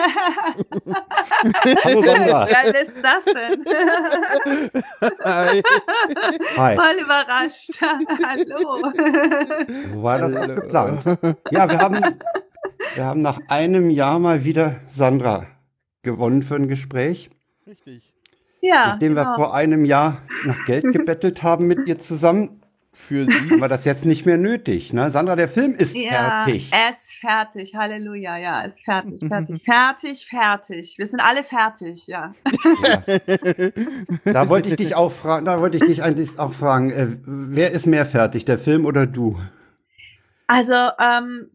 Wer ist das denn? Hi. Hi. Voll überrascht. Hallo. So war das auch geplant. Ja, wir haben, wir haben nach einem Jahr mal wieder Sandra gewonnen für ein Gespräch. Richtig. Ja. Nachdem wir genau. vor einem Jahr nach Geld gebettelt haben mit ihr zusammen, Für Sie. wir das jetzt nicht mehr nötig. Ne? Sandra, der Film ist ja, fertig. er ist fertig. Halleluja. Ja, ist fertig, fertig, fertig, fertig. Wir sind alle fertig, ja. Da wollte ich dich auch fragen, da wollte ich dich eigentlich auch fragen, äh, wer ist mehr fertig, der Film oder du? Also, ähm,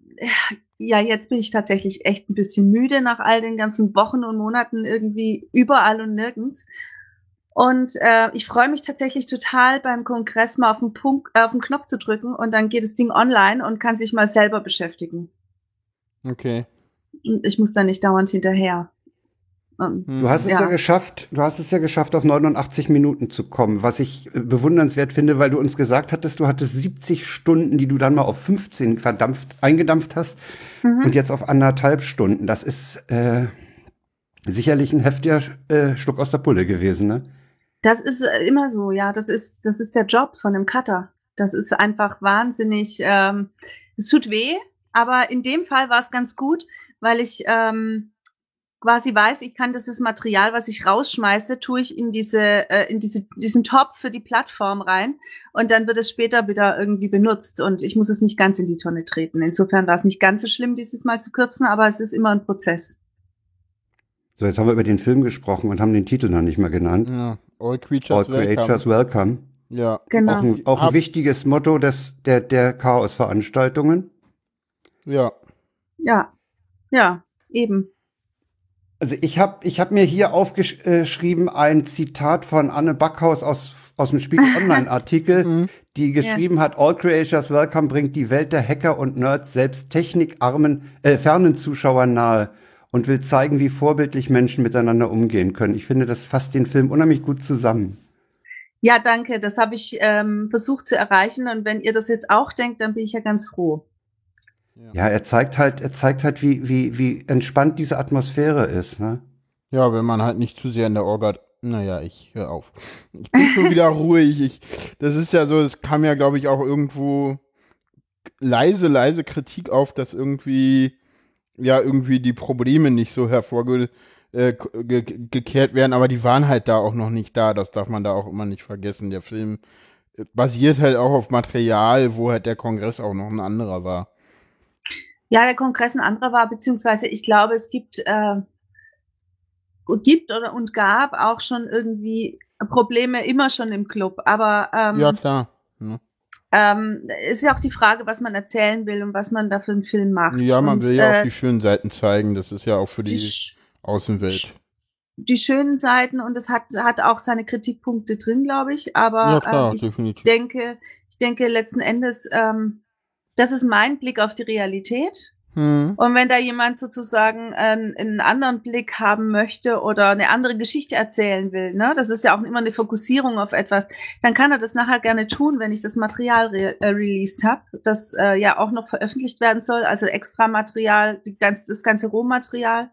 ja, jetzt bin ich tatsächlich echt ein bisschen müde nach all den ganzen Wochen und Monaten irgendwie überall und nirgends. Und äh, ich freue mich tatsächlich total beim Kongress mal auf den Punkt, äh, auf den Knopf zu drücken und dann geht das Ding online und kann sich mal selber beschäftigen. Okay. Und ich muss da nicht dauernd hinterher. Und, Hm. Du hast es ja. Ja. geschafft, du hast es ja geschafft, auf 89 Minuten zu kommen, was ich äh, bewundernswert finde, weil du uns gesagt hattest, du hattest 70 Stunden, die du dann mal auf 15 verdampft, eingedampft hast Mhm. und jetzt auf anderthalb Stunden. Das ist äh, sicherlich ein heftiger äh, Schluck aus der Pulle gewesen, ne? Das ist äh, immer so, ja. Das ist, das ist der Job von einem Cutter. Das ist einfach wahnsinnig. Ähm, es tut weh, aber in dem Fall war es ganz gut, weil ich ähm, quasi weiß, ich kann dieses Material, was ich rausschmeiße, tue ich in diese, äh, in diese, diesen Topf für die Plattform rein und dann wird es später wieder irgendwie benutzt und ich muss es nicht ganz in die Tonne treten. Insofern war es nicht ganz so schlimm, dieses Mal zu kürzen, aber es ist immer ein Prozess. So, jetzt haben wir über den Film gesprochen und haben den Titel noch nicht mal genannt. Ja. All All Creatures Creatures Welcome. Welcome. Ja. Genau. Auch ein, auch ein wichtiges Motto des, der, der Chaos-Veranstaltungen. Ja. Ja, ja, eben. Also ich habe ich hab mir hier aufgeschrieben ein Zitat von Anne Backhaus aus, aus dem Spiegel Online-Artikel, Mhm. die geschrieben hat, All Creators Welcome bringt die Welt der Hacker und Nerds selbst technikarmen, äh, fernen Zuschauern nahe und will zeigen, wie vorbildlich Menschen miteinander umgehen können. Ich finde, das fasst den Film unheimlich gut zusammen. Ja, danke. Das habe ich ähm, versucht zu erreichen. Und wenn ihr das jetzt auch denkt, dann bin ich ja ganz froh. Ja, er zeigt halt, er zeigt halt, wie, wie, wie entspannt diese Atmosphäre ist. Ne? Ja, wenn man halt nicht zu sehr in der Orga. Naja, ich höre auf. Ich bin schon wieder ruhig. Ich, das ist ja so, es kam ja, glaube ich, auch irgendwo leise, leise Kritik auf, dass irgendwie, ja, irgendwie die Probleme nicht so hervorgekehrt äh, ge werden, aber die waren halt da auch noch nicht da. Das darf man da auch immer nicht vergessen. Der Film äh, basiert halt auch auf Material, wo halt der Kongress auch noch ein anderer war. Ja, der Kongress ein anderer war, beziehungsweise ich glaube, es gibt, äh, gibt oder und gab auch schon irgendwie Probleme immer schon im Club. Aber ähm, Ja, klar. Ne? Ähm, ist ja auch die Frage, was man erzählen will und was man da für einen Film macht. Ja, man und, will ja auch äh, die schönen Seiten zeigen. Das ist ja auch für die, die Außenwelt. die schönen Seiten und es hat, hat auch seine Kritikpunkte drin, glaube ich. Aber Ja, klar, ähm, ich definitiv. denke, ich denke letzten Endes, ähm, das ist mein Blick auf die Realität. Hm. Und wenn da jemand sozusagen einen, einen anderen Blick haben möchte oder eine andere Geschichte erzählen will, ne, das ist ja auch immer eine Fokussierung auf etwas, dann kann er das nachher gerne tun, wenn ich das Material re äh, released habe, das äh, ja auch noch veröffentlicht werden soll, also extra Material, ganz, das ganze Rohmaterial.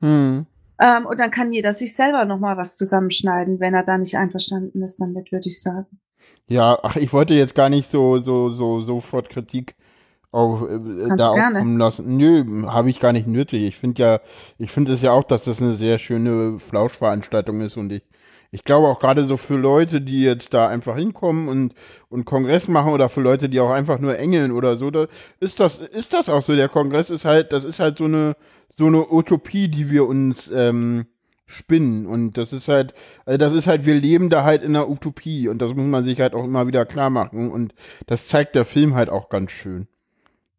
Hm. Ähm, und dann kann jeder sich selber noch mal was zusammenschneiden, wenn er da nicht einverstanden ist damit, würde ich sagen. Ja, ach, ich wollte jetzt gar nicht so, so, so, sofort Kritik auf, äh, Kannst da aufkommen lassen. Nö, habe ich gar nicht nötig. Ich finde ja, ich finde es ja auch, dass das eine sehr schöne Flauschveranstaltung ist und ich, ich glaube auch gerade so für Leute, die jetzt da einfach hinkommen und, und Kongress machen oder für Leute, die auch einfach nur engeln oder so, da ist das, ist das auch so. Der Kongress ist halt, das ist halt so eine, so eine Utopie, die wir uns, ähm, spinnen und das ist halt, also das ist halt, wir leben da halt in einer Utopie und das muss man sich halt auch immer wieder klar machen und das zeigt der Film halt auch ganz schön.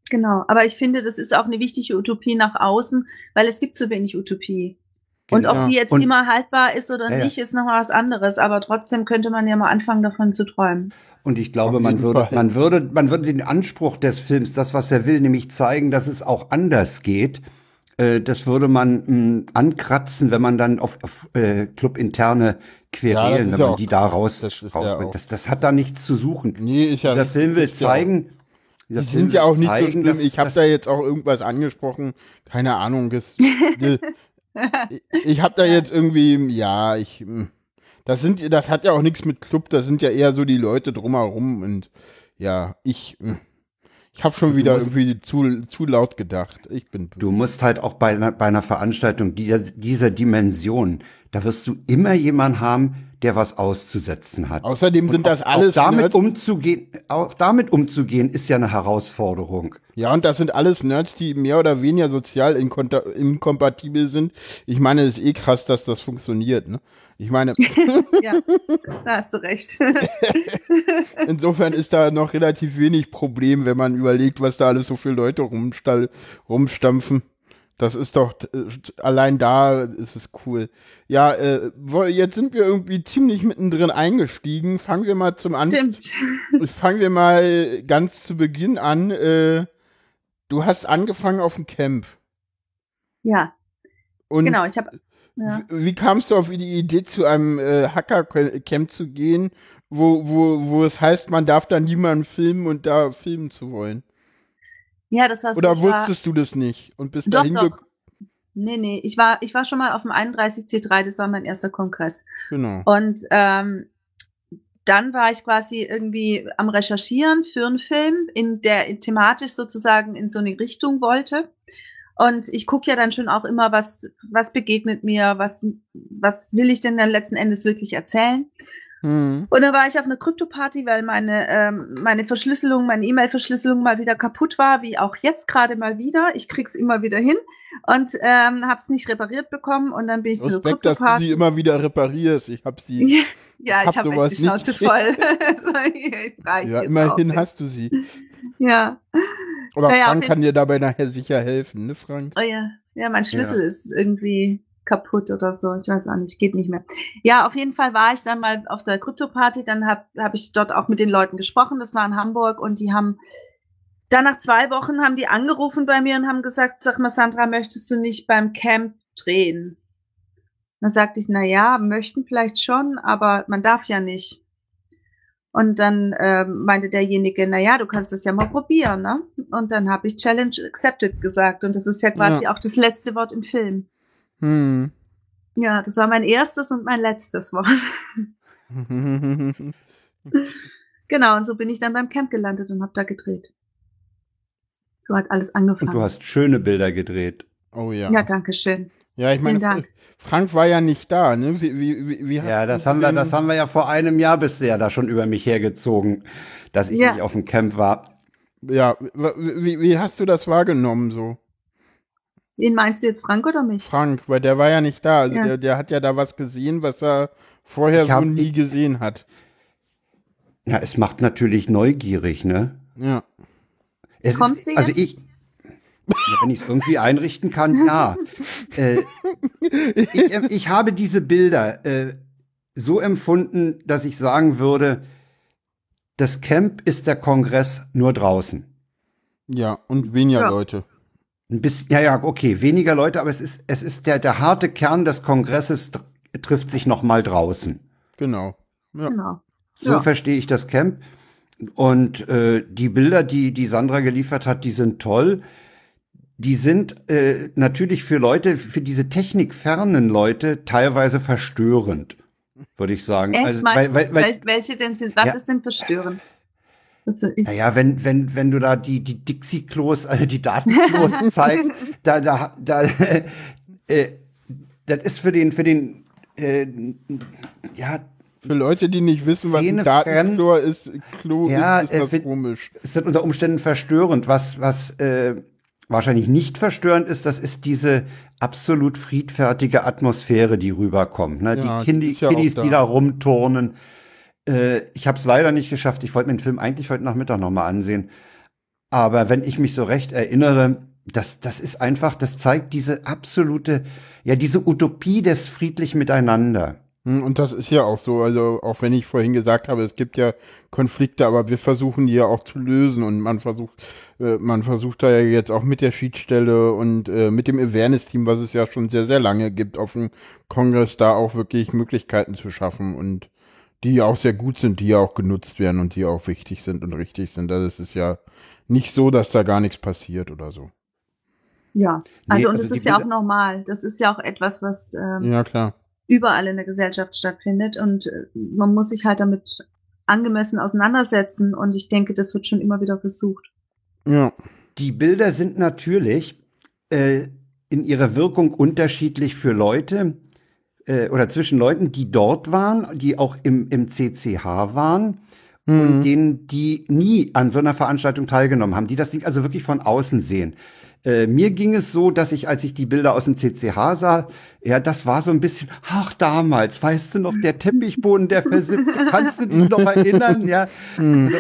Genau, aber ich finde, das ist auch eine wichtige Utopie nach außen, weil es gibt zu wenig Utopie. Und Genau. ob die jetzt Und- immer haltbar ist oder Ja, ja. nicht, ist noch was anderes. Aber trotzdem könnte man ja mal anfangen, davon zu träumen. Und ich glaube, man würde, Fall. man würde, man würde den Anspruch des Films, das, was er will, nämlich zeigen, dass es auch anders geht. Äh, das würde man mh, ankratzen, wenn man dann auf, auf äh, clubinterne Ja, Querelen, ist wenn ja man auch- die da raus, das ist ja das, das hat da nichts zu suchen. Nee, ja Dieser richtig, Film will ja zeigen, Die sind ja auch nicht so schlimm. Dass, ich habe da jetzt auch irgendwas angesprochen. Keine Ahnung. Das, ich ich habe da jetzt irgendwie, ja, ich. Hm. Das sind, das hat ja auch nichts mit Club. Das sind ja eher so die Leute drumherum und ja, ich. Hm. Ich habe schon wieder musst, irgendwie zu, zu laut gedacht. Ich bin. Du musst halt auch bei, bei einer Veranstaltung dieser, dieser Dimension, da wirst du immer jemanden haben, der was auszusetzen hat. Außerdem sind das alles. Auch damit Nerds. umzugehen, auch damit umzugehen, ist ja eine Herausforderung. Ja, und das sind alles Nerds, die mehr oder weniger sozial inkompatibel sind. Ich meine, es ist eh krass, dass das funktioniert, ne? Ich meine. ja, da hast du recht. Insofern ist da noch relativ wenig Problem, wenn man überlegt, was da alles so viele Leute rumstampfen. Das ist doch, allein da ist es cool. Ja, äh, jetzt sind wir irgendwie ziemlich mittendrin eingestiegen. Fangen wir mal zum Anfang. Stimmt. Fangen wir mal ganz zu Beginn an. Äh, du hast angefangen auf dem Camp. Ja. Und genau, ich habe. Ja. Wie kamst du auf die Idee, zu einem äh, Hacker-Camp zu gehen, wo, wo, wo es heißt, man darf da niemanden filmen und da filmen zu wollen? Ja, das war. Oder wusstest war, du das nicht und bist doch, dahin doch. Nee, nee, ich war, ich war schon mal auf dem 31C3, das war mein erster Kongress. Genau. Und ähm, dann war ich quasi irgendwie am Recherchieren für einen Film, in der thematisch sozusagen in so eine Richtung wollte. Und ich gucke ja dann schon auch immer, was, was begegnet mir, was, was will ich denn dann letzten Endes wirklich erzählen. Mhm. Und dann war ich auf einer Krypto-Party, weil meine, ähm, meine Verschlüsselung, meine E-Mail-Verschlüsselung mal wieder kaputt war, wie auch jetzt gerade mal wieder. Ich krieg's immer wieder hin und ähm, hab's nicht repariert bekommen und dann bin ich Respekt, so eine Krypto-Party. dass du sie immer wieder reparierst. Ich hab sie. ja, ich hab echt die Schnauze voll. so, ja, immerhin hast du sie. Ja. Aber ja, Frank kann dir dabei nachher sicher helfen, ne, Frank? Oh ja. Ja, mein Schlüssel ja. ist irgendwie kaputt oder so. Ich weiß auch nicht, geht nicht mehr. Ja, auf jeden Fall war ich dann mal auf der Krypto-Party. Dann habe hab ich dort auch mit den Leuten gesprochen. Das war in Hamburg und die haben dann nach zwei Wochen haben die angerufen bei mir und haben gesagt, sag mal, Sandra, möchtest du nicht beim Camp drehen? Dann sagte ich, na ja, möchten vielleicht schon, aber man darf ja nicht. Und dann äh, meinte derjenige, na ja, du kannst das ja mal probieren, ne? Und dann habe ich Challenge accepted gesagt und das ist ja quasi ja. auch das letzte Wort im Film. Hm. Ja, das war mein erstes und mein letztes Wort. genau, und so bin ich dann beim Camp gelandet und habe da gedreht. So hat alles angefangen. Und du hast schöne Bilder gedreht. Oh ja. Ja, danke schön. Ja, ich meine, Frank war ja nicht da, ne? Wie, wie, wie ja, das haben wir, das haben wir ja vor einem Jahr bisher da schon über mich hergezogen, dass ich ja. nicht auf dem Camp war. Ja, wie, wie hast du das wahrgenommen so? Wen meinst du jetzt, Frank oder mich? Frank, weil der war ja nicht da. Also ja. Der, der, hat ja da was gesehen, was er vorher ich so hab, nie gesehen hat. Ja, es macht natürlich neugierig, ne? Ja. Es Kommst ist, du also jetzt? Also ich, ja, wenn ich es irgendwie einrichten kann, ja. Äh, ich, äh, ich, habe diese Bilder äh, so empfunden, dass ich sagen würde, das Camp ist der Kongress nur draußen. Ja, und weniger ja. Leute. Ein bisschen, ja, ja, okay, weniger Leute, aber es ist, es ist der, der harte Kern des Kongresses trifft sich noch mal draußen. Genau. Ja. genau. So ja. verstehe ich das Camp. Und äh, die Bilder, die die Sandra geliefert hat, die sind toll. Die sind äh, natürlich für Leute, für diese technikfernen Leute teilweise verstörend, würde ich sagen. Echt? Also, weil, weil, weil, welche denn sind? Was ja, ist denn verstörend? Also naja, wenn, wenn, wenn du da die, die Dixie-Klos, also die Datenklos zeigst, da, da, da, äh, das ist für den, für den, äh, ja. Für Leute, die nicht wissen, was ein Datenklo ist, Klo ja, ist, ist das äh, komisch. Es ist unter Umständen verstörend. Was, was äh, wahrscheinlich nicht verstörend ist, das ist diese absolut friedfertige Atmosphäre, die rüberkommt. Ne? Ja, die ja Kiddies, da. die da rumturnen äh, ich habe es leider nicht geschafft. Ich wollte mir den Film eigentlich heute Nachmittag nochmal ansehen. Aber wenn ich mich so recht erinnere, das, das ist einfach, das zeigt diese absolute, ja, diese Utopie des friedlich Miteinander. Hm, und das ist ja auch so, also auch wenn ich vorhin gesagt habe, es gibt ja Konflikte, aber wir versuchen die ja auch zu lösen und man versucht, äh, man versucht da ja jetzt auch mit der Schiedsstelle und äh, mit dem Awareness-Team, was es ja schon sehr, sehr lange gibt, auf dem Kongress da auch wirklich Möglichkeiten zu schaffen und die ja auch sehr gut sind, die ja auch genutzt werden und die auch wichtig sind und richtig sind. Also es ist ja nicht so, dass da gar nichts passiert oder so. Ja, also Nee, und also es ist ja auch normal. Das ist ja auch etwas, was ähm, Ja, klar. überall in der Gesellschaft stattfindet und äh, man muss sich halt damit angemessen auseinandersetzen und ich denke, das wird schon immer wieder versucht. Ja. Die Bilder sind natürlich äh, in ihrer Wirkung unterschiedlich für Leute äh, oder zwischen Leuten, die dort waren, die auch im, im CCH waren und denen, die nie an so einer Veranstaltung teilgenommen haben, die das Ding also wirklich von außen sehen. Äh, mir ging es so, dass ich, als ich die Bilder aus dem CCH sah, ja, das war so ein bisschen, ach, damals, weißt du noch, der Teppichboden, der versifft, kannst du dich noch erinnern, ja? Also,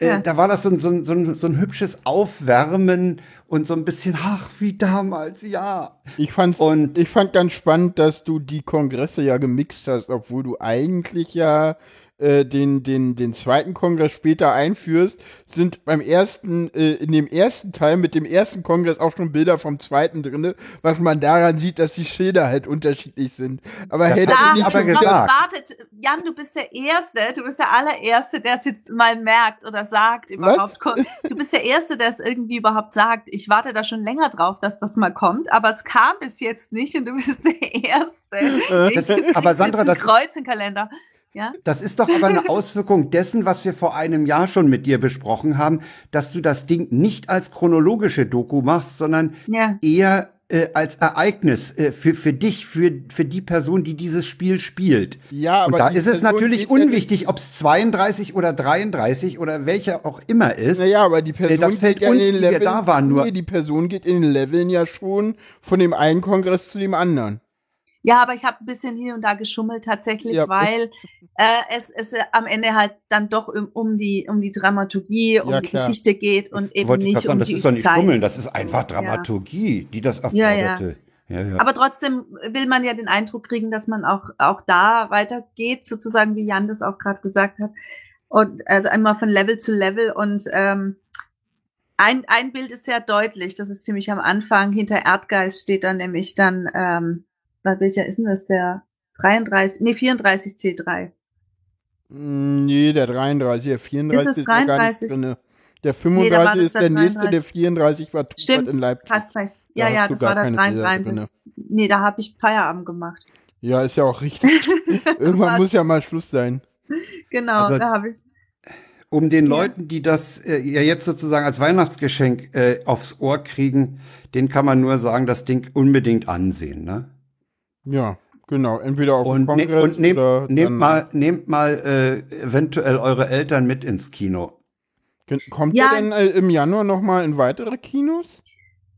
äh, Ja. Da war das so ein, so, ein, so, ein, so ein hübsches Aufwärmen und so ein bisschen, ach, wie damals, ja. Ich fand's, Und- ich fand ganz spannend, dass du die Kongresse ja gemixt hast, obwohl du eigentlich ja äh, den, den, den zweiten Kongress später einführst, sind beim ersten, äh, in dem ersten Teil mit dem ersten Kongress auch schon Bilder vom zweiten drinne, was man daran sieht, dass die Schilder halt unterschiedlich sind. Aber Das ist aber nicht schon gesagt. wartet, Jan, du bist der Erste, du bist der allererste, der es jetzt mal merkt oder sagt überhaupt. Ko- Du bist der Erste, der es irgendwie überhaupt sagt. Ich warte da schon länger drauf, dass das mal kommt, aber es kam bis jetzt nicht und du bist der Erste. Das- Ich- aber ich Sandra, das- Kreuz im Kalender. Ja? Das ist doch aber eine Auswirkung dessen, was wir vor einem Jahr schon mit dir besprochen haben, dass du das Ding nicht als chronologische Doku machst, sondern Ja. eher äh, als Ereignis äh, für, für dich, für, für die Person, die dieses Spiel spielt. Ja, aber Und da ist es Person natürlich unwichtig, ob es 32 oder 33 oder welcher auch immer ist. Naja, aber die Person Äh, das fällt uns, in den die wir Leveln, da waren, nur- nee, die Person geht in den Leveln ja schon von dem einen Kongress zu dem anderen. Ja, aber ich habe ein bisschen hier und da geschummelt tatsächlich, Ja. weil äh, es, es äh, am Ende halt dann doch um, um die um die Dramaturgie, um Ja, die. Geschichte geht und eben ich nicht grad sagen, um das die ist doch nicht Zeit. Schummeln, das ist einfach Ja. Dramaturgie, die das Ja, ja. erforderte. Ja, ja. Aber trotzdem will man ja den Eindruck kriegen, dass man auch auch da weitergeht, sozusagen wie Jan das auch gerade gesagt hat. Und also einmal von Level zu Level und ähm, ein, ein Bild ist sehr deutlich, das ist ziemlich am Anfang. Hinter Erdgeist steht dann nämlich dann, ähm, was- welcher ist denn das? Der 33, nee, 34 C3. Mm, Nee, der 33, der 34 Ist es ist, ja gar nicht 33? drin. Der Nee, da 35 war das ist der der nächste, der 33. 34 war Tubert Stimmt, in Leipzig. hast recht. Da Ja, hast ja, das war der keine Bilder 33. Nee, da habe ich Feierabend gemacht. Ja, ist ja auch richtig. Irgendwann muss ja mal Schluss sein. Genau, Also- da habe ich. um den. Leuten, die das äh, ja jetzt sozusagen als Weihnachtsgeschenk äh, aufs Ohr kriegen, den kann man nur sagen, das Ding unbedingt ansehen. Ne? Ja, genau. Entweder auf dem Und, ne, Kongress und nehmt, oder nehmt dann- mal, nehmt mal äh, eventuell eure Eltern mit ins Kino. Kommt Ja. der denn äh, im Januar noch mal in weitere Kinos?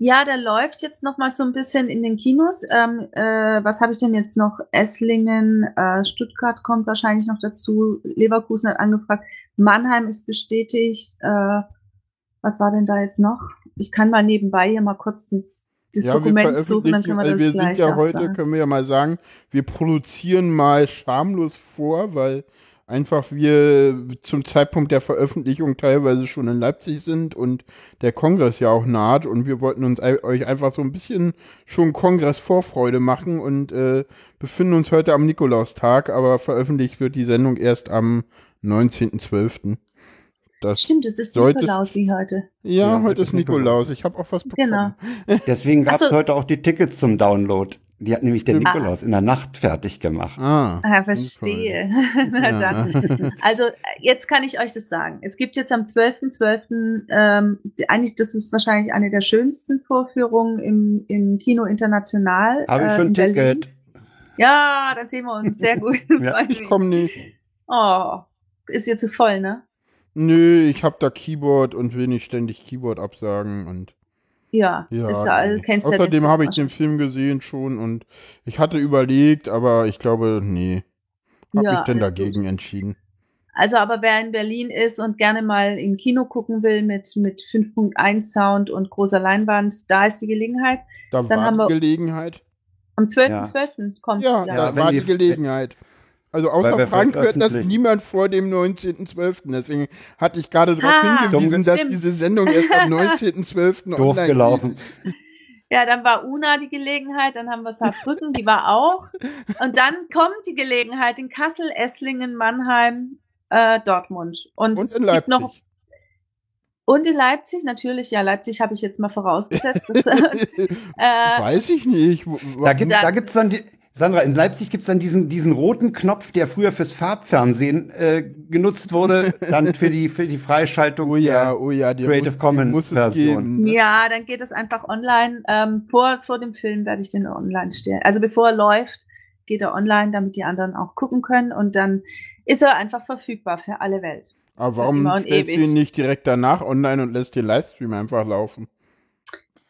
Ja, der läuft jetzt noch mal so ein bisschen in den Kinos. Ähm, äh, was habe ich denn jetzt noch? Esslingen, äh, Stuttgart kommt wahrscheinlich noch dazu. Leverkusen hat angefragt. Mannheim ist bestätigt. Äh, was war denn da jetzt noch? Ich kann mal nebenbei hier mal kurz das, das ja, wir Dokument suchen, dann können wir das wir gleich sind ja heute, sagen. können wir ja mal sagen, wir produzieren mal schamlos vor, weil einfach wir zum Zeitpunkt der Veröffentlichung teilweise schon in Leipzig sind und der Kongress ja auch naht und wir wollten uns euch einfach so ein bisschen schon Kongress-Vorfreude machen und äh, befinden uns heute am Nikolaustag, aber veröffentlicht wird die Sendung erst am 19.12. Das Stimmt, es ist Nikolausi heute. ja, Ja, heute ist Nikolaus. Ich habe auch was bekommen. Genau. Deswegen gab es Also- heute auch die Tickets zum Download. Die hat nämlich der Stimmt. Nikolaus in der Nacht fertig gemacht. Ah, Ah, verstehe. Na Ja. dann. Also jetzt kann ich euch das sagen. Es gibt jetzt am 12.12. Ähm, die- eigentlich, das ist wahrscheinlich eine der schönsten Vorführungen im, im Kino International. Habe ich äh, schon in ein Berlin. Ticket. Ja, dann sehen wir uns. Sehr gut. Ja, ich komme nicht. Oh, ist ihr zu voll, ne? Nö, ich habe da Keyboard und will nicht ständig Keyboard absagen und Ja, ja. ist ja, nee. kennst ja Außerdem Film habe ich den. Film gesehen schon und ich hatte überlegt, aber ich glaube, nee. Hab Ja, mich alles dagegen gut. entschieden. Also, aber wer in Berlin ist und gerne mal im Kino gucken will mit, mit 5.1 Sound und großer Leinwand, da ist die Gelegenheit. Da Dann war haben wir- die Gelegenheit. Am 12.12. kommt Ja, Ja, da war die- die Gelegenheit. Also außer Frank hört das niemand vor dem 19.12. Deswegen hatte ich gerade darauf Ah, hingewiesen, dass stimmt. diese Sendung erst am 19.12. Doof online gelaufen. Ja, dann war Una die Gelegenheit, dann haben wir Saarbrücken, die war auch. Und dann kommt die Gelegenheit in Kassel, Esslingen, Mannheim, äh, Dortmund. Und, Und es in gibt Leipzig. noch und in Leipzig natürlich, ja, Leipzig habe ich jetzt mal vorausgesetzt. Das, äh, Weiß ich nicht. Da gibt Da- da gibt's dann die, Sandra, in Leipzig gibt's dann diesen, diesen roten Knopf, der früher fürs Farbfernsehen äh, genutzt wurde, dann für die, für die Freischaltung Oh ja, der oh ja, die Creative Commons Version. ja, dann geht es einfach online. Ähm, vor, vor dem Film werde ich den online stellen. Also bevor er läuft, geht er online, damit die anderen auch gucken können. Und dann ist er einfach verfügbar für alle Welt. Aber warum stellst du ihn nicht direkt danach online und lässt den Livestream einfach laufen?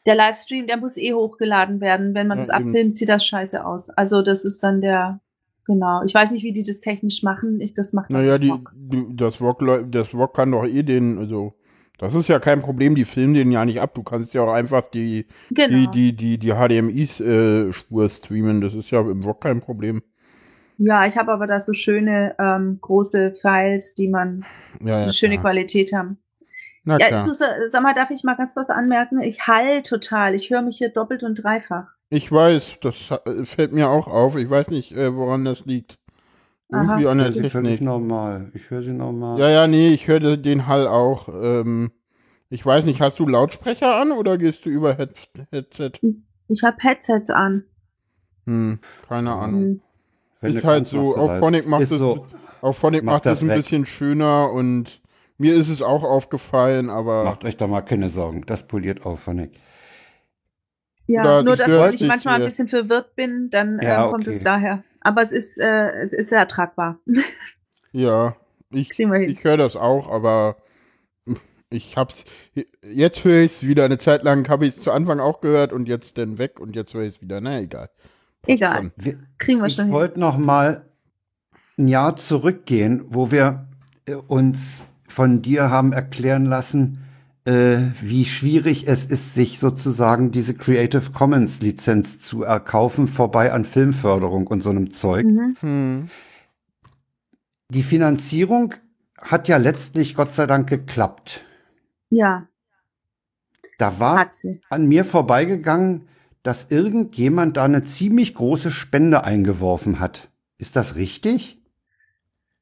Der Livestream, der muss eh hochgeladen werden. Wenn man Ja, das eben. abfilmt, sieht das scheiße aus. Also das ist dann der, genau. Ich weiß nicht, wie die das technisch machen. Ich, das macht Naja, das die, Mock. die, das, läu- das VOG kann doch eh den, also, das ist ja kein Problem, die filmen den ja nicht ab. Du kannst ja auch einfach die, Genau. die, die, die, die HDMI-Spur streamen. Das ist ja im VOG kein Problem. Ja, ich habe aber da so schöne ähm, große Files, die man Ja, ja, eine schöne klar. Qualität haben. Na Ja, klar. Susa, sag mal, darf ich mal ganz was anmerken? Ich hall total. Ich höre mich hier doppelt und dreifach. Ich weiß, das äh, fällt mir auch auf. Ich weiß nicht, äh, woran das liegt. Aha. Irgendwie an der Ich höre Technik. normal. Ich höre sie normal. Ja, ja, nee, ich höre den Hall auch. Ähm, ich weiß nicht, hast du Lautsprecher an oder gehst du über Head Headset? Ich habe Headsets an. Hm, keine Ahnung. Hm. Wenn ist halt kannst, so, auf halt. Phonic macht Ist es so. Auf Phonic Macht es das ein weg. bisschen schöner und mir ist es auch aufgefallen, aber Macht euch da mal keine Sorgen. Das poliert auf, Phonic. Ja, Oder nur dass ich manchmal ein hier. bisschen verwirrt bin, dann Ja, ähm, kommt okay. es daher. Aber es ist, äh, es ist sehr tragbar. ja, ich, ich höre das auch, aber ich hab's, jetzt höre ich es wieder. Eine Zeit lang habe ich es zu Anfang auch gehört und jetzt dann weg und jetzt höre ich es wieder. Na, egal. Egal. Wir, Kriegen wir ich schon hin. wollte noch mal ein Jahr zurückgehen, wo wir äh, uns von dir haben erklären lassen, äh, wie schwierig es ist, sich sozusagen diese Creative Commons Lizenz zu erkaufen, vorbei an Filmförderung und so einem Zeug. Mhm. Hm. Die Finanzierung hat ja letztlich Gott sei Dank geklappt. Ja, Da war an mir vorbeigegangen, dass irgendjemand da eine ziemlich große Spende eingeworfen hat. Ist das richtig?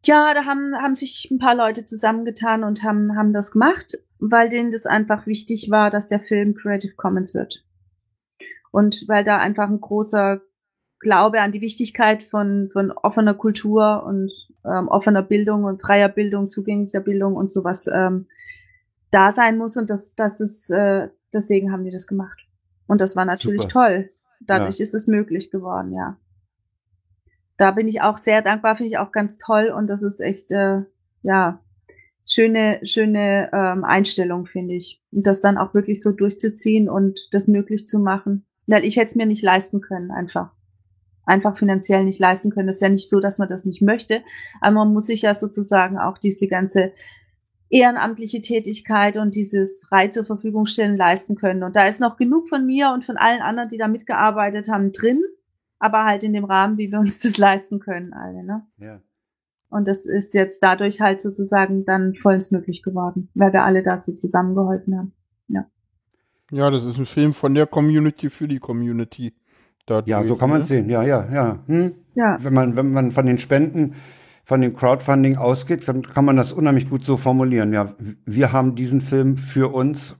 Ja, da haben, haben sich ein paar Leute zusammengetan und haben, haben das gemacht, weil denen das einfach wichtig war, dass der Film Creative Commons wird. Und weil da einfach ein großer Glaube an die Wichtigkeit von, von offener Kultur und ähm, offener Bildung und freier Bildung, zugänglicher Bildung und sowas ähm, da sein muss. Und das, das ist, äh, deswegen haben die das gemacht. Und das war natürlich Super. toll. Dadurch ist es möglich geworden, ja. Da bin ich auch sehr dankbar, finde ich auch ganz toll und das ist echt, äh, ja, schöne, schöne ähm, Einstellung, finde ich. Und das dann auch wirklich so durchzuziehen und das möglich zu machen. Weil ich hätte es mir nicht leisten können, einfach. Einfach finanziell nicht leisten können. Das ist ja nicht so, dass man das nicht möchte, aber man muss sich ja sozusagen auch diese ganze ehrenamtliche Tätigkeit und dieses frei zur Verfügung stellen leisten können. Und da ist noch genug von mir und von allen anderen, die da mitgearbeitet haben, drin, aber halt in dem Rahmen, wie wir uns das leisten können, alle, ne? Ja. Und das ist jetzt dadurch halt sozusagen dann vollends möglich geworden, weil wir alle dazu zusammengeholfen haben. Ja, das ist ein Film von der Community für die Community. Dadurch, Ja, so kann man ne? es sehen. Ja, ja, ja. Hm? Ja, Wenn man, wenn man von den Spenden, von dem Crowdfunding ausgeht, dann kann man das unheimlich gut so formulieren. Ja, wir haben diesen Film für uns.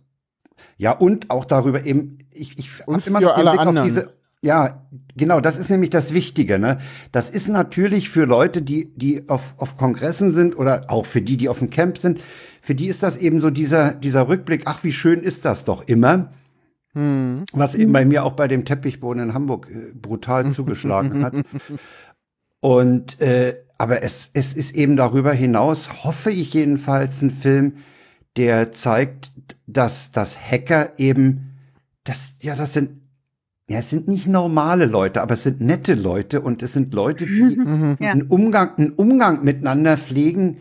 Ja, und auch darüber eben, ich, ich Und hab immer für noch den alle Blick auf anderen. diese, ja, genau, das ist nämlich das Wichtige, ne? Das ist natürlich für Leute, die, die auf, auf Kongressen sind oder auch für die, die auf dem Camp sind, für die ist das eben so dieser, dieser Rückblick, ach, wie schön ist das doch immer. Hm. Was eben bei mir auch bei dem Teppichboden in Hamburg äh, brutal zugeschlagen hat. Und äh, aber es, es ist eben darüber hinaus, hoffe ich jedenfalls, ein Film, der zeigt, dass das Hacker eben, das, ja, das sind, ja, es sind nicht normale Leute, aber es sind nette Leute und es sind Leute, die. Ja. einen Umgang, einen Umgang miteinander pflegen,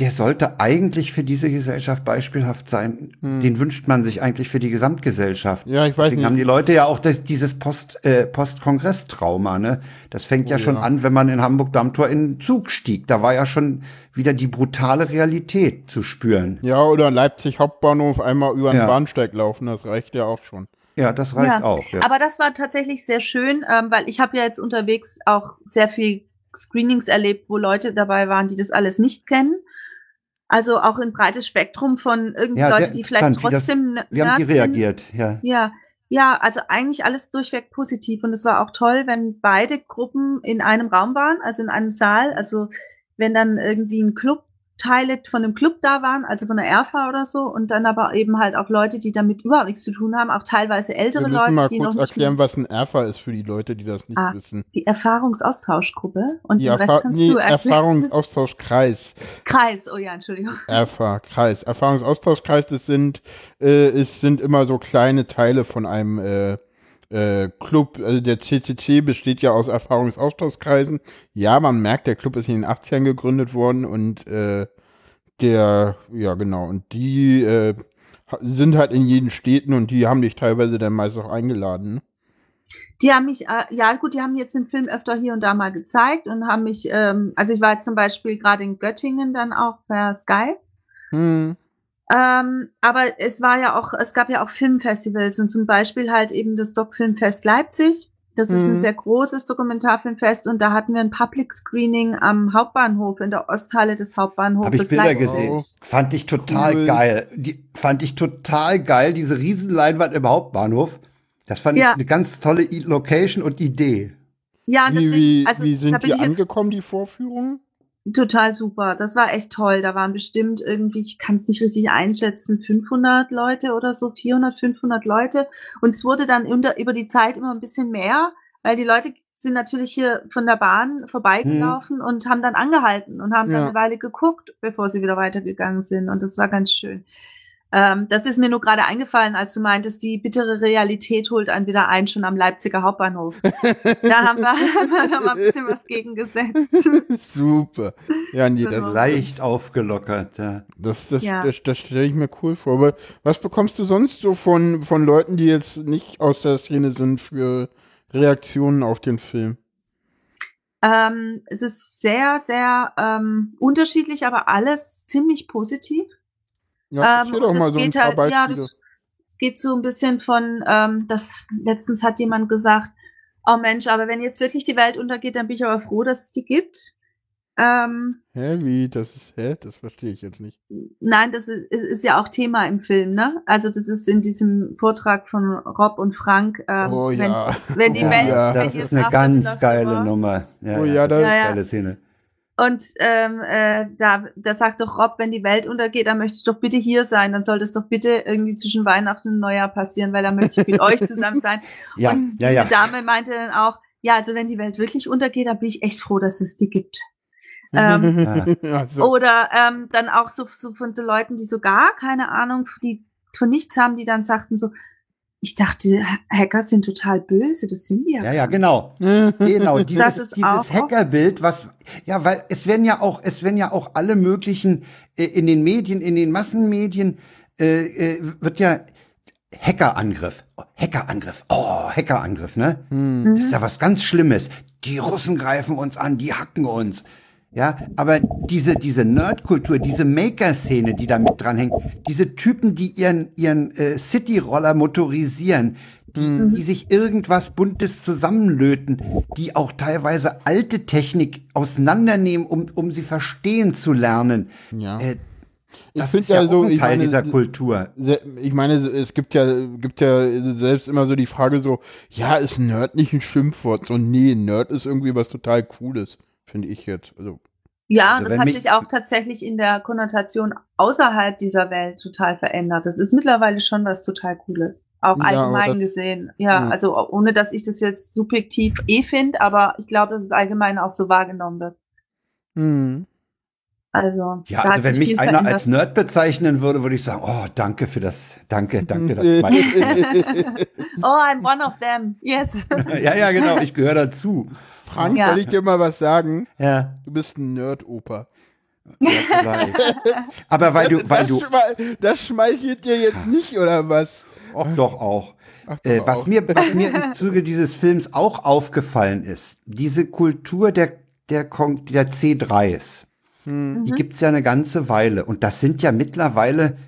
der sollte eigentlich für diese Gesellschaft beispielhaft sein. Den wünscht man sich eigentlich für die Gesamtgesellschaft. Ja, ich weiß Deswegen nicht. haben die Leute ja auch das, dieses Post, äh, Post-Kongress-Trauma, ne? Das fängt ja Oh schon ja. an, wenn man in Hamburg-Dammtor in den Zug stieg. Da war ja schon wieder die brutale Realität zu spüren. Ja, oder Leipzig Hauptbahnhof einmal über den Ja. Bahnsteig laufen, das reicht ja auch schon. Ja, das reicht Ja. auch. Ja. Aber das war tatsächlich sehr schön, ähm, weil ich habe ja jetzt unterwegs auch sehr viel Screenings erlebt, wo Leute dabei waren, die das alles nicht kennen. Also auch ein breites Spektrum von irgendwie Ja, Leute, die vielleicht interessant, wie das- trotzdem Wie haben die reagiert? Ja. Ja, ja, also eigentlich alles durchweg positiv und es war auch toll, wenn beide Gruppen in einem Raum waren, also in einem Saal, also wenn dann irgendwie ein Club Teile von dem Club da waren, also von der ERFA oder so, und dann aber eben halt auch Leute, die damit überhaupt nichts zu tun haben, auch teilweise Wir ältere müssen Leute, mal die kurz noch nicht erklären, was ein ERFA ist für die Leute, die das nicht Ah. wissen. die Erfahrungsaustauschgruppe und Die den Rest Erfa kannst nee, du erklären. Erfahrungsaustauschkreis. Kreis, oh ja, Entschuldigung. ERFA, Kreis. Erfahrungsaustauschkreis, das sind, äh, es sind immer so kleine Teile von einem äh, äh, Club. Also der CCC besteht ja aus Erfahrungsaustauschkreisen. Ja, man merkt, der Club ist in den 80ern gegründet worden und äh, der, ja genau, und die äh, sind halt in jeden Städten und die haben dich teilweise dann meist auch eingeladen. ne? Die haben mich, äh, ja gut, die haben jetzt den Film öfter hier und da mal gezeigt und haben mich, ähm, also ich war jetzt zum Beispiel gerade in Göttingen dann auch per Skype. Hm. Ähm, aber es war ja auch, es gab ja auch Filmfestivals und zum Beispiel halt eben das Doc Filmfest Leipzig. Das ist Mhm. ein sehr großes Dokumentarfilmfest und da hatten wir ein Public Screening am Hauptbahnhof, in der Osthalle des Hauptbahnhofs. Habe ich Bilder Leipzig. gesehen. Fand ich total Cool. geil. Die fand ich total geil, diese Riesenleinwand im Hauptbahnhof. Das fand Ja. ich eine ganz tolle I Location und Idee. Ja, und Wie, deswegen, wie, also wie da sind bin die ich jetzt angekommen, die Vorführungen? Total super. Das war echt toll. Da waren bestimmt irgendwie, ich kann es nicht richtig einschätzen, 500 Leute oder so, 400, 500 Leute. Und es wurde dann unter, über die Zeit immer ein bisschen mehr, weil die Leute sind natürlich hier von der Bahn vorbeigelaufen und haben dann angehalten und haben dann Ja. eine Weile geguckt, bevor sie wieder weitergegangen sind. Und das war ganz schön. Ähm, das ist mir nur gerade eingefallen, als du meintest, die bittere Realität holt einen wieder ein, schon am Leipziger Hauptbahnhof. da haben wir, haben wir noch mal ein bisschen was gegengesetzt. Super. Ja, nee, das. Leicht aufgelockert. Ja. das, das, Ja. das, das stelle ich mir cool vor. Aber was bekommst du sonst so von, von Leuten, die jetzt nicht aus der Szene sind, für Reaktionen auf den Film? Ähm, es ist sehr, sehr ähm, unterschiedlich, aber alles ziemlich positiv. Ja, ähm, doch mal es so ein geht paar halt, ja, das geht so ein bisschen von, ähm, das letztens hat jemand gesagt, oh Mensch, aber wenn jetzt wirklich die Welt untergeht, dann bin ich aber froh, dass es die gibt. Ähm, hä, wie? Das ist, hä? Das verstehe ich jetzt nicht. nein, das ist, ist ja auch Thema im Film, ne? Also das ist in diesem Vortrag von Rob und Frank. Ähm, oh wenn, ja. wenn die oh, Welt- ja. wenn Das ist eine ganz geile war. Nummer. Ja, Oh ja, ja, das ist eine geile Szene. Und ähm, äh, da, da sagt doch Rob, wenn die Welt untergeht, dann möchte ich doch bitte hier sein. Dann soll das doch bitte irgendwie zwischen Weihnachten und Neujahr passieren, weil dann möchte ich mit euch zusammen sein. Ja, und ja, diese ja. Dame meinte dann auch, ja, also wenn die Welt wirklich untergeht, dann bin ich echt froh, dass es die gibt. Ähm, also, Oder ähm, dann auch so, so von so Leuten, die so gar keine Ahnung, die von nichts haben, die dann sagten so, ich dachte, Hacker sind total böse, das sind die ja. Ja, ja, genau. Genau, dieses, Das ist dieses Hackerbild, was, ja, weil es werden ja auch, es werden ja auch alle möglichen, äh, in den Medien, in den Massenmedien, äh, äh, wird ja Hackerangriff, oh, Hackerangriff, oh, Hackerangriff, ne? Mhm. Das ist ja was ganz Schlimmes. Die Russen greifen uns an, die hacken uns. Ja, aber diese, diese Nerdkultur, diese Maker-Szene, die da mit dranhängt, diese Typen, die ihren, ihren äh, City-Roller motorisieren, die, die sich irgendwas Buntes zusammenlöten, die auch teilweise alte Technik auseinandernehmen, um, um sie verstehen zu lernen. ja. Äh, ich das finde ist ja, ja so, ein ich Teil meine, dieser Kultur. Ich meine, es gibt ja, gibt ja selbst immer so die Frage so, ja, ist Nerd nicht ein Schimpfwort? So, nee, Nerd ist irgendwie was total Cooles, finde ich jetzt. Also, Ja, Also und das hat sich auch tatsächlich in der Konnotation außerhalb dieser Welt total verändert. Das ist mittlerweile schon was total Cooles. Auch Ja, allgemein das- gesehen. Ja, Mhm. also ohne dass ich das jetzt subjektiv eh finde, aber ich glaube, dass es allgemein auch so wahrgenommen wird. hm. Also, Ja, also wenn mich einer verändert. als Nerd bezeichnen würde, würde ich sagen, oh, danke für das, danke, danke. Das oh, I'm one of them. Yes. ja, ja, genau, ich gehöre dazu. Frank, Ja. soll ich dir mal was sagen? Ja, Du bist ein Nerd-Opa. ja vielleicht. Aber weil du, weil das, du, das schmeichelt dir jetzt nicht, oder was? auch doch auch. Ach, Äh, was auch. mir, was mir im Zuge dieses Films auch aufgefallen ist, diese Kultur der, der, Kon- der C3s, Hm. die gibt's ja eine ganze Weile. Und das sind ja mittlerweile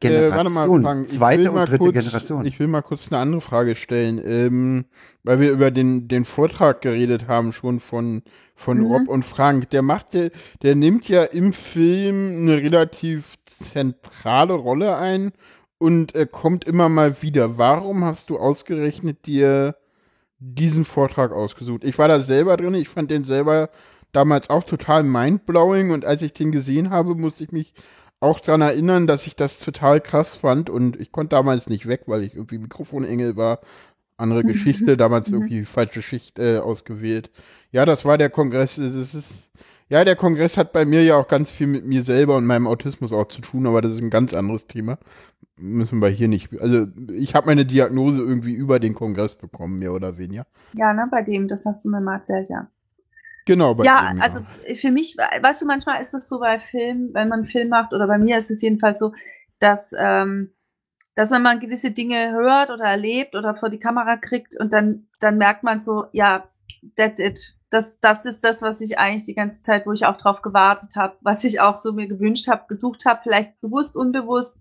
Generation. Äh, Frank, Zweite und dritte kurz, Generation. Ich will mal kurz eine andere Frage stellen, ähm, weil wir über den, den Vortrag geredet haben, schon von, von Mhm. Rob und Frank. Der macht, der, der nimmt ja im Film eine relativ zentrale Rolle ein und er kommt immer mal wieder. Warum hast du ausgerechnet dir diesen Vortrag ausgesucht? Ich war da selber drin, ich fand den selber damals auch total mindblowing und als ich den gesehen habe, musste ich mich auch daran erinnern, dass ich das total krass fand und ich konnte damals nicht weg, weil ich irgendwie Mikrofonengel war. Andere Geschichte, damals Mhm. irgendwie falsche Schicht äh, ausgewählt. Ja, das war der Kongress. Das ist, ja, der Kongress hat bei mir ja auch ganz viel mit mir selber und meinem Autismus auch zu tun, aber das ist ein ganz anderes Thema. Müssen wir hier nicht. Also, ich habe meine Diagnose irgendwie über den Kongress bekommen, mehr oder weniger. Ja, ne, bei dem, das hast du mir mal erzählt, ja. Genau, bei ja, dem, also für mich, weißt du, manchmal ist es so bei Filmen, wenn man einen Film macht, oder bei mir ist es jedenfalls so, dass, ähm, dass wenn man gewisse Dinge hört oder erlebt oder vor die Kamera kriegt und dann, dann merkt man so, ja, that's it. Das, das ist das, was ich eigentlich die ganze Zeit, wo ich auch drauf gewartet habe, was ich auch so mir gewünscht habe, gesucht habe, vielleicht bewusst, unbewusst.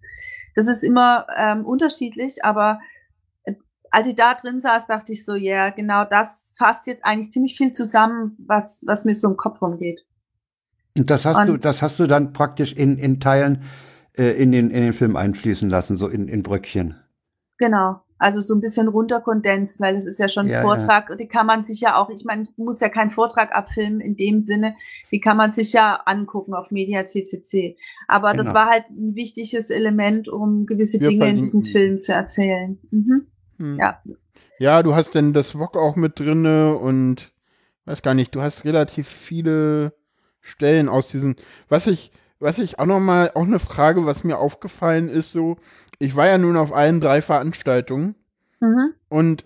Das ist immer ähm, unterschiedlich, aber äh, als ich da drin saß, dachte ich so, ja, yeah, genau das fasst jetzt eigentlich ziemlich viel zusammen, was, was mir so im Kopf rumgeht. Und das hast und du, das hast du dann praktisch in, in Teilen äh, in, den, in den Film einfließen lassen, so in, in Bröckchen. Genau. Also so ein bisschen runterkondenst, weil es ist ja schon ein Ja, Vortrag, die kann man sich ja auch, ich meine, ich muss ja keinen Vortrag abfilmen in dem Sinne, die kann man sich ja angucken auf Media CCC. Aber das Genau. war halt ein wichtiges Element, um gewisse Wir Dinge in diesem. Film zu erzählen. Mhm. Hm. Ja. Ja, du hast denn das VOG auch mit drinne und weiß gar nicht, du hast relativ viele Stellen aus diesen, was ich, was ich auch noch mal, auch eine Frage, was mir aufgefallen ist, so, ich war ja nun auf allen drei Veranstaltungen Mhm. und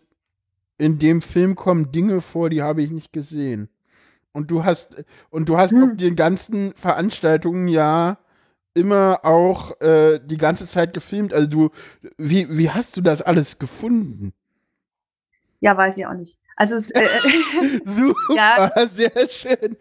in dem Film kommen Dinge vor, die habe ich nicht gesehen. Und du hast, und du hast Hm. auf den ganzen Veranstaltungen ja immer auch äh, die ganze Zeit gefilmt. Also du, wie, wie hast du das alles gefunden? Ja, weiß ich auch nicht. Also äh, Super, Ja. sehr schön.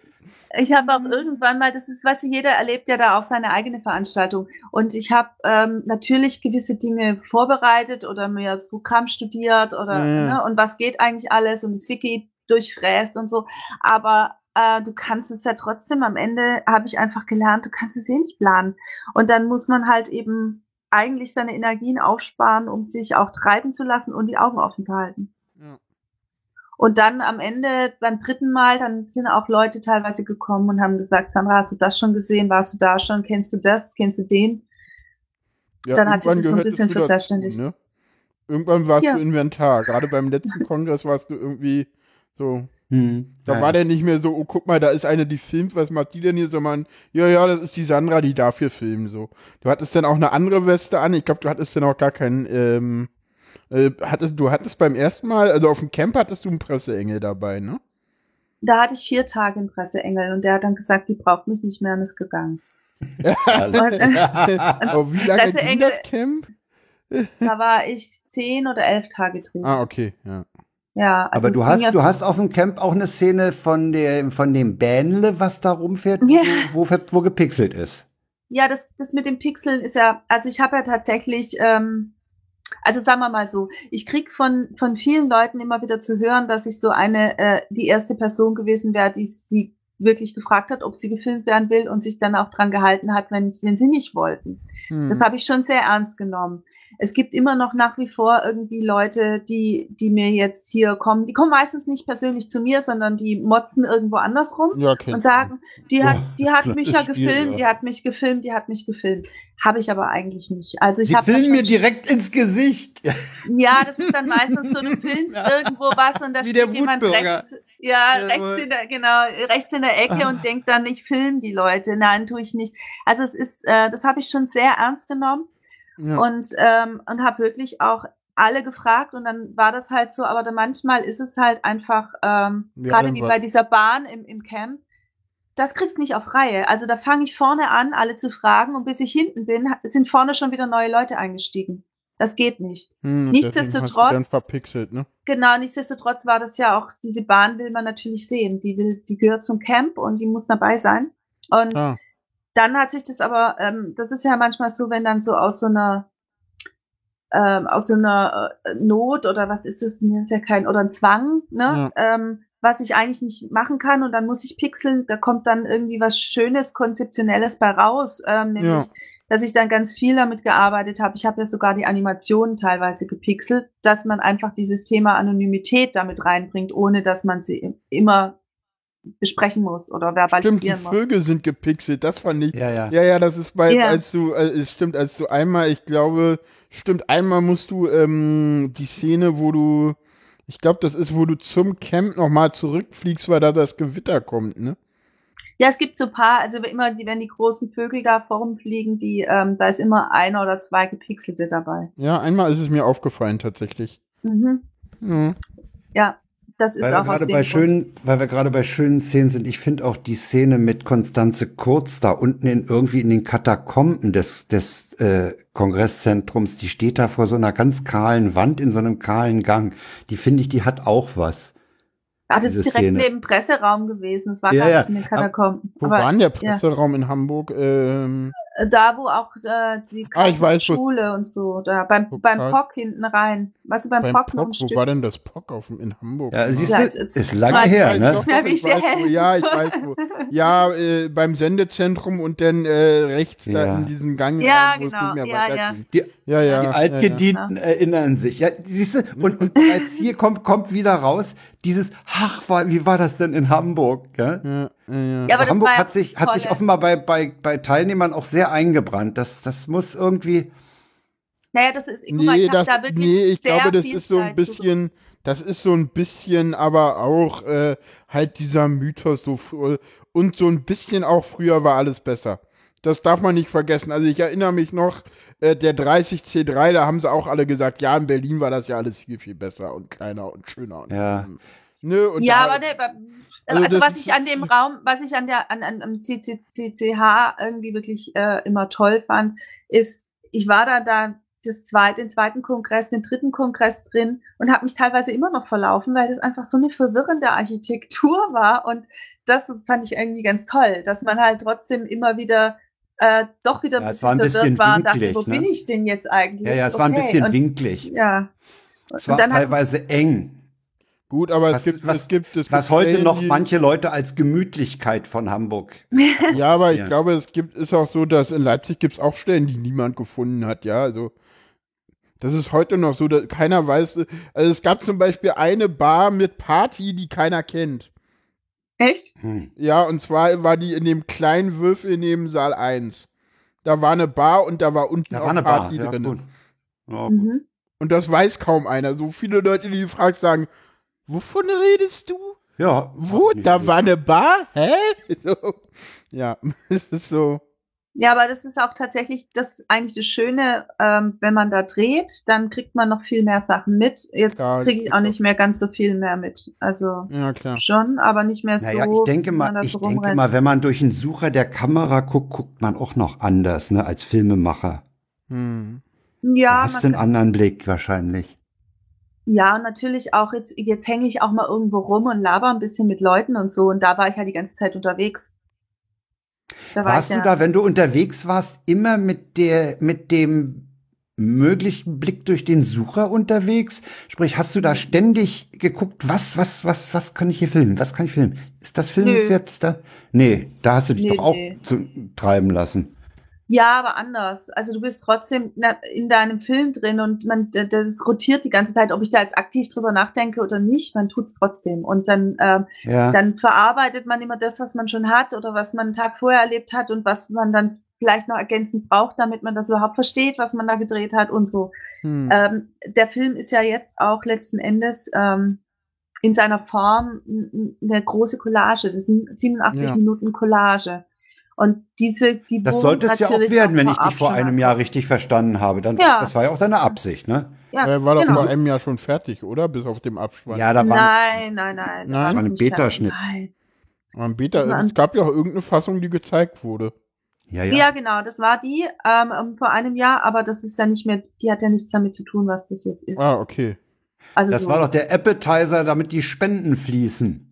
ich habe auch irgendwann mal, das ist, weißt du, jeder erlebt ja da auch seine eigene Veranstaltung. Und ich habe ähm, natürlich gewisse Dinge vorbereitet oder mir das Programm studiert oder Ja, ne, und was geht eigentlich alles und das Wiki durchfräst und so. Aber äh, du kannst es ja trotzdem, am Ende habe ich einfach gelernt, du kannst es eh nicht planen. Und dann muss man halt eben eigentlich seine Energien aufsparen, um sich auch treiben zu lassen und die Augen offen zu halten. Ja. Und dann am Ende, beim dritten Mal, dann sind auch Leute teilweise gekommen und haben gesagt, Sandra, hast du das schon gesehen? Warst du da schon? Kennst du das? Kennst du den? Ja, Dann hat sich das so ein bisschen verselbstständigt. Ne? Irgendwann warst Ja. du Inventar. Gerade beim letzten Kongress warst du irgendwie so. Hm. Da Ja, war der nicht mehr so, oh, guck mal, da ist eine, die filmt, was macht die denn hier? Sondern, ja, ja, das ist die Sandra, die dafür filmt, so. Du hattest dann auch eine andere Weste an. Ich glaube, du hattest dann auch gar keinen, ähm, äh, hattest, du hattest beim ersten Mal, also auf dem Camp hattest du einen Presseengel dabei, ne? Da hatte ich vier Tage einen Presseengel und der hat dann gesagt, die braucht mich nicht mehr und ist gegangen. Und, Oh, wie lange ging das Camp? da war ich zehn oder elf Tage drin. Ah, okay, ja. Ja, also Aber du hast, ja- du hast auf dem Camp auch eine Szene von dem, von dem Bähnle, was da rumfährt, Ja. wo, wo, wo gepixelt ist. Ja, das, das mit den Pixeln ist ja, also ich habe ja tatsächlich, ähm, also sagen wir mal so, ich krieg von, von vielen Leuten immer wieder zu hören, dass ich so eine, äh, die erste Person gewesen wäre, die sie wirklich gefragt hat, ob sie gefilmt werden will und sich dann auch dran gehalten hat, wenn, wenn sie nicht wollten. Hm. Das habe ich schon sehr ernst genommen. Es gibt immer noch nach wie vor irgendwie Leute, die, die mir jetzt hier kommen. Die kommen meistens nicht persönlich zu mir, sondern die motzen irgendwo anders rum ja, kennt und sagen, die hat, Oh, die hat mich ja gefilmt, die hat mich gefilmt, die hat mich gefilmt. Habe ich aber eigentlich nicht. Also ich habe filmen mir direkt ins Gesicht. ja, das ist dann meistens so, du filmst Ja. irgendwo was und da Wie steht jemand rechts, ja, Ja, rechts in der, genau, rechts in der Ecke Ah. und denkt dann, ich film die Leute. Nein, tue ich nicht. Also es ist, äh, das habe ich schon sehr ernst genommen ja. und ähm, und habe wirklich auch alle gefragt und dann war das halt so, aber dann manchmal ist es halt einfach ähm, Ja, gerade wie bei dieser Bahn im, im Camp. Das kriegst nicht auf Reihe. Also da fange ich vorne an, alle zu fragen und bis ich hinten bin, sind vorne schon wieder neue Leute eingestiegen. Das geht nicht. Hm, nichtsdestotrotz- Dann verpixelt, ne? Genau, nichtsdestotrotz war das ja auch, diese Bahn will man natürlich sehen. Die will, die gehört zum Camp und die muss dabei sein. Und Ah, dann hat sich das aber, ähm, das ist ja manchmal so, wenn dann so aus so einer ähm, aus so einer äh, Not oder was ist es, das ist ja kein, oder ein Zwang, ne? Ähm, was ich eigentlich nicht machen kann und dann muss ich pixeln, da kommt dann irgendwie was Schönes, Konzeptionelles bei raus, ähm, nämlich, Ja. Dass ich dann ganz viel damit gearbeitet habe. Ich habe ja sogar die Animationen teilweise gepixelt, dass man einfach dieses Thema Anonymität damit reinbringt, ohne dass man sie immer besprechen muss oder Stimmt, die verbalisieren muss. Vögel sind gepixelt, das fand ich. Ja, ja. Ja, ja, das ist bei, Ja. als du, äh, es stimmt, als du einmal, ich glaube, stimmt, einmal musst du ähm, die Szene, wo du, ich glaube, das ist, wo du zum Camp nochmal zurückfliegst, weil da das Gewitter kommt, ne? Ja, es gibt so ein paar, also immer, die, wenn die großen Vögel da vorumfliegen, die, ähm, da ist immer einer oder zwei gepixelte dabei. Ja, einmal ist es mir aufgefallen tatsächlich. Mhm. Ja. Ja, das ist Weil wir, auch aus gerade dem bei schönen, weil wir gerade bei schönen Szenen sind, ich finde auch die Szene mit Konstanze Kurz da unten in irgendwie in den Katakomben des, des äh, Kongresszentrums, die steht da vor so einer ganz kahlen Wand in so einem kahlen Gang. Die finde ich, die hat auch was. Ah, das ist direkt Szene. neben dem Presseraum gewesen. Das war Ja, gar ja. nicht in den Katakomben. Wo war denn der Presseraum in Hamburg? Ähm, äh, da, wo auch äh, die Ah, Schule und so, da beim, beim ah. POC hinten rein. Weißt du, beim, beim POC noch ein wo Stück. war denn das POC auf, dem- in Hamburg? Ja, siehst Ja, du, jetzt- jetzt- ist lange her, ne? doch, Mehr ich weiß, wo, ja, ich weiß wo. Ja, äh, beim Sendezentrum und dann äh, rechts da Ja. in diesem Gang, Ja, wo es genau, nicht mehr ja, ja. Die, Ja, ja. die ja, Altgedienten erinnern sich. Ja, siehst du, und, und bereits hier kommt, kommt wieder raus, dieses, ach, war, wie war das denn in Hamburg? Ja, ja, ja. Ja, das Hamburg ja hat sich, hat sich offenbar bei, bei, bei Teilnehmern auch sehr eingebrannt. Das, das muss irgendwie, Naja, das ist, guck mal, Nee, ich das, da wirklich nee, ich sehr glaube, das ist so ein bisschen, das ist so ein bisschen aber auch äh, halt dieser Mythos so und so ein bisschen auch früher war alles besser. Das darf man nicht vergessen. Also ich erinnere mich noch, äh, der 30C3, da haben sie auch alle gesagt, ja, in Berlin war das ja alles viel, viel besser und kleiner und schöner. Und, Ja. Ne, und ja, da, aber ne, aber- Also also, was ich an dem Raum, was ich an der an, an am CC, CCH irgendwie wirklich äh, immer toll fand, ist, ich war da da das zweite, den zweiten Kongress, den dritten Kongress drin und habe mich teilweise immer noch verlaufen, weil das einfach so eine verwirrende Architektur war und das fand ich irgendwie ganz toll, dass man halt trotzdem immer wieder äh, doch wieder Ja, es war ein verwirrt bisschen war und dachte, winklig, wo ne? bin ich denn jetzt eigentlich? ja, ja, es war ein Okay, bisschen und, winklig. Ja. Es war teilweise eng. gut, aber Was- es gibt, was- es gibt, es Was gibt heute Stellen, noch manche Leute als Gemütlichkeit von Hamburg. Ja, aber ich Ja. glaube, es gibt, ist auch so, dass in Leipzig gibt es auch Stellen, die niemand gefunden hat, ja. Also das ist heute noch so, dass keiner weiß. Also es gab zum Beispiel eine Bar mit Party, die keiner kennt. Echt? Hm. Ja, und zwar war die in dem kleinen Würfel neben Saal 1. Da war eine Bar und da war unten Da auch war eine Bar. Party Ja, drin. gut. Ja, gut. Mhm. Und das weiß kaum einer. So viele Leute, die du fragst, sagen, wovon redest du? ja Wo? Da war eine Bar? Hä? So. Ja, es ist so. Ja, aber das ist auch tatsächlich das eigentlich das Schöne, ähm, wenn man da dreht, dann kriegt man noch viel mehr Sachen mit. Jetzt Ja, kriege ich auch nicht mehr ganz so viel mehr mit. Also Ja, klar. schon, aber nicht mehr so. Naja, ich denke mal, ich so denke mal, wenn man durch den Sucher der Kamera guckt, guckt man auch noch anders, ne, als Filmemacher. Hm. ja, du hast man einen anderen Blick wahrscheinlich. ja, und natürlich auch jetzt, jetzt hänge ich auch mal irgendwo rum und laber ein bisschen mit Leuten und so. Und da war ich halt die ganze Zeit unterwegs. Da war Warst ich du ja, da, wenn du unterwegs warst, immer mit der, mit dem möglichen Blick durch den Sucher unterwegs? Sprich, hast du da ständig geguckt, was, was, was, was kann ich hier filmen? Was kann ich filmen? Ist das filmenswert? Ist da? Nee, da hast du dich Nee, doch auch nee. zu, treiben lassen. Ja, aber anders. Also du bist trotzdem in deinem Film drin und man, das rotiert die ganze Zeit, ob ich da jetzt aktiv drüber nachdenke oder nicht, man tut's trotzdem. Und dann, ähm, Ja. dann verarbeitet man immer das, was man schon hat oder was man einen Tag vorher erlebt hat und was man dann vielleicht noch ergänzend braucht, damit man das überhaupt versteht, was man da gedreht hat und so. Hm. Ähm, der Film ist ja jetzt auch letzten Endes ähm, in seiner Form eine große Collage. Das sind 87 Ja. Minuten Collage. Und diese, die Das sollte es ja auch werden, wenn ich dich vor einem Jahr richtig verstanden habe. Dann, Ja. Das war ja auch deine Absicht, ne? Ja, Er war doch genau. vor einem Jahr schon fertig, oder? Bis auf dem Abspann. Ja, da war Nein, nein, nein. Nein? War ein Beta-Schnitt. Beta, ein- es gab ja auch irgendeine Fassung, die gezeigt wurde. ja, Ja. ja. genau, das war die ähm, ähm, vor einem Jahr, aber das ist ja nicht mehr, die hat ja nichts damit zu tun, was das jetzt ist. Ah, okay. also Das so. war doch der Appetizer, damit die Spenden fließen.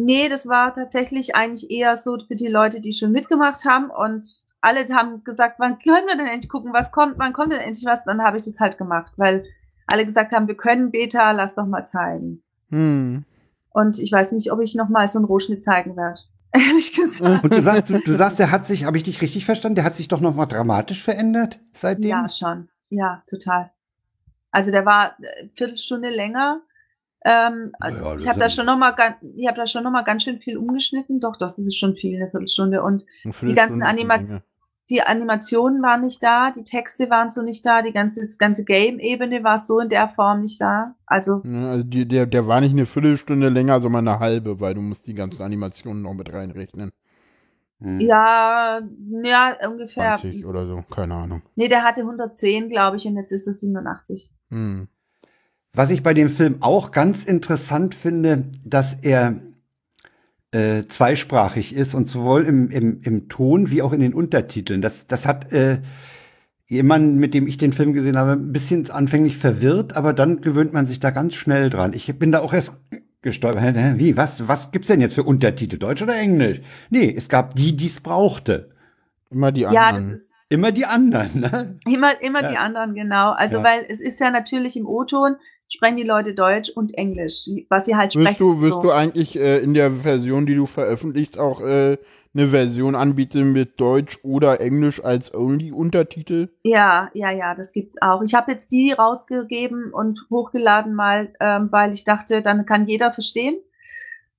Nee, das war tatsächlich eigentlich eher so für die Leute, die schon mitgemacht haben und alle haben gesagt, wann können wir denn endlich gucken, was kommt, wann kommt denn endlich was? Dann habe ich das halt gemacht, weil alle gesagt haben, wir können Beta, lass doch mal zeigen. Hm. Und ich weiß nicht, ob ich noch mal so einen Rohschnitt zeigen werde. Ehrlich gesagt. Und du sagst, du, du sagst, der hat sich, habe ich dich richtig verstanden, der hat sich doch noch mal dramatisch verändert seitdem? Ja, schon. Ja, total. Also der war äh, Viertelstunde länger. Ähm, also Ja, ich habe da schon noch mal, gan- ich habe da schon noch mal ganz schön viel umgeschnitten. Doch, das ist schon viel, eine Viertelstunde. Und die ganzen Animationen, die Animationen waren nicht da, die Texte waren so nicht da, die ganze, das ganze Game-Ebene war so in der Form nicht da. Also Ja, also die, der, der war nicht eine Viertelstunde länger, sondern eine halbe, weil du musst die ganzen Animationen noch mit reinrechnen. Hm. ja, ja, ungefähr. 20 oder so, keine Ahnung. Nee, der hatte 110, glaube ich, und jetzt ist es 87. Hm. Was ich bei dem Film auch ganz interessant finde, dass er äh, zweisprachig ist und sowohl im, im, im Ton wie auch in den Untertiteln. Das, das hat äh, jemand, mit dem ich den Film gesehen habe, ein bisschen anfänglich verwirrt, aber dann gewöhnt man sich da ganz schnell dran. Ich bin da auch erst gestolpert. Wie, was, was gibt's denn jetzt für Untertitel, Deutsch oder Englisch? Nee, es gab die, die es brauchte. Immer die Ja, anderen. das ist Immer die anderen, ne? immer, immer Ja. die anderen, genau. Also, Ja. weil es ist ja natürlich im O-Ton, sprechen die Leute Deutsch und Englisch, was sie halt Wirst sprechen. du, wirst so. du eigentlich äh, in der Version, die du veröffentlichst, auch äh, eine Version anbieten mit Deutsch oder Englisch als Only-Untertitel? Ja, ja, ja, das gibt's auch. Ich habe jetzt die rausgegeben und hochgeladen mal, ähm, weil ich dachte, dann kann jeder verstehen.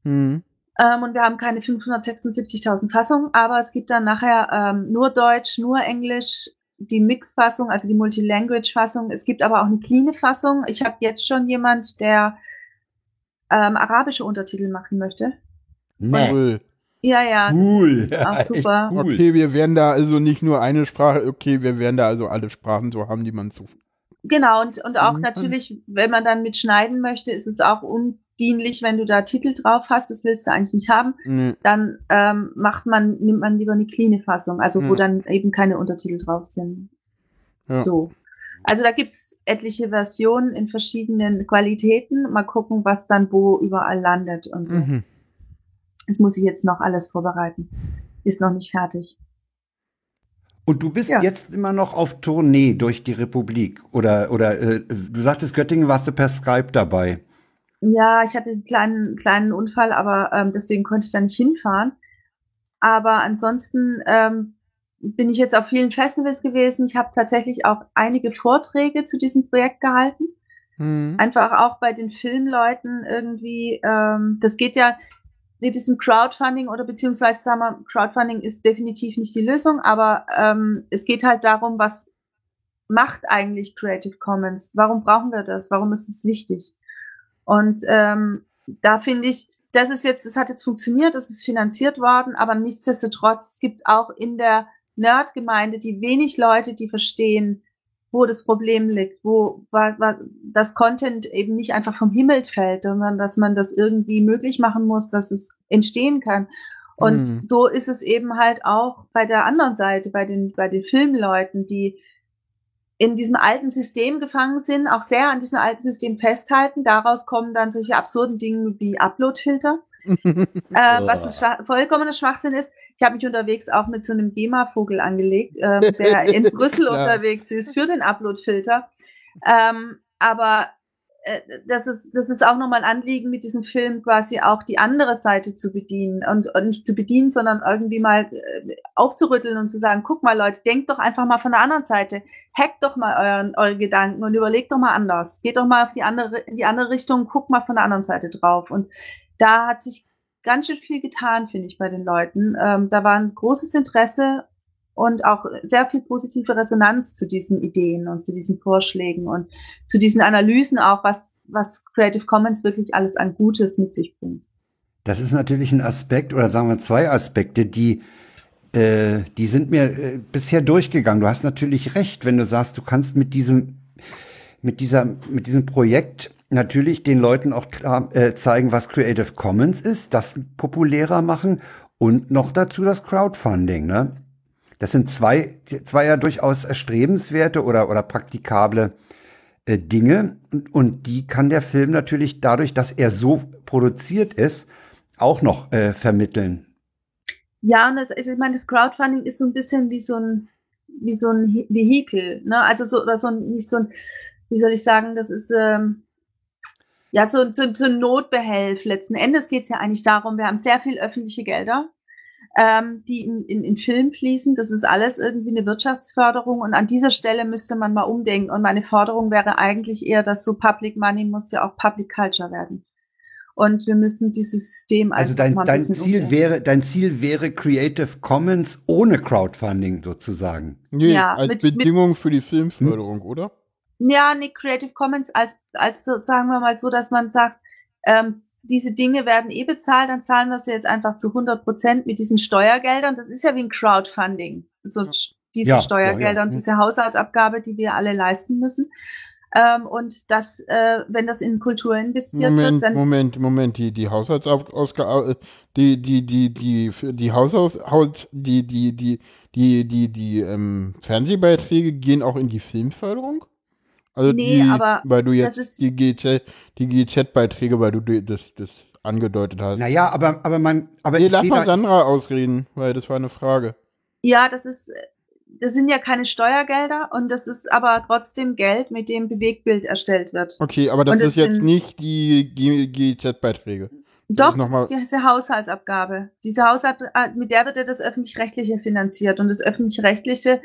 Hm. Ähm, und wir haben keine 576.000 Fassungen, aber es gibt dann nachher ähm, nur Deutsch, nur Englisch, die Mix-Fassung, also die Multilanguage-Fassung. Es gibt aber auch eine cleane Fassung. Ich habe jetzt schon jemand, der ähm, arabische Untertitel machen möchte. Nee. Cool. Ja, ja. Cool. Ach, super. Cool. Okay, wir werden da also nicht nur eine Sprache, okay, wir werden da also alle Sprachen so haben, die man zu. Genau, und, und auch Mhm. natürlich, wenn man dann mitschneiden möchte, ist es auch undienlich, wenn du da Titel drauf hast, das willst du eigentlich nicht haben, Nee. dann ähm, macht man, nimmt man lieber eine cleane Fassung, also wo Ja. dann eben keine Untertitel drauf sind. Ja. So. Also da gibt's etliche Versionen in verschiedenen Qualitäten. Mal gucken, was dann wo überall landet und so. Mhm. Das muss ich jetzt noch alles vorbereiten. Ist noch nicht fertig. Und du bist Ja. jetzt immer noch auf Tournee durch die Republik. Oder, oder äh, du sagtest, Göttingen warst du per Skype dabei. Ja, ich hatte einen kleinen, kleinen Unfall, aber ähm, deswegen konnte ich da nicht hinfahren. Aber ansonsten ähm, bin ich jetzt auf vielen Festivals gewesen. Ich habe tatsächlich auch einige Vorträge zu diesem Projekt gehalten. Mhm. Einfach auch bei den Filmleuten irgendwie. Ähm, das geht ja mit diesem Crowdfunding oder beziehungsweise sagen wir, Crowdfunding ist definitiv nicht die Lösung, aber ähm, es geht halt darum, was macht eigentlich Creative Commons? Warum brauchen wir das? Warum ist es wichtig? Und ähm, da finde ich, das ist jetzt, es hat jetzt funktioniert, es ist finanziert worden, aber nichtsdestotrotz gibt es auch in der Nerd-Gemeinde die wenig Leute, die verstehen, wo das Problem liegt, wo das Content eben nicht einfach vom Himmel fällt, sondern dass man das irgendwie möglich machen muss, dass es entstehen kann. Und Mhm. so ist es eben halt auch bei der anderen Seite, bei den, bei den Filmleuten, die in diesem alten System gefangen sind, auch sehr an diesem alten System festhalten. Daraus kommen dann solche absurden Dinge wie Uploadfilter, äh, was ein schwach, vollkommener Schwachsinn ist. Ich habe mich unterwegs auch mit so einem GEMA-Vogel angelegt, ähm, der in Brüssel unterwegs ist für den Uploadfilter. Ähm, aber äh, das ist, das ist auch nochmal ein Anliegen mit diesem Film quasi auch die andere Seite zu bedienen und, und nicht zu bedienen, sondern irgendwie mal äh, aufzurütteln und zu sagen, guck mal Leute, denkt doch einfach mal von der anderen Seite, hackt doch mal euren, eure Gedanken und überlegt doch mal anders, geht doch mal auf die andere, in die andere Richtung, guckt mal von der anderen Seite drauf. Und da hat sich ganz schön viel getan, finde ich, bei den Leuten. Ähm, da war ein großes Interesse und auch sehr viel positive Resonanz zu diesen Ideen und zu diesen Vorschlägen und zu diesen Analysen auch, was, was Creative Commons wirklich alles an Gutes mit sich bringt. Das ist natürlich ein Aspekt, oder sagen wir zwei Aspekte, die, äh, die sind mir äh, bisher durchgegangen. Du hast natürlich recht, wenn du sagst, du kannst mit diesem, mit dieser, mit diesem Projekt natürlich den Leuten auch klar, äh, zeigen, was Creative Commons ist, das populärer machen und noch dazu das Crowdfunding, ne? Das sind zwei, zwei ja durchaus erstrebenswerte oder, oder praktikable äh, Dinge. Und, und die kann der Film natürlich dadurch, dass er so produziert ist, auch noch äh, vermitteln. Ja, und das, also ich meine, das Crowdfunding ist so ein bisschen wie so ein, wie so ein Vehikel, ne? Also so, oder so ein, nicht so ein, wie soll ich sagen, das ist, ähm, ja, so, so, so ein Notbehelf. Letzten Endes geht es ja eigentlich darum, wir haben sehr viel öffentliche Gelder, ähm, die in, in, in Film fließen. Das ist alles irgendwie eine Wirtschaftsförderung und an dieser Stelle müsste man mal umdenken. Und meine Forderung wäre eigentlich eher, dass so Public Money muss ja auch Public Culture werden. Und wir müssen dieses System also dein, mal ein dein Ziel umgehen. wäre dein Ziel wäre Creative Commons ohne Crowdfunding sozusagen. Nee, ja, als mit, Bedingung mit, für die Filmförderung, hm? oder? Ja, nee, Creative Commons als als so, sagen wir mal so, dass man sagt, ähm, diese Dinge werden eh bezahlt, dann zahlen wir sie jetzt einfach zu 100 Prozent mit diesen Steuergeldern. Das ist ja wie ein Crowdfunding. So diese ja, Steuergelder ja, ja. und diese Haushaltsabgabe, die wir alle leisten müssen. Ähm, und das, äh, wenn das in Kultur investiert Moment, wird, dann. Moment, Moment, die, die Haushaltsausgabe, die, die, die, die, die Haushaus, die, die, die, die, die, die, ähm, Fernsehbeiträge gehen auch in die Filmförderung? Also nee, die, aber weil du jetzt die GZ, die GZ-Beiträge, weil du das, das angedeutet hast. Naja, aber, aber man, aber nee, lass mal Sandra ausreden, weil das war eine Frage. Ja, das ist, das sind ja keine Steuergelder und das ist aber trotzdem Geld, mit dem Bewegtbild erstellt wird. Okay, aber das und ist jetzt nicht die GIZ-Beiträge. Doch, das ist diese Haushaltsabgabe. Diese Haushalt, äh, mit der wird ja das Öffentlich-Rechtliche finanziert und das Öffentlich-Rechtliche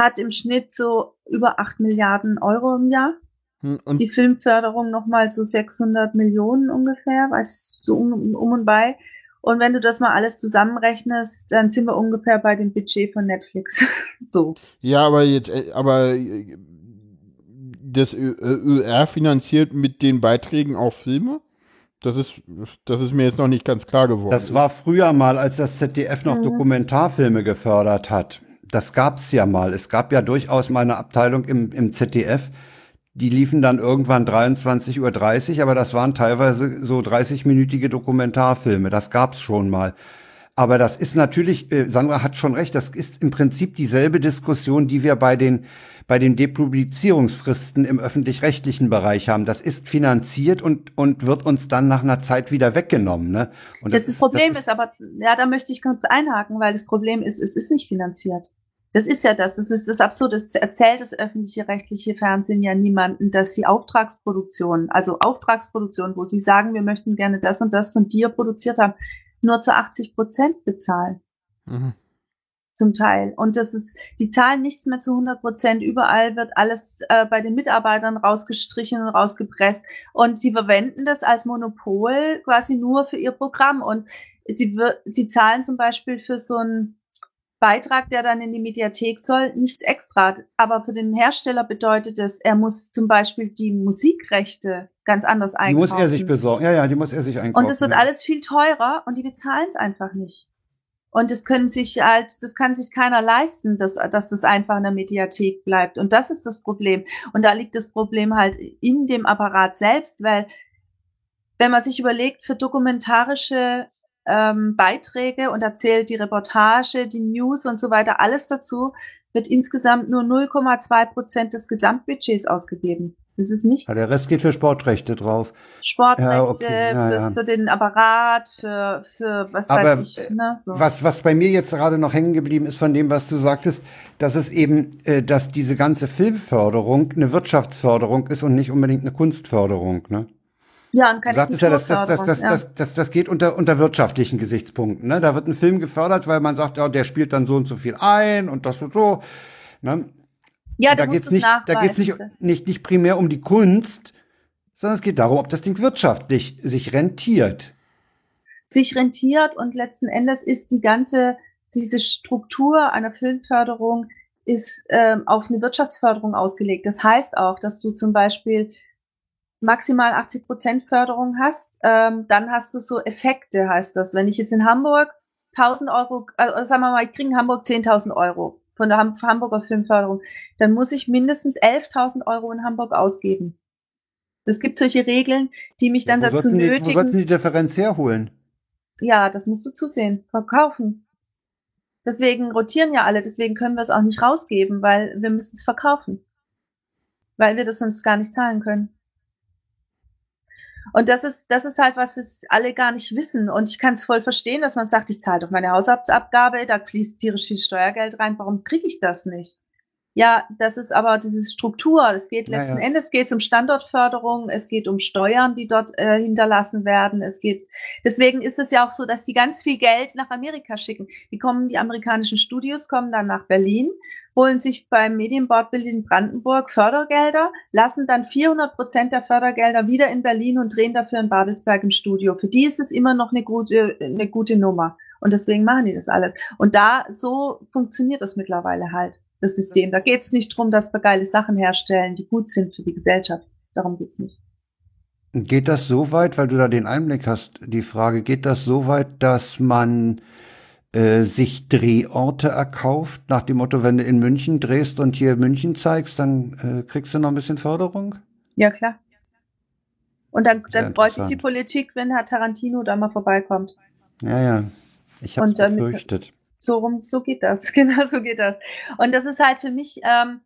hat im Schnitt so über 8 Milliarden Euro im Jahr. Hm, und die Filmförderung nochmal so 600 Millionen ungefähr, weiß so um, um und bei. Und wenn du das mal alles zusammenrechnest, dann sind wir ungefähr bei dem Budget von Netflix. so. Ja, aber jetzt, äh, aber äh, das ÖR finanziert mit den Beiträgen auch Filme? Das ist, das ist mir jetzt noch nicht ganz klar geworden. Das war früher mal, als das ZDF noch mhm. Dokumentarfilme gefördert hat. Das gab's ja mal. Es gab ja durchaus mal eine Abteilung im, im ZDF, die liefen dann irgendwann 23.30 Uhr, aber das waren teilweise so 30-minütige Dokumentarfilme. Das gab's schon mal. Aber das ist natürlich, äh, Sandra hat schon recht, das ist im Prinzip dieselbe Diskussion, die wir bei den, bei den Depublizierungsfristen im öffentlich-rechtlichen Bereich haben. Das ist finanziert und, und wird uns dann nach einer Zeit wieder weggenommen. Ne? Und das, das, ist, Problem das ist, ist aber, ja, da möchte ich kurz einhaken, weil das Problem ist, es ist nicht finanziert. Das ist ja das. Das ist das Absurde. Das erzählt das öffentliche rechtliche Fernsehen ja niemanden, dass sie Auftragsproduktion, also Auftragsproduktion, wo sie sagen, wir möchten gerne das und das von dir produziert haben, nur zu 80 Prozent bezahlen. Mhm. Zum Teil. Und das ist, die zahlen nichts mehr zu 100 Prozent. Überall wird alles äh, bei den Mitarbeitern rausgestrichen und rausgepresst. Und sie verwenden das als Monopol quasi nur für ihr Programm. Und sie, sie zahlen zum Beispiel für so ein Beitrag, der dann in die Mediathek soll, nichts extra. Aber für den Hersteller bedeutet es, er muss zum Beispiel die Musikrechte ganz anders einkaufen. Die muss er sich besorgen. Ja, ja, die muss er sich einkaufen. Und es wird ja. alles viel teurer und die bezahlen es einfach nicht. Und das können sich halt, das kann sich keiner leisten, dass, dass das einfach in der Mediathek bleibt. Und das ist das Problem. Und da liegt das Problem halt in dem Apparat selbst, weil wenn man sich überlegt, für dokumentarische ähm, Beiträge und erzählt die Reportage, die News und so weiter, alles dazu, wird insgesamt nur 0,2 Prozent des Gesamtbudgets ausgegeben. Das ist nichts. Ja, der Rest geht für Sportrechte drauf. Sportrechte, ja, okay. ja, für, für, den Apparat, für, für was Aber weiß ich. Ne, so. was, was bei mir jetzt gerade noch hängen geblieben ist von dem, was du sagtest, dass es eben, äh, dass diese ganze Filmförderung eine Wirtschaftsförderung ist und nicht unbedingt eine Kunstförderung. Ne? Ja, und keine du sagtest ja, das, das, das, das, das, das, das geht unter, unter wirtschaftlichen Gesichtspunkten. Ne? Da wird ein Film gefördert, weil man sagt, ja, der spielt dann so und so viel ein und das und so. Ne? Ja, da geht's nicht, da geht's nicht, nicht, nicht primär um die Kunst, sondern es geht darum, ob das Ding wirtschaftlich sich rentiert. Sich rentiert und letzten Endes ist die ganze, diese Struktur einer Filmförderung ist ähm, auf eine Wirtschaftsförderung ausgelegt. Das heißt auch, dass du zum Beispiel maximal 80 Prozent Förderung hast, ähm, dann hast du so Effekte, heißt das. Wenn ich jetzt in Hamburg 1000 Euro, äh, sagen wir mal, ich kriege in Hamburg 10.000 Euro von der Ham Hamburger Filmförderung, dann muss ich mindestens 11.000 Euro in Hamburg ausgeben. Es gibt solche Regeln, die mich dann ja, dazu die, nötigen. Wo sollten die Differenz herholen? Ja, das musst du zusehen. Verkaufen. Deswegen rotieren ja alle, deswegen können wir es auch nicht rausgeben, weil wir müssen es verkaufen. Weil wir das sonst gar nicht zahlen können. Und das ist, das ist halt, was es alle gar nicht wissen. Und ich kann es voll verstehen, dass man sagt, ich zahle doch meine Hausabgabe, da fließt tierisch viel Steuergeld rein, warum kriege ich das nicht? Ja, das ist aber diese Struktur. Es geht letzten ja, ja. Endes geht um Standortförderung, es geht um Steuern, die dort äh, hinterlassen werden. Es geht deswegen ist es ja auch so, dass die ganz viel Geld nach Amerika schicken. Die kommen, die amerikanischen Studios kommen dann nach Berlin, holen sich beim Medienboard Berlin Brandenburg Fördergelder, lassen dann 400 Prozent der Fördergelder wieder in Berlin und drehen dafür in Babelsberg im Studio. Für die ist es immer noch eine gute, eine gute Nummer. Und deswegen machen die das alles. Und da, so funktioniert das mittlerweile halt das System. Da geht es nicht darum, dass wir geile Sachen herstellen, die gut sind für die Gesellschaft. Darum geht es nicht. Geht das so weit, weil du da den Einblick hast, die Frage, geht das so weit, dass man äh, sich Drehorte erkauft, nach dem Motto, wenn du in München drehst und hier München zeigst, dann äh, kriegst du noch ein bisschen Förderung? Ja, klar. Und dann, dann freut sich die Politik, wenn Herr Tarantino da mal vorbeikommt. Ja, ja. Ich habe befürchtet. So rum, so geht das. Genau, so geht das. Und das ist halt für mich ähm,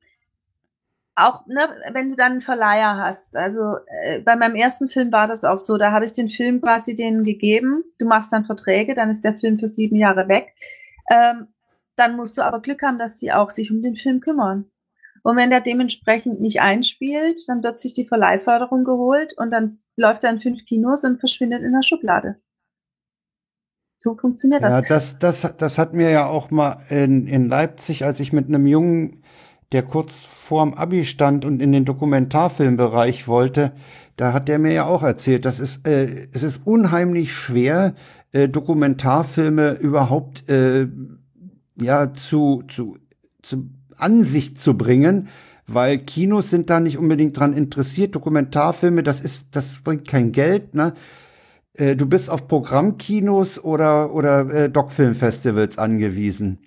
auch, ne, wenn du dann einen Verleiher hast. Also äh, bei meinem ersten Film war das auch so. Da habe ich den Film quasi denen gegeben. Du machst dann Verträge, dann ist der Film für sieben Jahre weg. Ähm, dann musst du aber Glück haben, dass sie auch sich um den Film kümmern. Und wenn der dementsprechend nicht einspielt, dann wird sich die Verleihförderung geholt und dann läuft er in fünf Kinos und verschwindet in der Schublade. So funktioniert das. Ja, das, das, das hat mir ja auch mal in, in Leipzig, als ich mit einem Jungen, der kurz vorm Abi stand und in den Dokumentarfilmbereich wollte, da hat der mir ja auch erzählt, das ist, äh, es ist unheimlich schwer, äh, Dokumentarfilme überhaupt äh, ja zu, zu, zu Ansicht zu bringen, weil Kinos sind da nicht unbedingt dran interessiert. Dokumentarfilme, das ist, das bringt kein Geld, ne? Äh, du bist auf Programmkinos oder, oder äh, Doc-Film-Festivals angewiesen.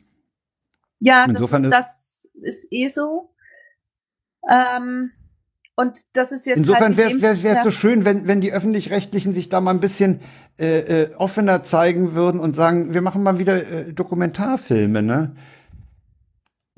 Ja, Insofern das, ist, das ist eh so. Ähm, und das ist jetzt. Insofern halt wäre es so schön, wenn, wenn die Öffentlich-Rechtlichen sich da mal ein bisschen äh, äh, offener zeigen würden und sagen, wir machen mal wieder äh, Dokumentarfilme, ne?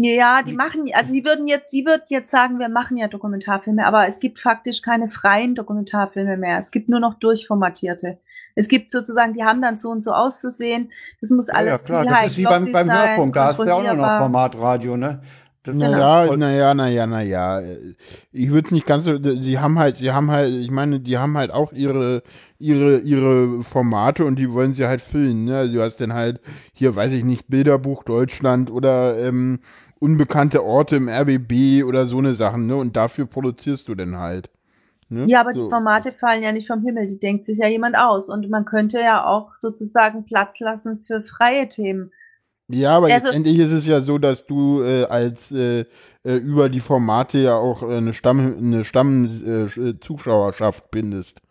Ja, die machen, also sie würden jetzt, sie wird jetzt sagen, wir machen ja Dokumentarfilme, aber es gibt faktisch keine freien Dokumentarfilme mehr. Es gibt nur noch durchformatierte. Es gibt sozusagen, die haben dann so und so auszusehen. Das muss alles ja, klar. Das ist wie beim, beim Hörfunk, da hast du ja auch noch Formatradio, ne? Naja, genau. naja, naja, naja. Ich würde nicht ganz so, sie haben halt, sie haben halt, ich meine, die haben halt auch ihre, ihre, ihre Formate und die wollen sie halt füllen, ne? Also du hast dann halt hier, weiß ich nicht, Bilderbuch Deutschland oder ähm, unbekannte Orte im RBB oder so eine Sachen, ne? Und dafür produzierst du dann halt. Ne? Ja, aber so. die Formate fallen ja nicht vom Himmel, die denkt sich ja jemand aus. Und man könnte ja auch sozusagen Platz lassen für freie Themen. Ja, aber also, letztendlich ist es ja so, dass du äh, als äh, äh, über die Formate ja auch äh, eine Stamm eine Stammzuschauerschaft äh, bindest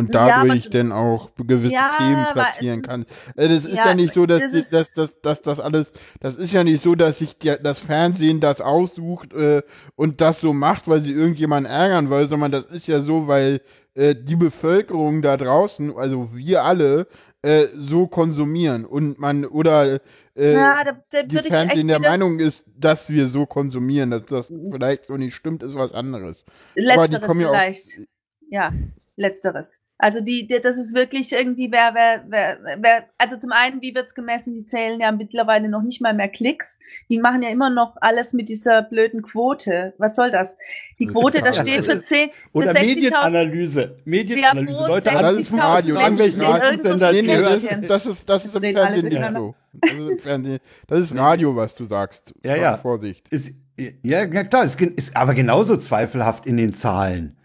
und dadurch ja, dann auch gewisse ja, Themen platzieren kann. Das ist ja, ja nicht so, dass das, dass, dass, dass das alles, das ist ja nicht so, dass sich das Fernsehen das aussucht äh, und das so macht, weil sie irgendjemanden ärgern will, sondern das ist ja so, weil äh, die Bevölkerung da draußen, also wir alle, äh, so konsumieren und man oder äh, ja, da, da die Fernsehen der Meinung ist, dass wir so konsumieren, dass das vielleicht so nicht stimmt, ist was anderes. Letzteres vielleicht. Ja, letzteres. Also die, die, das ist wirklich irgendwie, wer, wer, wer, wer, also zum einen, wie wird's gemessen? Die zählen ja mittlerweile noch nicht mal mehr Klicks. Die machen ja immer noch alles mit dieser blöden Quote. Was soll das? Die Quote, da steht für 10, Oder Medienanalyse. Medienanalyse. Leute, das ist Radio. Nee, nee, das, ist, das ist im Fernsehen nicht so. Das ist Radio, was du sagst. Ja, ja. Vorsicht. Ist, ja, klar, ist, ist aber genauso zweifelhaft in den Zahlen.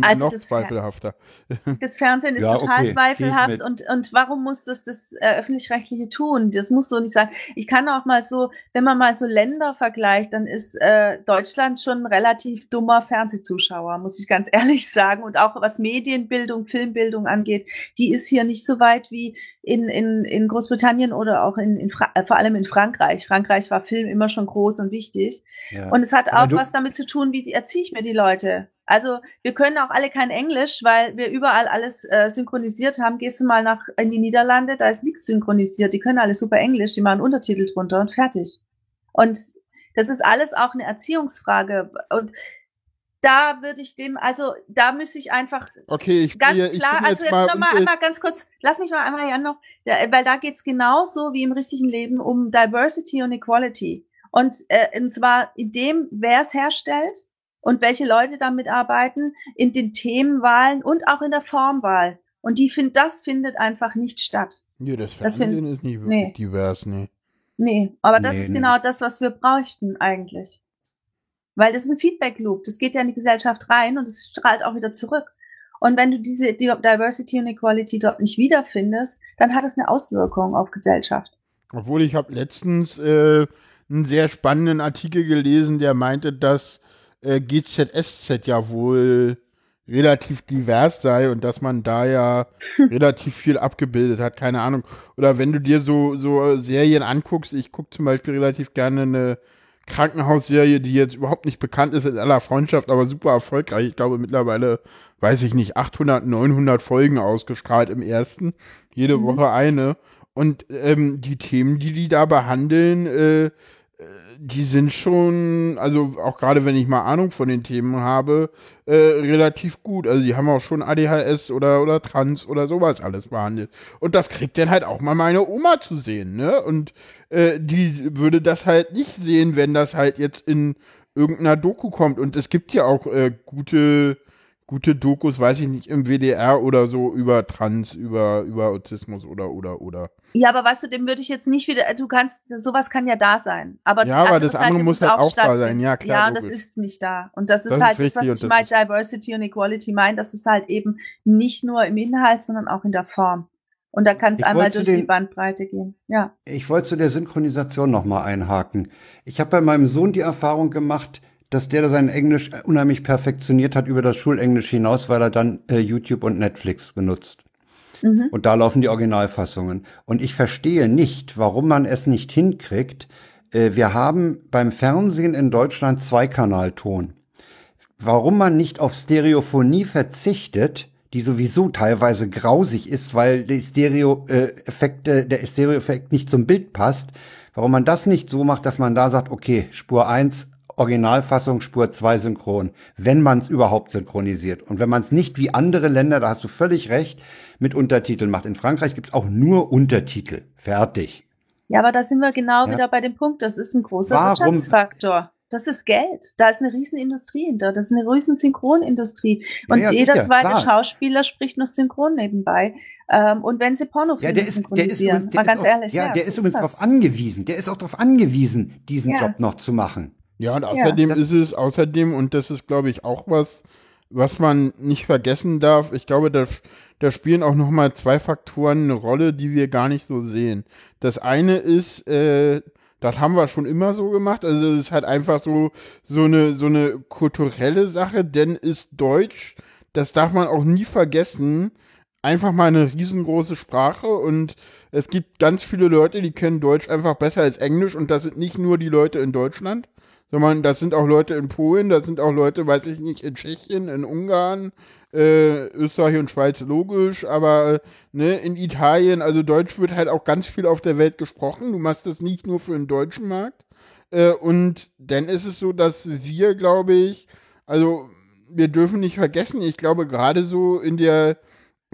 Also noch das zweifelhafter. Das Fernsehen ist ja, total okay. zweifelhaft und, und warum muss das das äh, öffentlich-rechtliche tun? Das muss so nicht sein. Ich kann auch mal so, wenn man mal so Länder vergleicht, dann ist äh, Deutschland schon ein relativ dummer Fernsehzuschauer, muss ich ganz ehrlich sagen. Und auch was Medienbildung, Filmbildung angeht, die ist hier nicht so weit wie in, in, in Großbritannien oder auch in, in Fra äh, vor allem in Frankreich. Frankreich war Film immer schon groß und wichtig. Ja. Und es hat auch was damit zu tun, wie erziehe ich mir die Leute? Also wir können auch alle kein Englisch, weil wir überall alles äh, synchronisiert haben. Gehst du mal nach in die Niederlande, da ist nichts synchronisiert. Die können alle super Englisch, die machen Untertitel drunter und fertig. Und das ist alles auch eine Erziehungsfrage. Und da würde ich dem, also da müsste ich einfach Okay, ich ganz ich klar, bin also jetzt mal nochmal einmal ganz kurz, lass mich mal einmal Jan noch, ja, weil da geht's genauso wie im richtigen Leben um Diversity und Equality. Und, äh, und zwar in dem, wer es herstellt und welche Leute damit arbeiten, in den Themenwahlen und auch in der Formwahl. Und die find, das findet einfach nicht statt. Nee, das Das Fernsehen find- ist nicht wirklich nee. divers, nee. Nee, aber das Nee, ist nee. genau das, was wir bräuchten eigentlich. Weil das ist ein Feedback-Loop. Das geht ja in die Gesellschaft rein und es strahlt auch wieder zurück. Und wenn du diese die Diversity und Equality dort nicht wiederfindest, dann hat es eine Auswirkung auf Gesellschaft. Obwohl ich habe letztens äh, einen sehr spannenden Artikel gelesen, der meinte, dass äh, GZSZ ja wohl relativ divers sei und dass man da ja relativ viel abgebildet hat, keine Ahnung. Oder wenn du dir so, so Serien anguckst, ich gucke zum Beispiel relativ gerne eine Krankenhausserie, die jetzt überhaupt nicht bekannt ist in aller Freundschaft, aber super erfolgreich. Ich glaube mittlerweile, weiß ich nicht, 800, 900 Folgen ausgestrahlt im ersten. Jede Mhm. Woche eine. Und ähm, die Themen, die die da behandeln, äh, äh, die sind schon, also auch gerade wenn ich mal Ahnung von den Themen habe, äh, relativ gut. Also die haben auch schon ADHS oder, oder Trans oder sowas alles behandelt. Und das kriegt dann halt auch mal meine Oma zu sehen, ne? Und äh, die würde das halt nicht sehen, wenn das halt jetzt in irgendeiner Doku kommt. Und es gibt ja auch äh, gute, gute Dokus, weiß ich nicht, im WDR oder so über Trans, über, über Autismus oder, oder, oder. Ja, aber weißt du, dem würde ich jetzt nicht wieder, du kannst, sowas kann ja da sein. Aber Ja, aber das andere Seite muss halt auch da sein. Ja, klar, Ja, und das logisch. ist nicht da. Und das ist Das ist halt das, was ich mit Diversity und Equality meine. Das ist halt eben nicht nur im Inhalt, sondern auch in der Form. Und da kann es einmal durch den- die Bandbreite gehen. Ja. Ich wollte zu der Synchronisation noch mal einhaken. Ich habe bei meinem Sohn die Erfahrung gemacht, dass der sein Englisch unheimlich perfektioniert hat über das Schulenglisch hinaus, weil er dann äh, YouTube und Netflix benutzt. Mhm. Und da laufen die Originalfassungen. Und ich verstehe nicht, warum man es nicht hinkriegt. Äh, wir haben beim Fernsehen in Deutschland Zweikanalton. Warum man nicht auf Stereophonie verzichtet, die sowieso teilweise grausig ist, weil die Stereo-Effekte, der Stereo-Effekt nicht zum Bild passt, warum man das nicht so macht, dass man da sagt, okay, Spur 1 Originalfassung, Spur 2 synchron, wenn man es überhaupt synchronisiert. Und wenn man es nicht wie andere Länder, da hast du völlig recht, mit Untertiteln macht. In Frankreich gibt's auch nur Untertitel. Fertig. Ja, aber da sind wir genau Ja. wieder bei dem Punkt. Das ist ein großer Warum- Wirtschaftsfaktor. Das ist Geld. Da ist eine riesen Industrie hinter. Das ist eine riesen Synchronindustrie. Und Ja, ja, jeder sicher, zweite klar. Schauspieler spricht noch synchron nebenbei. Ähm, und wenn sie Ja, Pornofilme ist, der ist, synchronisieren, übrigens, mal ganz auch, ehrlich. ja, der ist übrigens darauf angewiesen. Der ist auch darauf angewiesen, diesen Ja. Job noch zu machen. Ja, und außerdem Das- ist es, außerdem, und das ist, glaube ich, auch was, was man nicht vergessen darf, ich glaube, da, da spielen auch nochmal zwei Faktoren eine Rolle, die wir gar nicht so sehen. Das eine ist, äh, das haben wir schon immer so gemacht, also es ist halt einfach so, so eine, so eine kulturelle Sache, denn ist Deutsch, das darf man auch nie vergessen, einfach mal eine riesengroße Sprache und es gibt ganz viele Leute, die kennen Deutsch einfach besser als Englisch und das sind nicht nur die Leute in Deutschland, sondern das sind auch Leute in Polen, das sind auch Leute, weiß ich nicht, in Tschechien, in Ungarn, äh, Österreich und Schweiz logisch, aber äh, ne, in Italien, also Deutsch wird halt auch ganz viel auf der Welt gesprochen. Du machst das nicht nur für den deutschen Markt. Äh, und dann ist es so, dass wir, glaube ich, also wir dürfen nicht vergessen, ich glaube gerade so in der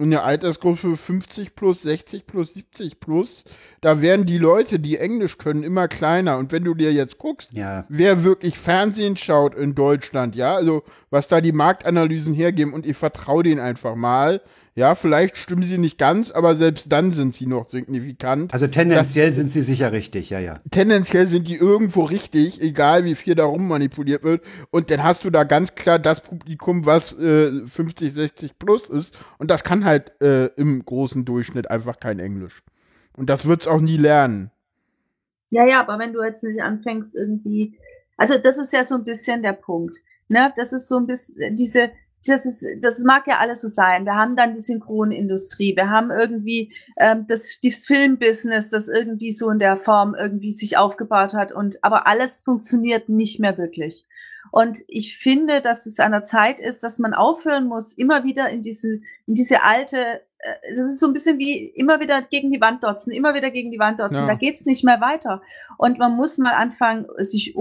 in der Altersgruppe 50 plus, 60 plus, 70 plus, da werden die Leute, die Englisch können, immer kleiner. Und wenn du dir jetzt guckst, Ja. wer wirklich Fernsehen schaut in Deutschland, ja, also was da die Marktanalysen hergeben und ich vertraue denen einfach mal, ja, vielleicht stimmen sie nicht ganz, aber selbst dann sind sie noch signifikant. Also tendenziell sind sie sicher richtig, ja, ja. Tendenziell sind die irgendwo richtig, egal wie viel darum manipuliert wird. Und dann hast du da ganz klar das Publikum, was äh, 50, 60 plus ist. Und das kann halt äh, im großen Durchschnitt einfach kein Englisch. Und das wird's auch nie lernen. Ja, ja, aber wenn du jetzt nicht anfängst irgendwie, also das ist ja so ein bisschen der Punkt, ne? Das ist so ein bisschen diese, das ist, das mag ja alles so sein. Wir haben dann die Synchronindustrie, wir haben irgendwie ähm, das, das Filmbusiness, das irgendwie so in der Form irgendwie sich aufgebaut hat und aber alles funktioniert nicht mehr wirklich. Und ich finde, dass es an der Zeit ist, dass man aufhören muss, immer wieder in diese, in diese alte, äh, das ist so ein bisschen wie immer wieder gegen die Wand dotzen, immer wieder gegen die Wand dotzen. Ja. Da geht's nicht mehr weiter. Und man muss mal anfangen, sich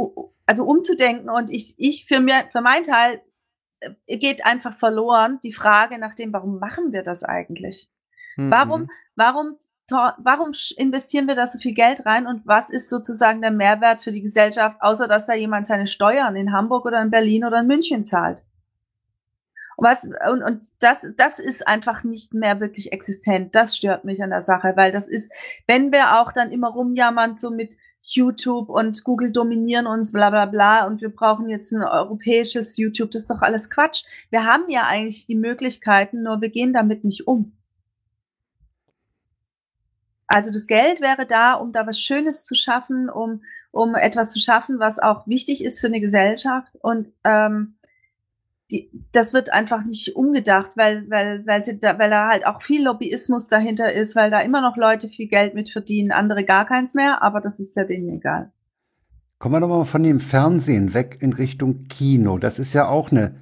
also umzudenken. Und ich, ich für mir, für meinen Teil geht einfach verloren die Frage nach dem, warum machen wir das eigentlich? Mhm. Warum, warum, warum investieren wir da so viel Geld rein und was ist sozusagen der Mehrwert für die Gesellschaft, außer dass da jemand seine Steuern in Hamburg oder in Berlin oder in München zahlt? Und Was, und, und das, das ist einfach nicht mehr wirklich existent. Das stört mich an der Sache, weil das ist, wenn wir auch dann immer rumjammern, so mit YouTube und Google dominieren uns, bla bla bla, und wir brauchen jetzt ein europäisches YouTube, das ist doch alles Quatsch. Wir haben ja eigentlich die Möglichkeiten, nur wir gehen damit nicht um. Also das Geld wäre da, um da was Schönes zu schaffen, um, um etwas zu schaffen, was auch wichtig ist für eine Gesellschaft. Und ähm, die, das wird einfach nicht umgedacht, weil, weil, weil, sie da, weil da halt auch viel Lobbyismus dahinter ist, weil da immer noch Leute viel Geld mit verdienen, andere gar keins mehr, aber das ist ja denen egal. Kommen wir doch mal von dem Fernsehen weg in Richtung Kino. Das ist ja auch eine,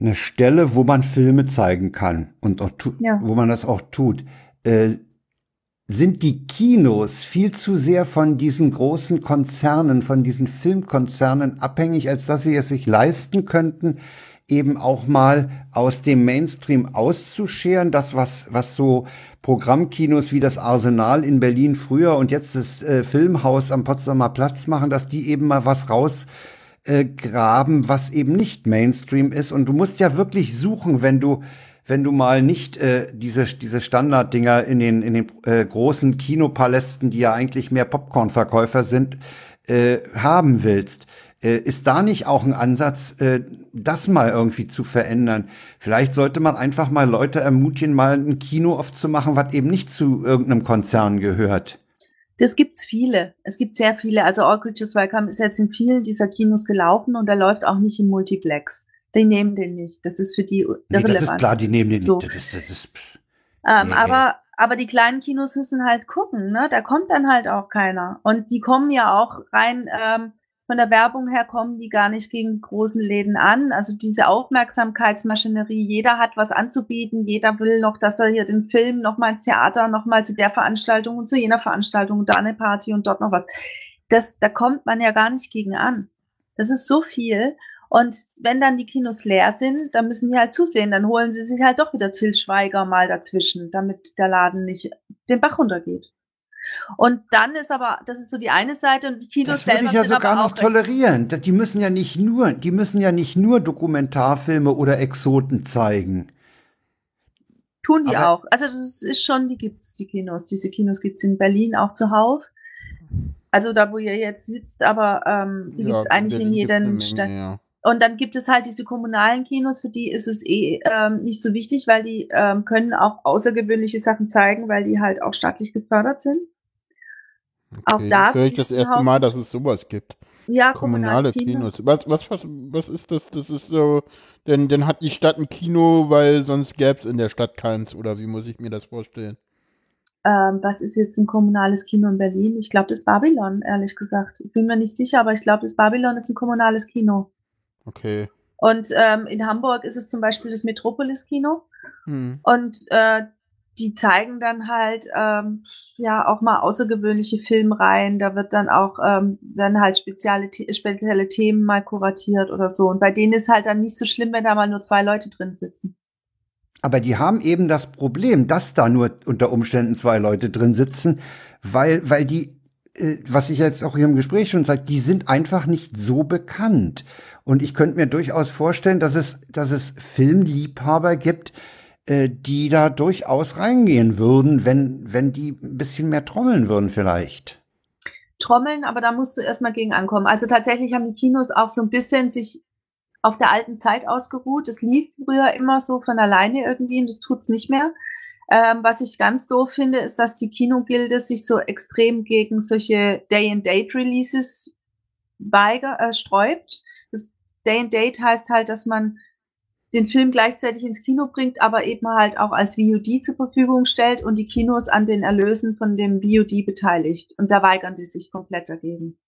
eine Stelle, wo man Filme zeigen kann und auch tu, Ja. wo man das auch tut. Äh, sind die Kinos viel zu sehr von diesen großen Konzernen, von diesen Filmkonzernen abhängig, als dass sie es sich leisten könnten, eben auch mal aus dem Mainstream auszuscheren, das was was so Programmkinos wie das Arsenal in Berlin früher und jetzt das äh, Filmhaus am Potsdamer Platz machen, dass die eben mal was raus äh, graben, was eben nicht Mainstream ist. Und du musst ja wirklich suchen, wenn du wenn du mal nicht äh, diese diese Standarddinger in den in den äh, großen Kinopalästen, die ja eigentlich mehr Popcornverkäufer sind, äh, haben willst. Äh, ist da nicht auch ein Ansatz, äh, das mal irgendwie zu verändern? Vielleicht sollte man einfach mal Leute ermutigen, mal ein Kino aufzumachen, was eben nicht zu irgendeinem Konzern gehört. Das gibt's viele. Es gibt sehr viele. Also All Creatures Welcome ist jetzt in vielen dieser Kinos gelaufen und er läuft auch nicht im Multiplex. Die nehmen den nicht. Das ist für die Nee, das ist irrelevant. klar, die nehmen den So. nicht. Das das ist, Ähm, Nee. aber, aber die kleinen Kinos müssen halt gucken, ne? Da kommt dann halt auch keiner. Und die kommen ja auch rein, ähm, von der Werbung her kommen die gar nicht gegen großen Läden an. Also diese Aufmerksamkeitsmaschinerie, jeder hat was anzubieten, jeder will noch, dass er hier den Film noch mal ins Theater, noch mal zu der Veranstaltung und zu jener Veranstaltung und da eine Party und dort noch was. Das, da kommt man ja gar nicht gegen an. Das ist so viel. Und wenn dann die Kinos leer sind, dann müssen die halt zusehen. Dann holen sie sich halt doch wieder Till Schweiger mal dazwischen, damit der Laden nicht den Bach runtergeht. Und dann ist aber, das ist so die eine Seite und die Kinos das würde selber ich ja sogar noch tolerieren. Das- Die müssen ja nicht nur, die müssen ja nicht nur Dokumentarfilme oder Exoten zeigen. Tun die aber- auch. Also das ist schon, die gibt's, die Kinos. Diese Kinos gibt's in Berlin auch zuhauf. Also da, wo ihr jetzt sitzt, aber ähm, die gibt's eigentlich in jedem Menge, Stadt. ja. Und dann gibt es halt diese kommunalen Kinos, für die ist es eh ähm, nicht so wichtig, weil die ähm, können auch außergewöhnliche Sachen zeigen, weil die halt auch staatlich gefördert sind. Auch Okay, da jetzt höre ich das erste Mal, dass es sowas gibt. Ja, Kommunale Kinos. Was, was, was, was ist das? Das ist so, denn, denn hat die Stadt ein Kino, weil sonst gäbe es in der Stadt keins, oder wie muss ich mir das vorstellen? Ähm, was ist jetzt ein kommunales Kino in Berlin? Ich glaube, das Babylon, ehrlich gesagt. Ich bin mir nicht sicher, aber ich glaube, das Babylon ist ein kommunales Kino. Okay. Und ähm, in Hamburg ist es zum Beispiel das Metropolis Kino. Hm. Und äh, die zeigen dann halt ähm, ja auch mal außergewöhnliche Filmreihen. Da wird dann auch ähm, werden halt spezielle, spezielle Themen mal kuratiert oder so. Und bei denen ist halt dann nicht so schlimm, wenn da mal nur zwei Leute drin sitzen. Aber die haben eben das Problem, dass da nur unter Umständen zwei Leute drin sitzen, weil, weil die, äh, was ich jetzt auch hier im Gespräch schon sage, die sind einfach nicht so bekannt. Und ich könnte mir durchaus vorstellen, dass es, dass es Filmliebhaber gibt, äh, die da durchaus reingehen würden, wenn, wenn die ein bisschen mehr trommeln würden vielleicht. Trommeln, aber da musst du erstmal gegen ankommen. Also tatsächlich haben die Kinos auch so ein bisschen sich auf der alten Zeit ausgeruht. Es lief früher immer so von alleine irgendwie und das tut's nicht mehr. Ähm, was ich ganz doof finde, ist, dass die Kinogilde sich so extrem gegen solche Day-and-Date-Releases äh, sträubt. Das Day-and-Date heißt halt, dass man den Film gleichzeitig ins Kino bringt, aber eben halt auch als VOD zur Verfügung stellt und die Kinos an den Erlösen von dem VOD beteiligt. Und da weigern die sich komplett dagegen.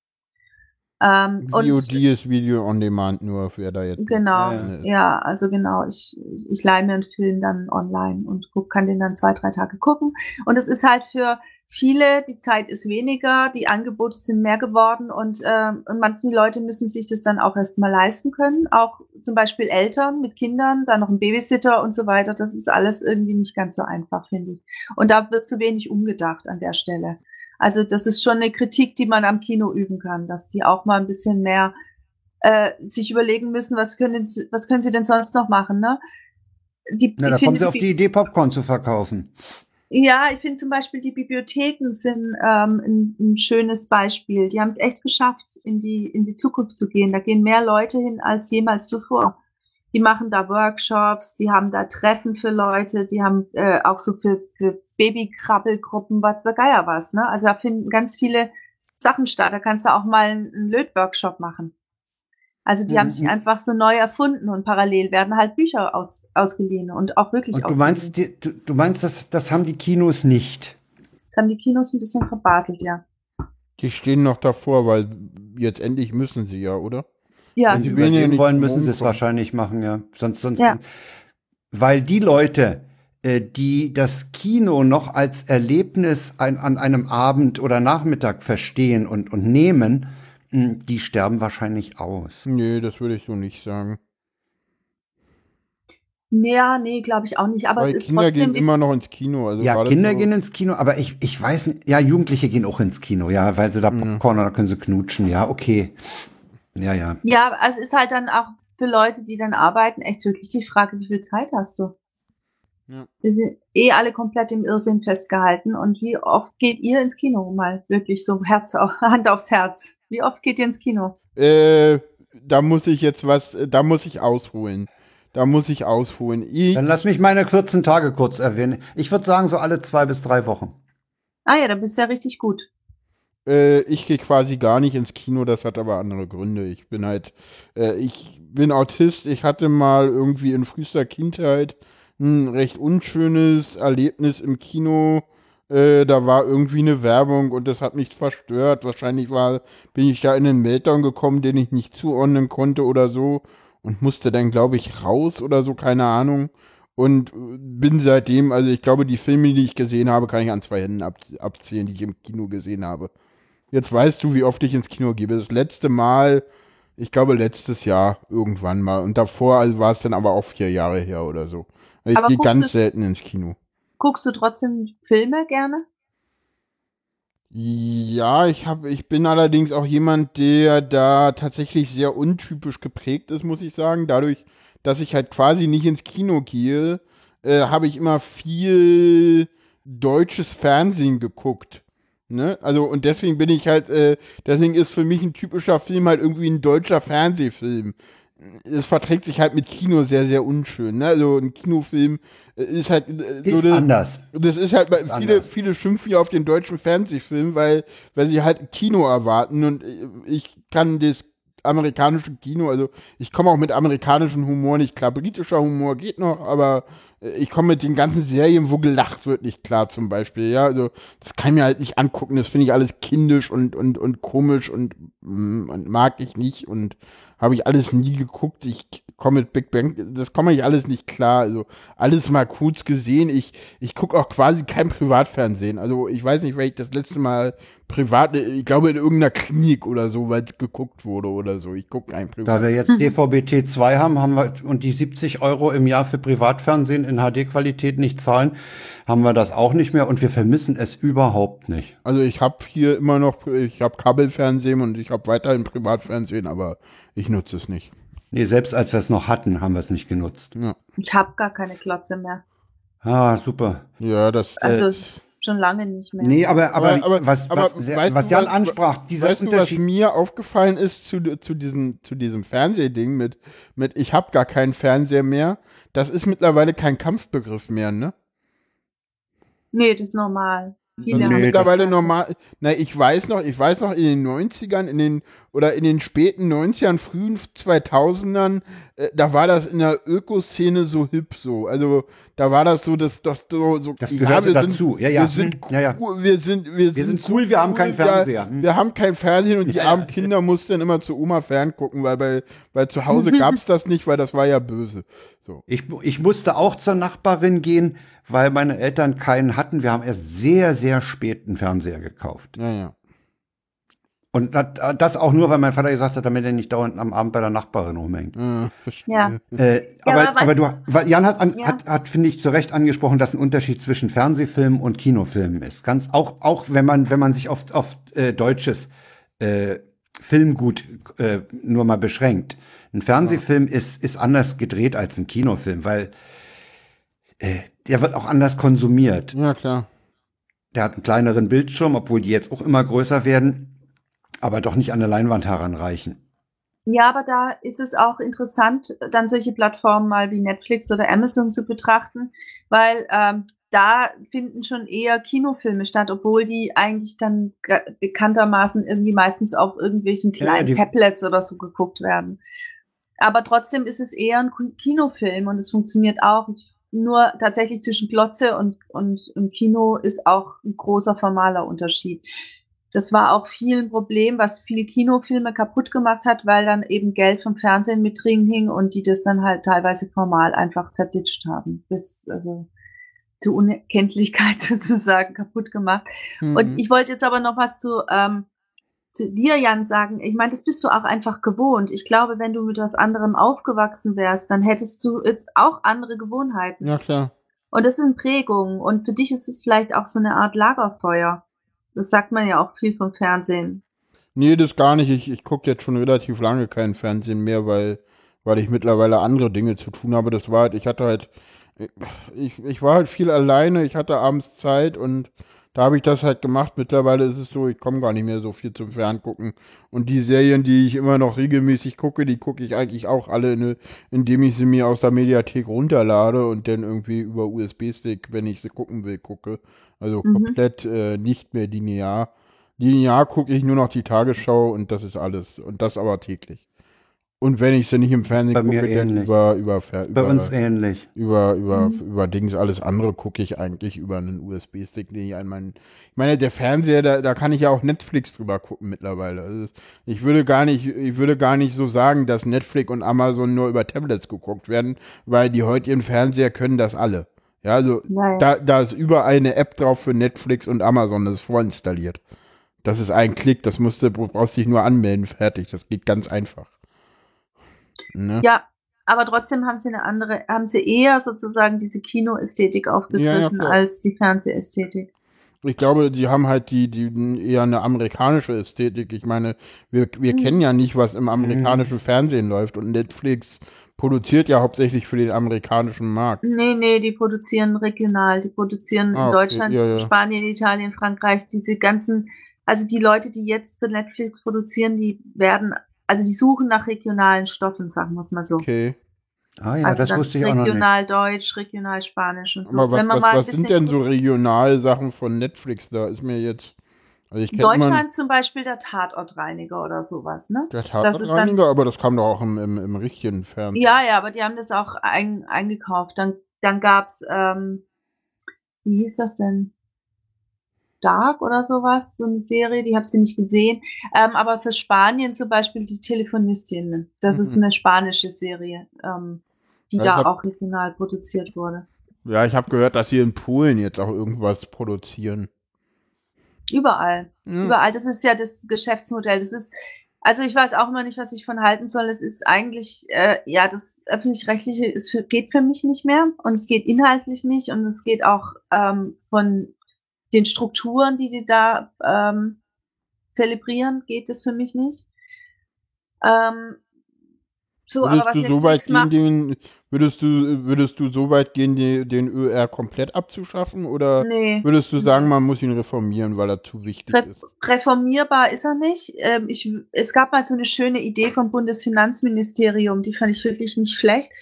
Ähm, und VOD ist Video on Demand nur, wer da jetzt. Genau, Ja, ja. ja, also genau. Ich, ich leihe mir einen Film dann online und guck, kann den dann zwei, drei Tage gucken. Und es ist halt für, viele, die Zeit ist weniger, die Angebote sind mehr geworden und, äh, und manche Leute müssen sich das dann auch erstmal leisten können. Auch zum Beispiel Eltern mit Kindern, dann noch ein Babysitter und so weiter. Das ist alles irgendwie nicht ganz so einfach, finde ich. Und da wird zu wenig umgedacht an der Stelle. Also das ist schon eine Kritik, die man am Kino üben kann, dass die auch mal ein bisschen mehr äh, sich überlegen müssen, was können, was können sie denn sonst noch machen, ne? Die, Na, da kommen sie auf die Idee, Popcorn zu verkaufen. Ja, ich finde zum Beispiel die Bibliotheken sind ähm, ein, ein schönes Beispiel. Die haben es echt geschafft, in die, in die Zukunft zu gehen. Da gehen mehr Leute hin als jemals zuvor. Die machen da Workshops, die haben da Treffen für Leute, die haben äh, auch so für, für Babykrabbelgruppen, was der Geier was. Ne? Also da finden ganz viele Sachen statt. Da kannst du auch mal einen Lötworkshop machen. Also die mhm. haben sich einfach so neu erfunden und parallel werden halt Bücher aus, ausgeliehen und auch wirklich und du meinst, die, du, du meinst, das, das haben die Kinos nicht? Das haben die Kinos ein bisschen verbartelt, ja. Die stehen noch davor, weil jetzt endlich müssen sie ja, oder? Ja. Wenn sie überleben wollen, müssen sie es wahrscheinlich machen, ja. Sonst, sonst, ja. weil die Leute, äh, die das Kino noch als Erlebnis an einem Abend oder Nachmittag verstehen und, und nehmen, hm, die sterben wahrscheinlich aus. Nee, das würde ich so nicht sagen. Ja, nee, glaube ich auch nicht. Aber Weil es ist Kinder trotzdem gehen immer noch ins Kino. Also ja, Kinder so gehen ins Kino, aber ich, ich weiß nicht, ja, Jugendliche gehen auch ins Kino, ja, weil sie da Popcorn oder können sie knutschen, ja, okay. Ja, ja. Ja, also es ist halt dann auch für Leute, die dann arbeiten, echt wirklich die Frage, wie viel Zeit hast du? Ja. Wir sind eh alle komplett im Irrsinn festgehalten. Und wie oft geht ihr ins Kino mal? Wirklich so Herz auf, Hand aufs Herz. Wie oft geht ihr ins Kino? Äh, da muss ich jetzt was, da muss ich ausholen. Da muss ich ausholen. Ich Dann lass mich meine 14 Tage kurz erwähnen. Ich würde sagen, so alle zwei bis drei Wochen. Ah ja, da bist du ja richtig gut. Äh, ich gehe quasi gar nicht ins Kino, das hat aber andere Gründe. Ich bin halt, äh, ich bin Autist, ich hatte mal irgendwie in frühester Kindheit ein recht unschönes Erlebnis im Kino. Äh, da war irgendwie eine Werbung und das hat mich verstört. Wahrscheinlich war, bin ich da in einen Meltdown gekommen, den ich nicht zuordnen konnte oder so und musste dann, glaube ich, raus oder so, keine Ahnung. Und äh, bin seitdem, also ich glaube, die Filme, die ich gesehen habe, kann ich an zwei Händen ab, abzählen, die ich im Kino gesehen habe. Jetzt weißt du, wie oft ich ins Kino gehe. Das letzte Mal, ich glaube, letztes Jahr irgendwann mal. Und davor also war es dann aber auch vier Jahre her oder so. Ich gehe ganz selten ins Kino. Guckst du trotzdem Filme gerne? Ja, ich habe, ich bin allerdings auch jemand, der da tatsächlich sehr untypisch geprägt ist, muss ich sagen. Dadurch, dass ich halt quasi nicht ins Kino gehe, äh, habe ich immer viel deutsches Fernsehen geguckt. Ne? Also, und deswegen bin ich halt, äh, deswegen ist für mich ein typischer Film halt irgendwie ein deutscher Fernsehfilm es verträgt sich halt mit Kino sehr, sehr unschön. Ne? Also ein Kinofilm äh, ist halt äh, so ist das, anders. Das ist halt ist viele, anders. viele schimpfen ja auf den deutschen Fernsehfilm, weil, weil sie halt Kino erwarten und äh, ich kann das amerikanische Kino, also ich komme auch mit amerikanischem Humor nicht klar. Britischer Humor geht noch, aber ich komme mit den ganzen Serien, wo gelacht wird, nicht klar zum Beispiel. Ja, also das kann ich mir halt nicht angucken. Das finde ich alles kindisch und, und, und komisch und, mm, und mag ich nicht und habe ich alles nie geguckt. Ich komme mit Big Bang, das komme ich alles nicht klar. Also alles mal kurz gesehen. Ich, ich gucke auch quasi kein Privatfernsehen. Also ich weiß nicht, weil ich das letzte Mal privat, ich glaube in irgendeiner Klinik oder so, weil es geguckt wurde oder so. Ich gucke kein Privat. Da wir jetzt DVB-T 2 haben, haben wir und die 70 Euro im Jahr für Privatfernsehen in HD-Qualität nicht zahlen, haben wir das auch nicht mehr und wir vermissen es überhaupt nicht. Also ich habe hier immer noch, ich habe Kabelfernsehen und ich habe weiterhin Privatfernsehen, aber ich nutze es nicht. Nee, selbst als wir es noch hatten, haben wir es nicht genutzt. Ja. Ich habe gar keine Klotze mehr. Ah, super. Ja, das. Also äh, schon lange nicht mehr. Nee, aber, aber, aber, aber was, aber, was, was Jan was, ansprach, dieser weißt Unterschied. Du, was mir aufgefallen ist zu, zu, diesem, zu diesem Fernsehding mit, mit ich habe gar keinen Fernseher mehr, das ist mittlerweile kein Kampfbegriff mehr, ne? Nee, das ist normal. Viele nee, mittlerweile normal. Na, ich weiß noch, ich weiß noch in den 90ern, in den oder in den späten 90ern, frühen 2000ern, äh, da war das in der Ökoszene so hip so. Also, da war das so, dass das so, so das gehörte ja, dazu. Ja, ja. Wir sind ja, ja. wir sind wir, wir sind, sind cool, wir haben keinen Fernseher. Wir, wir haben kein Fernsehen und die ja, armen Kinder mussten dann immer zu Oma ferngucken, weil bei weil zu Hause gab's das nicht, weil das war ja böse. So. Ich, ich musste auch zur Nachbarin gehen, weil meine Eltern keinen hatten. Wir haben erst sehr, sehr spät einen Fernseher gekauft. Ja, ja. Und das auch nur, weil mein Vater gesagt hat, damit er nicht dauernd am Abend bei der Nachbarin rumhängt. Ja. ja. Äh, aber, aber, aber, du, Jan hat, an, ja. hat, hat finde ich, zu Recht angesprochen, dass ein Unterschied zwischen Fernsehfilmen und Kinofilmen ist. Ganz auch, auch wenn man, wenn man sich auf, auf äh, deutsches äh, Filmgut äh, nur mal beschränkt. Ein Fernsehfilm ja. ist, ist anders gedreht als ein Kinofilm, weil äh, der wird auch anders konsumiert. Ja, klar. Der hat einen kleineren Bildschirm, obwohl die jetzt auch immer größer werden aber doch nicht an der Leinwand heranreichen. Ja, aber da ist es auch interessant, dann solche Plattformen mal wie Netflix oder Amazon zu betrachten, weil ähm, da finden schon eher Kinofilme statt, obwohl die eigentlich dann bekanntermaßen irgendwie meistens auf irgendwelchen kleinen ja, Tablets oder so geguckt werden. Aber trotzdem ist es eher ein Kinofilm und es funktioniert auch. Nur tatsächlich zwischen Glotze und, und, und Kino ist auch ein großer formaler Unterschied. Das war auch viel ein Problem, was viele Kinofilme kaputt gemacht hat, weil dann eben Geld vom Fernsehen mit drin hing und die das dann halt teilweise formal einfach zerditscht haben. Bis, also zur Unkenntlichkeit sozusagen kaputt gemacht. Mhm. Und ich wollte jetzt aber noch was zu, ähm, zu dir, Jan, sagen. Ich meine, das bist du auch einfach gewohnt. Ich glaube, wenn du mit was anderem aufgewachsen wärst, dann hättest du jetzt auch andere Gewohnheiten. Ja, klar. Und das sind Prägungen. Und für dich ist es vielleicht auch so eine Art Lagerfeuer. Das sagt man ja auch viel vom Fernsehen. Nee, das gar nicht. Ich, ich gucke jetzt schon relativ lange kein Fernsehen mehr, weil, weil ich mittlerweile andere Dinge zu tun habe. Das war halt, ich hatte halt, ich, ich war halt viel alleine, ich hatte abends Zeit und da habe ich das halt gemacht. Mittlerweile ist es so, ich komme gar nicht mehr so viel zum Ferngucken. Und die Serien, die ich immer noch regelmäßig gucke, die gucke ich eigentlich auch alle, in, indem ich sie mir aus der Mediathek runterlade und dann irgendwie über USB-Stick, wenn ich sie gucken will, gucke. Also mhm. komplett äh, nicht mehr linear. Linear gucke ich nur noch die Tagesschau und das ist alles. Und das aber täglich. Und wenn ich sie nicht im Fernsehen Bei gucke, dann über, über, über, Bei uns ähnlich. Über, über, mhm. über Dings, alles andere gucke ich eigentlich über einen USB-Stick, den ich an meinen. Ich meine, der Fernseher, da, da kann ich ja auch Netflix drüber gucken mittlerweile. Also ich würde gar nicht, ich würde gar nicht so sagen, dass Netflix und Amazon nur über Tablets geguckt werden, weil die heutigen Fernseher können das alle. Ja, also Nein. da, da ist überall eine App drauf für Netflix und Amazon, das ist vorinstalliert. Das ist ein Klick, das musst du, brauchst dich nur anmelden, fertig. Das geht ganz einfach. Ne? Ja, aber trotzdem haben sie eine andere, haben sie eher sozusagen diese Kinoästhetik aufgegriffen ja, ja, als die Fernsehästhetik. Ich glaube, die haben halt die, die eher eine amerikanische Ästhetik. Ich meine, wir, wir mhm. kennen ja nicht, was im amerikanischen Fernsehen läuft und Netflix produziert ja hauptsächlich für den amerikanischen Markt. Nee, nee, die produzieren regional. Die produzieren ah, in Deutschland, ja, ja. Spanien, Italien, Frankreich. Diese ganzen, also die Leute, die jetzt für Netflix produzieren, die werden also die suchen nach regionalen Stoffen, sagen wir es mal so. Okay. Ah ja, also das wusste ich auch noch nicht. Regional Deutsch, regional Spanisch und so. Aber was, was, was sind denn so regional Sachen von Netflix da? Ist mir jetzt. Also ich Deutschland zum Beispiel der Tatortreiniger oder sowas, ne? Der Tatortreiniger, aber das kam doch auch im, im, im richtigen Fernsehen. Ja, ja, aber die haben das auch ein, eingekauft. Dann, dann gab's, ähm, wie hieß das denn? Dark oder sowas, so eine Serie, die habe sie nicht gesehen. Ähm, aber für Spanien zum Beispiel die Telefonistin, das mhm. ist eine spanische Serie, ähm, die ja, da hab, auch regional produziert wurde. Ja, ich habe gehört, dass sie in Polen jetzt auch irgendwas produzieren. Überall. Mhm. Überall. Das ist ja das Geschäftsmodell. Das ist, also ich weiß auch immer nicht, was ich von halten soll. Es ist eigentlich, äh, ja, das öffentlich-rechtliche geht für mich nicht mehr und es geht inhaltlich nicht und es geht auch ähm, von den Strukturen, die die da ähm, zelebrieren, geht es für mich nicht. Ähm, so, würdest aber was du so weit gehen, den, würdest du, würdest du so weit gehen, den, den ÖR komplett abzuschaffen? Oder nee. würdest du sagen, man muss ihn reformieren, weil er zu wichtig Re ist? Reformierbar ist er nicht. Ähm, ich, es gab mal so eine schöne Idee vom Bundesfinanzministerium, die fand ich wirklich nicht schlecht.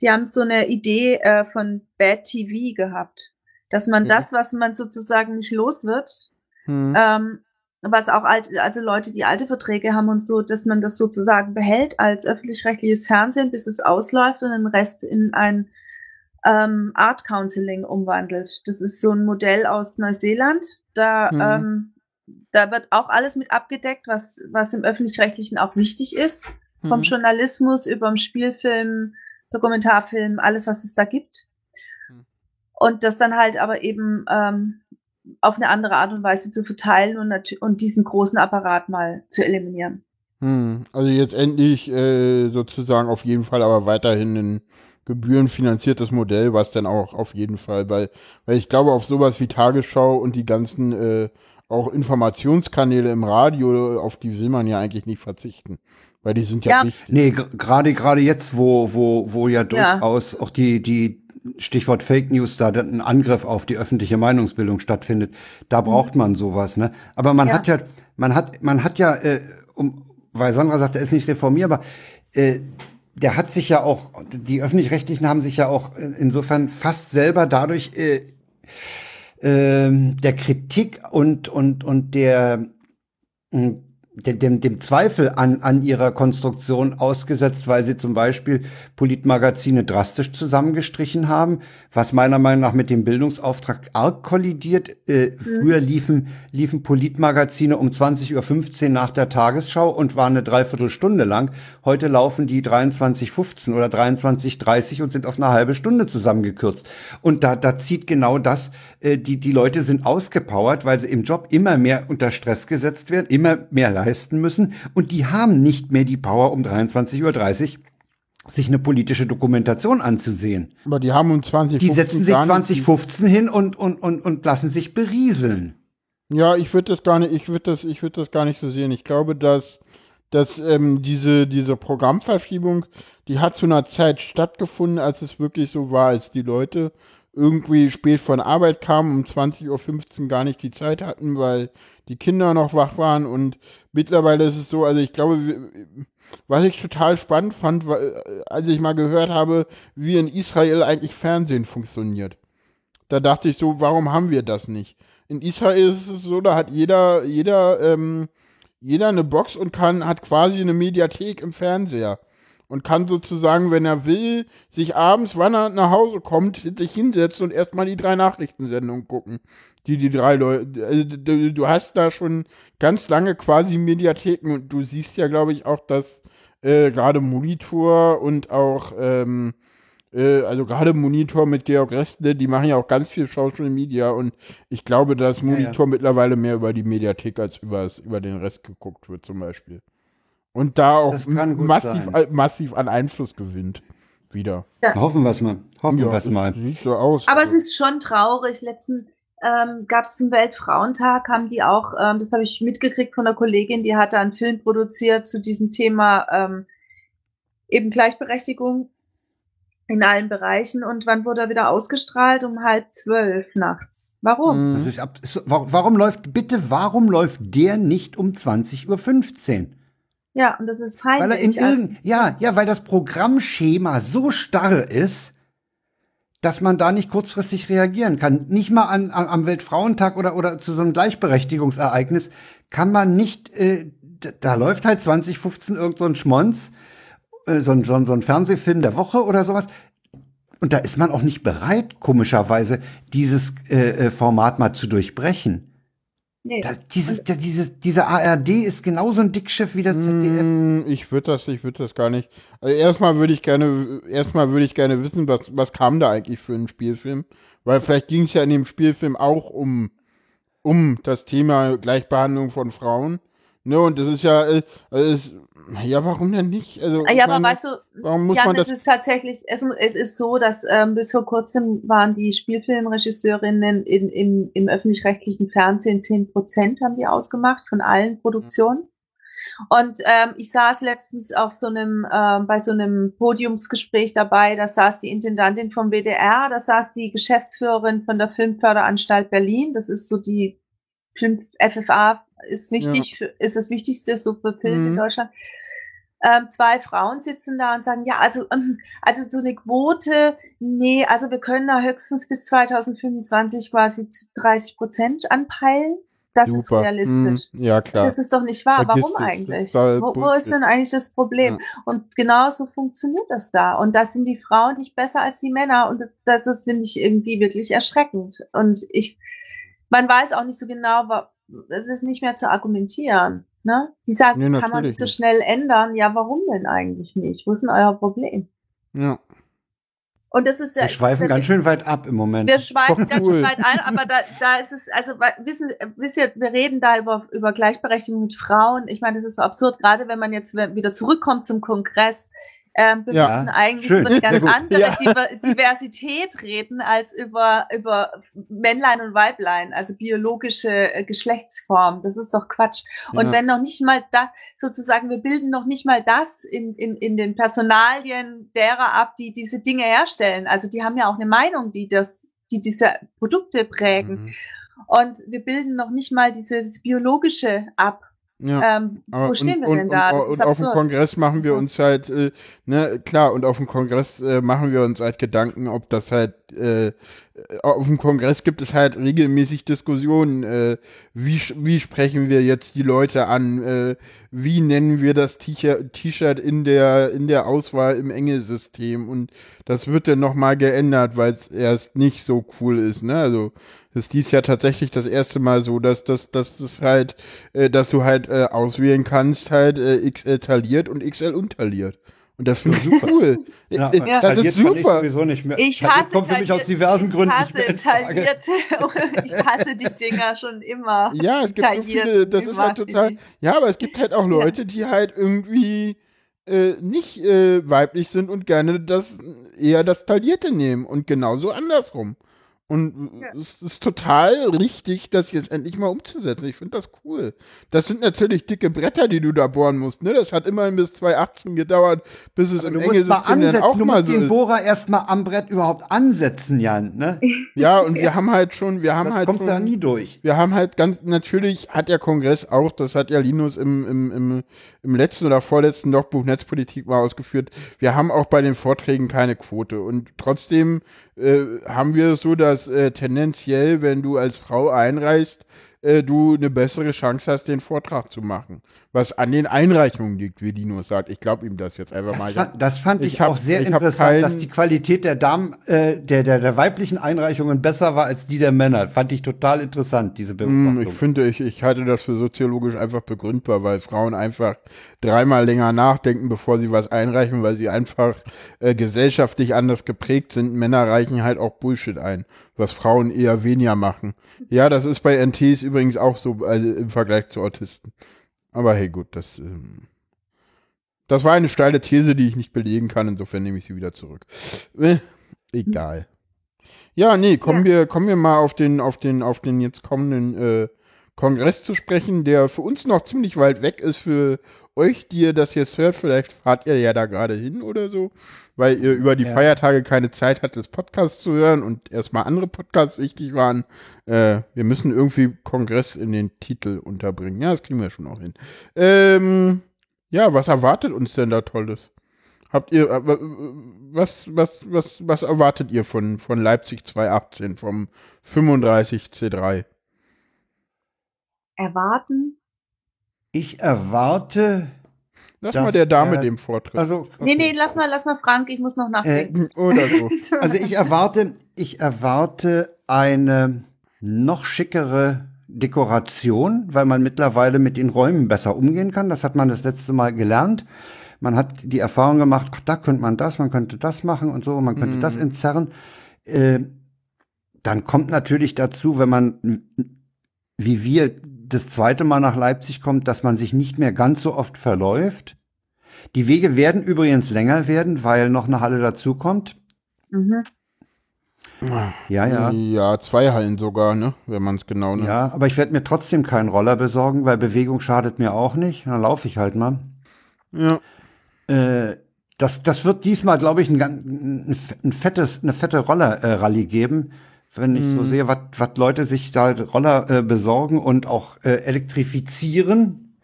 Die haben so eine Idee äh, von Bad TV gehabt dass man ja. das, was man sozusagen nicht los wird, hm. ähm, was auch alte, also Leute, die alte Verträge haben und so, dass man das sozusagen behält als öffentlich-rechtliches Fernsehen, bis es ausläuft und den Rest in ein ähm, Art Counseling umwandelt. Das ist so ein Modell aus Neuseeland. Da, hm. ähm, da wird auch alles mit abgedeckt, was, was im öffentlich-rechtlichen auch wichtig ist. Hm. Vom Journalismus über den Spielfilm, Dokumentarfilm, alles, was es da gibt. Und das dann halt aber eben ähm, auf eine andere Art und Weise zu verteilen und, und diesen großen Apparat mal zu eliminieren. Hm, also jetzt endlich äh, sozusagen auf jeden Fall aber weiterhin ein gebührenfinanziertes Modell, was dann auch auf jeden Fall, weil, weil ich glaube, auf sowas wie Tagesschau und die ganzen äh, auch Informationskanäle im Radio, auf die will man ja eigentlich nicht verzichten. Weil die sind ja, ja. wichtig. Nee, gerade gerade jetzt, wo, wo, wo ja durchaus ja. auch die, die Stichwort Fake News, da ein Angriff auf die öffentliche Meinungsbildung stattfindet, da braucht man sowas, ne? Aber man ja. hat ja, man hat, man hat ja, äh, um, weil Sandra sagt, er ist nicht reformierbar, äh, der hat sich ja auch, die öffentlich-rechtlichen haben sich ja auch äh, insofern fast selber dadurch äh, äh, der Kritik und und und der hm, dem, dem Zweifel an, an ihrer Konstruktion ausgesetzt, weil sie zum Beispiel Politmagazine drastisch zusammengestrichen haben, was meiner Meinung nach mit dem Bildungsauftrag arg kollidiert. Äh, mhm. Früher liefen, liefen Politmagazine um 20.15 Uhr nach der Tagesschau und waren eine Dreiviertelstunde lang. Heute laufen die 23.15 oder 23.30 und sind auf eine halbe Stunde zusammengekürzt. Und da, da zieht genau das, äh, die, die Leute sind ausgepowert, weil sie im Job immer mehr unter Stress gesetzt werden, immer mehr leisten müssen und die haben nicht mehr die Power um 23.30 Uhr sich eine politische Dokumentation anzusehen. Aber die haben um 2015 Die setzen sich 2015 hin und, und, und, und lassen sich berieseln. Ja, ich würde das gar nicht, ich würde das, ich würde das gar nicht so sehen. Ich glaube, dass, dass ähm, diese, diese Programmverschiebung, die hat zu einer Zeit stattgefunden, als es wirklich so war, als die Leute irgendwie spät von Arbeit kamen, um 20.15 Uhr gar nicht die Zeit hatten, weil die Kinder noch wach waren und mittlerweile ist es so, also ich glaube, was ich total spannend fand, als ich mal gehört habe, wie in Israel eigentlich Fernsehen funktioniert. Da dachte ich so, warum haben wir das nicht? In Israel ist es so, da hat jeder, jeder, ähm, jeder eine Box und kann, hat quasi eine Mediathek im Fernseher und kann sozusagen, wenn er will, sich abends, wann er nach Hause kommt, sich hinsetzen und erstmal die drei Nachrichtensendungen gucken. Die, die drei Leute, also, du, du hast da schon ganz lange quasi Mediatheken und du siehst ja, glaube ich, auch, dass äh, gerade Monitor und auch, ähm, äh, also gerade Monitor mit Georg Restle, die machen ja auch ganz viel Social Media und ich glaube, dass Monitor ja, ja. mittlerweile mehr über die Mediathek als übers, über den Rest geguckt wird, zum Beispiel. Und da auch massiv, massiv an Einfluss gewinnt. Wieder. Ja. Hoffen wir es mal. Hoffen ja, wir es mal. Sieht so aus. Aber es ist schon traurig. Letzten ähm, gab es zum Weltfrauentag, haben die auch, ähm, das habe ich mitgekriegt von der Kollegin, die hatte einen Film produziert zu diesem Thema ähm, eben Gleichberechtigung in allen Bereichen. Und wann wurde er wieder ausgestrahlt? Um halb zwölf nachts. Warum? Ist ab, ist, warum läuft, bitte, warum läuft der nicht um 20.15 Uhr? Ja, und das ist peinlich. Weil er in irgend, ja, ja, weil das Programmschema so starr ist, dass man da nicht kurzfristig reagieren kann. Nicht mal an, an, am Weltfrauentag oder, oder zu so einem Gleichberechtigungsereignis kann man nicht, äh, da läuft halt 2015 irgend so ein Schmonz, äh, so, ein, so, ein, so ein Fernsehfilm der Woche oder sowas. Und da ist man auch nicht bereit, komischerweise, dieses äh, äh Format mal zu durchbrechen. Nee. Da, dieses, da, dieses, diese ARD ist genauso ein Dickschiff wie das ZDF. Mm, ich würde das, ich würde das gar nicht. Also erstmal würde ich gerne, erstmal würde ich gerne wissen, was, was kam da eigentlich für ein Spielfilm? Weil vielleicht ging es ja in dem Spielfilm auch um, um das Thema Gleichbehandlung von Frauen. Ne, und das ist ja, äh, also ja, warum denn nicht? Also, ja, aber weißt du, warum muss ja, man das? ist tatsächlich, es, es ist so, dass ähm, bis vor kurzem waren die Spielfilmregisseurinnen in, in, im öffentlich-rechtlichen Fernsehen 10 Prozent haben die ausgemacht von allen Produktionen. Und ähm, ich saß letztens auf so einem, äh, bei so einem Podiumsgespräch dabei, da saß die Intendantin vom WDR, da saß die Geschäftsführerin von der Filmförderanstalt Berlin, das ist so die Film FFA ist wichtig, ja. ist das Wichtigste so für Film mhm. in Deutschland. Ähm, zwei Frauen sitzen da und sagen, ja, also, ähm, also so eine Quote, nee, also wir können da höchstens bis 2025 quasi 30 Prozent anpeilen. Das Super. ist realistisch. Mm, ja, klar. Das ist doch nicht wahr. Vergiss Warum eigentlich? Wo, wo, ist denn eigentlich das Problem? Ja. Und genauso funktioniert das da. Und da sind die Frauen nicht besser als die Männer. Und das, das finde ich irgendwie wirklich erschreckend. Und ich, man weiß auch nicht so genau, es ist nicht mehr zu argumentieren. Ne? Die sagen, nee, kann man nicht so schnell ändern. Ja, warum denn eigentlich nicht? Wo ist denn euer Problem? Ja. Und das ist ja. Wir schweifen ganz schön weit ab im Moment. Wir schweifen Doch, ganz cool. schön weit ein, aber da, da ist es, also wissen, wisst ihr, wir reden da über, über Gleichberechtigung mit Frauen. Ich meine, das ist so absurd, gerade wenn man jetzt wieder zurückkommt zum Kongress. Ähm, wir Ja, müssen eigentlich schön. über eine ganz andere Ja. Diver Diversität reden als über, über Männlein und Weiblein, also biologische äh, Geschlechtsform. Das ist doch Quatsch. Und Ja. wenn noch nicht mal da, sozusagen, wir bilden noch nicht mal das in, in, in den Personalien derer ab, die diese Dinge herstellen. Also die haben ja auch eine Meinung, die das, die diese Produkte prägen. Mhm. Und wir bilden noch nicht mal dieses biologische ab. Ja. Ähm, wo stehen wir und, denn und, da? Und, Das ist und auf dem. Kongress machen wir uns halt, äh, ne, klar, und auf dem Kongress äh, machen wir uns halt Gedanken, ob das halt, äh, auf dem Kongress gibt es halt regelmäßig Diskussionen, äh, wie, wie sprechen wir jetzt die Leute an, äh, wie nennen wir das T-Shirt in der, in der Auswahl im Engelsystem und das wird dann nochmal geändert, weil es erst nicht so cool ist, ne, also, ist dies Jahr tatsächlich das erste Mal so, dass das, dass das halt, äh, dass du halt äh, auswählen kannst, halt äh, XL taliert und XL unterliert. Und das finde ich super cool. Ja, Äh, Ja. Das Taliert ist ich super. sowieso nicht mehr. Ich hasse, kommt für mich aus diversen Gründen ich hasse taillierte, ich hasse die Dinger schon immer. Ja, es gibt so viele, das ist halt total. Ja, aber es gibt halt auch Leute, die halt irgendwie äh, nicht äh, weiblich sind und gerne das eher das Taillierte nehmen und genauso andersrum. Und Ja. es ist total richtig, das jetzt endlich mal umzusetzen. Ich finde das cool. Das sind natürlich dicke Bretter, die du da bohren musst. Ne? Das hat immerhin bis 2018 gedauert, bis es im Du musst mal Engelsystem dann ansetzen, auch du mal musst so den. Bohrer erstmal am Brett überhaupt ansetzen, Jan. Ne? Ja, und wir haben halt schon, wir haben Da halt kommst du schon, da nie durch. wir haben halt ganz, natürlich hat der Kongress auch, das hat ja Linus im, im, im, im letzten oder vorletzten Logbuch Netzpolitik mal ausgeführt, wir haben auch bei den Vorträgen keine Quote. Und trotzdem äh, haben wir so, dass äh, tendenziell, wenn du als Frau einreist, äh, du eine bessere Chance hast, den Vortrag zu machen. Was an den Einreichungen liegt, wie Linus sagt. Ich glaube ihm das jetzt einfach mal. Das, fand, das fand ich, Ich hab- auch sehr ich interessant, kein- dass die Qualität der Damen, äh, der, der, der weiblichen Einreichungen besser war als die der Männer. Fand ich total interessant, diese Hm, Beobachtung. Ich finde, ich, ich halte das für soziologisch einfach begründbar, weil Frauen einfach dreimal länger nachdenken, bevor sie was einreichen, weil sie einfach äh, gesellschaftlich anders geprägt sind. Männer reichen halt auch Bullshit ein, was Frauen eher weniger machen. Ja, das ist bei NTs übrigens auch so also im Vergleich zu Autisten. Aber hey, gut, das, ähm, das war eine steile These, die ich nicht belegen kann, insofern nehme ich sie wieder zurück. Äh, egal. Ja, nee, kommen Ja. wir, kommen wir mal auf den, auf den, auf den jetzt kommenden äh, Kongress zu sprechen, der für uns noch ziemlich weit weg ist. Für euch, die ihr das jetzt hört, vielleicht fahrt ihr ja da gerade hin oder so, weil ihr über die Ja. Feiertage keine Zeit hattet, Podcasts zu hören und erstmal andere Podcasts wichtig waren. Äh, wir müssen irgendwie Kongress in den Titel unterbringen. Ja, das kriegen wir schon auch hin. Ähm, ja, was erwartet uns denn da Tolles? Habt ihr, äh, was, was, was, was erwartet ihr von, von Leipzig 2018, vom 35 C3? Erwarten? Ich erwarte, Lass Das, mal der Dame äh, dem Vortritt. also, Nee, okay. nee, lass mal, lass mal Frank, ich muss noch nachdenken. Oder so. also ich erwarte, ich erwarte eine noch schickere Dekoration, weil man mittlerweile mit den Räumen besser umgehen kann. Das hat man das letzte Mal gelernt. Man hat die Erfahrung gemacht, ach, da könnte man das, man könnte das machen und so, man könnte das entzerren. Äh, dann kommt natürlich dazu, wenn man, wie wir, das zweite Mal nach Leipzig kommt, dass man sich nicht mehr ganz so oft verläuft. Die Wege werden übrigens länger werden, weil noch eine Halle dazukommt. Mhm. Ja, ja. Ja, zwei Hallen sogar, ne? Wenn man es genau nimmt. Ja, aber ich werde mir trotzdem keinen Roller besorgen, weil Bewegung schadet mir auch nicht. Dann laufe ich halt mal. Ja. Äh, das, das wird diesmal, glaube ich, ein, ein, ein fettes, eine fette Roller-Rallye geben. Wenn ich so sehe, was Leute sich da Roller äh, besorgen und auch äh, elektrifizieren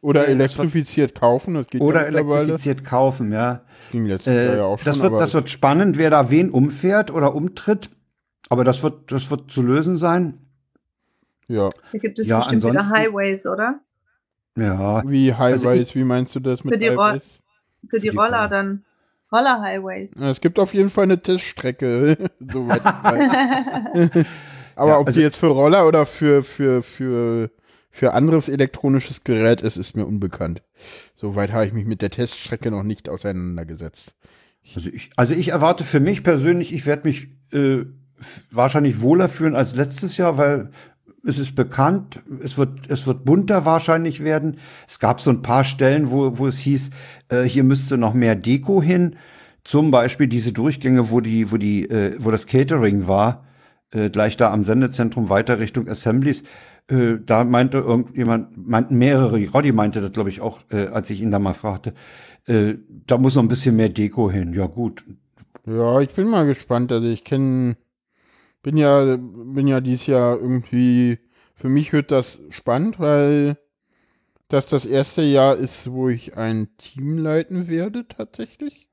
Oder das elektrifiziert kaufen, das geht oder ja elektrifiziert kaufen, ja. Ging letztes Jahr Äh, ja auch schon. das, wird, aber das wird spannend, wer da wen umfährt oder umtritt. Aber das wird, das wird zu lösen sein. ja. Da gibt es Ja, bestimmt wieder Highways, oder? Ja, Wie Also Highways, wie meinst du das mit Für die Highways? Für die die Roller Roller. dann. Roller-Highways. Ja, Es gibt auf jeden Fall eine Teststrecke, soweit ich weiß. Aber Ja, ob also- die jetzt für Roller oder für, für, für, für anderes elektronisches Gerät ist, ist mir unbekannt. Soweit habe ich mich mit der Teststrecke noch nicht auseinandergesetzt. Also ich, also ich erwarte für mich persönlich, ich werde mich äh, wahrscheinlich wohler fühlen als letztes Jahr, weil es ist bekannt, es wird, es wird bunter wahrscheinlich werden. Es gab so ein paar Stellen, wo, wo es hieß, äh, hier müsste noch mehr Deko hin. Zum Beispiel diese Durchgänge, wo die, wo die, äh, wo das Catering war, äh, gleich da am Sendezentrum weiter Richtung Assemblies. Äh, da meinte irgendjemand, meinten mehrere, Roddy meinte das, glaube ich, auch, äh, als ich ihn da mal fragte, äh, da muss noch ein bisschen mehr Deko hin. Ja, gut. Ja, ich bin mal gespannt. Also ich kenne bin ja, bin ja dieses Jahr irgendwie, für mich wird das spannend, weil das das erste Jahr ist, wo ich ein Team leiten werde, tatsächlich.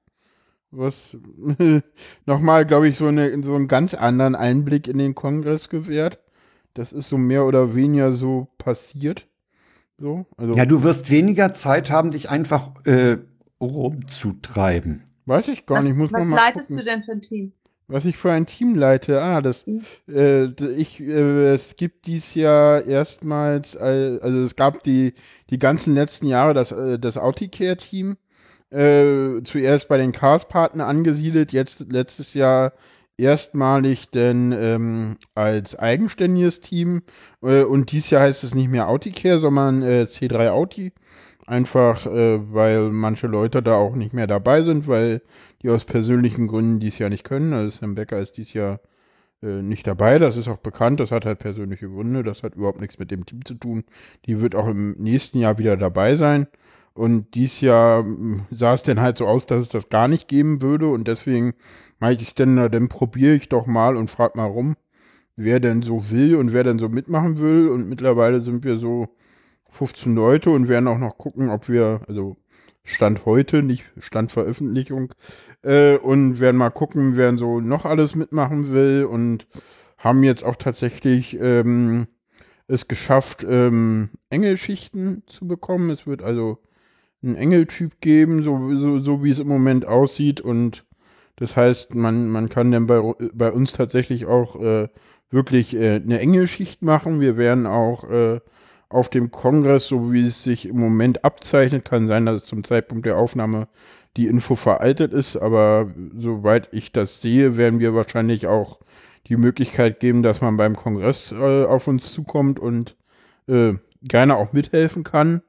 Was nochmal, glaube ich, so, eine, so einen ganz anderen Einblick in den Kongress gewährt. Das ist so mehr oder weniger so passiert. So, also ja, du wirst weniger Zeit haben, dich einfach äh, rumzutreiben. Weiß ich gar was, nicht. Muss was mal leitest gucken. du denn für ein Team? Was ich für ein Team leite, ah, das, Mhm. äh, ich, äh, es gibt dies Jahr erstmals, also es gab die, die ganzen letzten Jahre das, äh, das Auticare-Team, äh, zuerst bei den Cars-Partner angesiedelt, jetzt letztes Jahr erstmalig denn ähm, als eigenständiges Team äh, und dieses Jahr heißt es nicht mehr Auticare, sondern äh, C3 Audi. Einfach, äh, weil manche Leute da auch nicht mehr dabei sind, weil die aus persönlichen Gründen dies Jahr nicht können. Also Sam Becker ist dies Jahr äh, nicht dabei. Das ist auch bekannt. Das hat halt persönliche Gründe. Das hat überhaupt nichts mit dem Team zu tun. Die wird auch im nächsten Jahr wieder dabei sein. Und dies Jahr mh, sah es denn halt so aus, dass es das gar nicht geben würde. Und deswegen meinte ich dann, na, dann probiere ich doch mal und frag mal rum, wer denn so will und wer denn so mitmachen will. Und mittlerweile sind wir so 15 Leute und werden auch noch gucken, ob wir, also Stand heute, nicht Stand Veröffentlichung, äh, und werden mal gucken, wer so noch alles mitmachen will und haben jetzt auch tatsächlich ähm, es geschafft, ähm, Engelschichten zu bekommen. Es wird also einen Engeltyp geben, so, so, so wie es im Moment aussieht und das heißt, man, man kann dann bei, bei uns tatsächlich auch äh, wirklich äh, eine Engelschicht machen. Wir werden auch äh, auf dem Kongress, so wie es sich im Moment abzeichnet, kann sein, dass zum Zeitpunkt der Aufnahme die Info veraltet ist, aber soweit ich das sehe, werden wir wahrscheinlich auch die Möglichkeit geben, dass man beim Kongress äh, auf uns zukommt und äh, gerne auch mithelfen kann.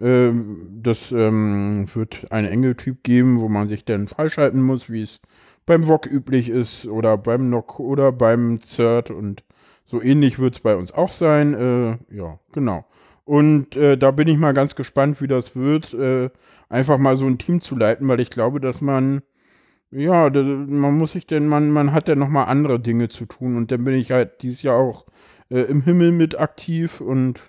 Ähm, das ähm, wird einen Engeltyp geben, wo man sich dann freischalten muss, wie es beim VOG üblich ist oder beim NOC oder beim CERT und so ähnlich wird es bei uns auch sein. Äh, ja, genau. Und äh, da bin ich mal ganz gespannt, wie das wird, äh, einfach mal so ein Team zu leiten, weil ich glaube, dass man, ja, da, man muss sich denn, man, man hat ja noch mal andere Dinge zu tun und dann bin ich halt dieses Jahr auch äh, im Himmel mit aktiv und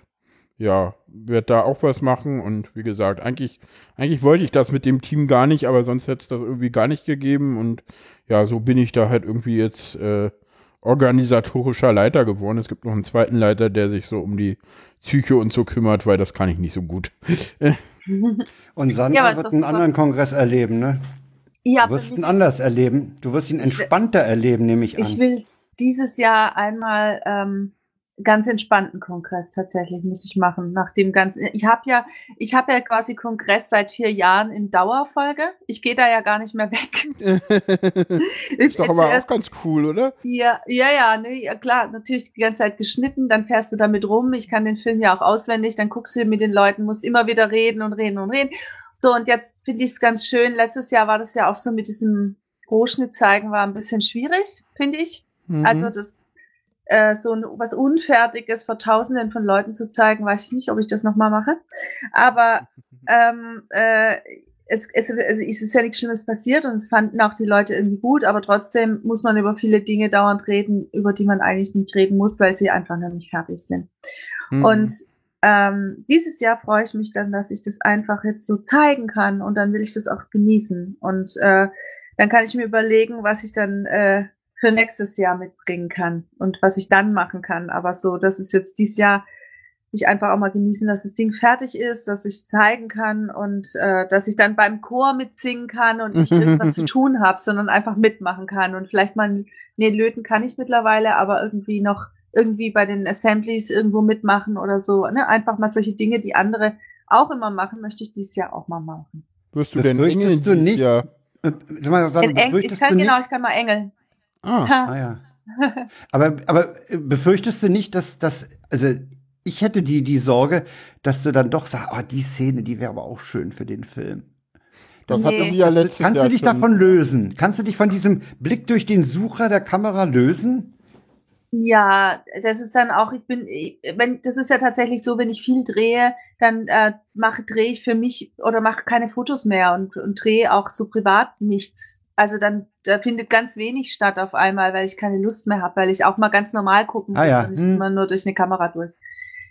ja, werde da auch was machen und wie gesagt, eigentlich, eigentlich wollte ich das mit dem Team gar nicht, aber sonst hätte es das irgendwie gar nicht gegeben und ja, so bin ich da halt irgendwie jetzt äh, organisatorischer Leiter geworden. Es gibt noch einen zweiten Leiter, der sich so um die Psyche und so kümmert, weil das kann ich nicht so gut. Und Sandra Ja, wird einen anderen Kongress erleben, ne? Ja, Du wirst ihn anders erleben. Du wirst ihn Ich entspannter erleben, nehme ich an. Ich will dieses Jahr einmal ähm, ganz entspannten Kongress tatsächlich muss ich machen nach dem ganzen. Ich habe ja, ich habe ja quasi Kongress seit vier Jahren in Dauerfolge. Ich gehe da ja gar nicht mehr weg. Ist doch aber auch ganz cool, oder? Ja, ja, ja, ne, ja, klar, natürlich die ganze Zeit geschnitten, dann fährst du damit rum. Ich kann den Film ja auch auswendig, dann guckst du mit den Leuten, musst immer wieder reden und reden und reden. So, und jetzt finde ich es ganz schön. Letztes Jahr war das ja auch so mit diesem Rohschnitt zeigen, war ein bisschen schwierig, finde ich. Mhm. Also das äh, so ein, was Unfertiges vor Tausenden von Leuten zu zeigen, weiß ich nicht, ob ich das nochmal mache. Aber ähm, äh, es, es, es ist ja nichts Schlimmes passiert und es fanden auch die Leute irgendwie gut, aber trotzdem muss man über viele Dinge dauernd reden, über die man eigentlich nicht reden muss, weil sie einfach noch nicht fertig sind. Mhm. Und ähm, dieses Jahr freue ich mich dann, dass ich das einfach jetzt so zeigen kann und dann will ich das auch genießen. Und äh, dann kann ich mir überlegen, was ich dann äh, für nächstes Jahr mitbringen kann und was ich dann machen kann. Aber so, das ist jetzt dieses Jahr ich einfach auch mal genießen, dass das Ding fertig ist, dass ich zeigen kann und äh, dass ich dann beim Chor mitsingen kann und nicht irgendwas zu tun habe, sondern einfach mitmachen kann und vielleicht mal, nee, löten kann ich mittlerweile, aber irgendwie noch irgendwie bei den Assemblies irgendwo mitmachen oder so, ne? Einfach mal solche Dinge, die andere auch immer machen, möchte ich dieses Jahr auch mal machen. Wirst du denn Befürchtest Engel du nicht- Jahr? Äh, sag mal, Sandra, In Eng, ich kann, du nicht, genau, ich kann mal engeln. Ah, Ah, ja. aber, aber äh, befürchtest du nicht, dass das, also ich hätte die, die Sorge, dass du dann doch sagst, oh, die Szene, die wäre aber auch schön für den Film. das Nee. hatten sie ja Kannst du- letztes Kannst Jahr du dich schon. davon lösen? Kannst du dich von diesem Blick durch den Sucher der Kamera lösen? Ja, das ist dann auch, ich bin, ich- wenn, das ist ja tatsächlich so, wenn ich viel drehe, dann äh, mache, drehe ich für mich oder mache keine Fotos mehr und, und drehe auch so privat nichts. Also dann, da findet ganz wenig statt auf einmal, weil ich keine Lust mehr habe, weil ich auch mal ganz normal gucken Ah ja, und nicht hm. immer nur durch eine Kamera durch.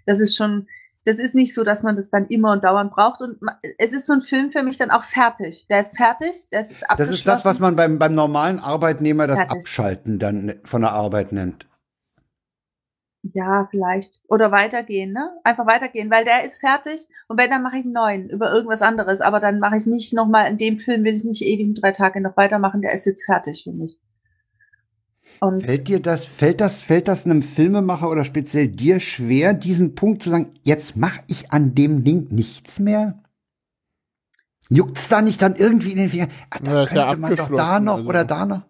Das ist schon, das ist nicht so, dass man das dann immer und dauernd braucht. Und es ist so ein Film für mich dann auch fertig. Der ist fertig, der ist Das abgeschlossen. ist das, was man beim, beim normalen Arbeitnehmer das Fertig. Abschalten dann von der Arbeit nennt. Ja, vielleicht. Oder weitergehen, ne? Einfach weitergehen, weil der ist fertig und wenn, dann mache ich einen neuen über irgendwas anderes. Aber dann mache ich nicht nochmal, in dem Film will ich nicht ewig drei Tage noch weitermachen, der ist jetzt fertig für mich. Und Fällt dir das, fällt das, fällt das einem Filmemacher oder speziell dir schwer, diesen Punkt zu sagen, jetzt mache ich an dem Ding nichts mehr? Juckt's da nicht dann irgendwie in den Finger? Ah, da Ja, ist ja könnte man doch da noch also. oder da noch.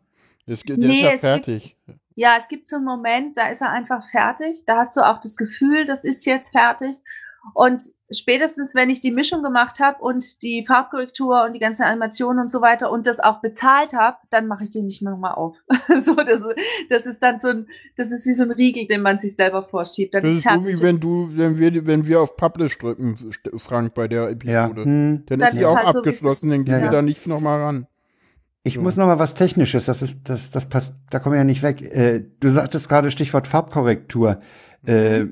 Es geht, der Nee, ist ja es gibt- fertig. Ja, es gibt so einen Moment, da ist er einfach fertig. Da hast du auch das Gefühl, das ist jetzt fertig. Und spätestens, wenn ich die Mischung gemacht habe und die Farbkorrektur und die ganze Animation und so weiter und das auch bezahlt habe, dann mache ich den nicht mehr nochmal auf. so, das, das ist dann so ein, das ist wie so ein Riegel, den man sich selber vorschiebt. Dann Das ist ist so wie wenn du, wenn wir, wenn wir auf Publish drücken, Frank, bei der Ja. Episode. Hm. Dann, Dann ist die ist auch halt so, abgeschlossen, ist. dann gehen Ja, wir ja. da nicht nochmal ran. Ich So. muss noch mal was Technisches, das ist, das, das passt, da kommen wir ja nicht weg. Äh, du sagtest gerade Stichwort Farbkorrektur, äh,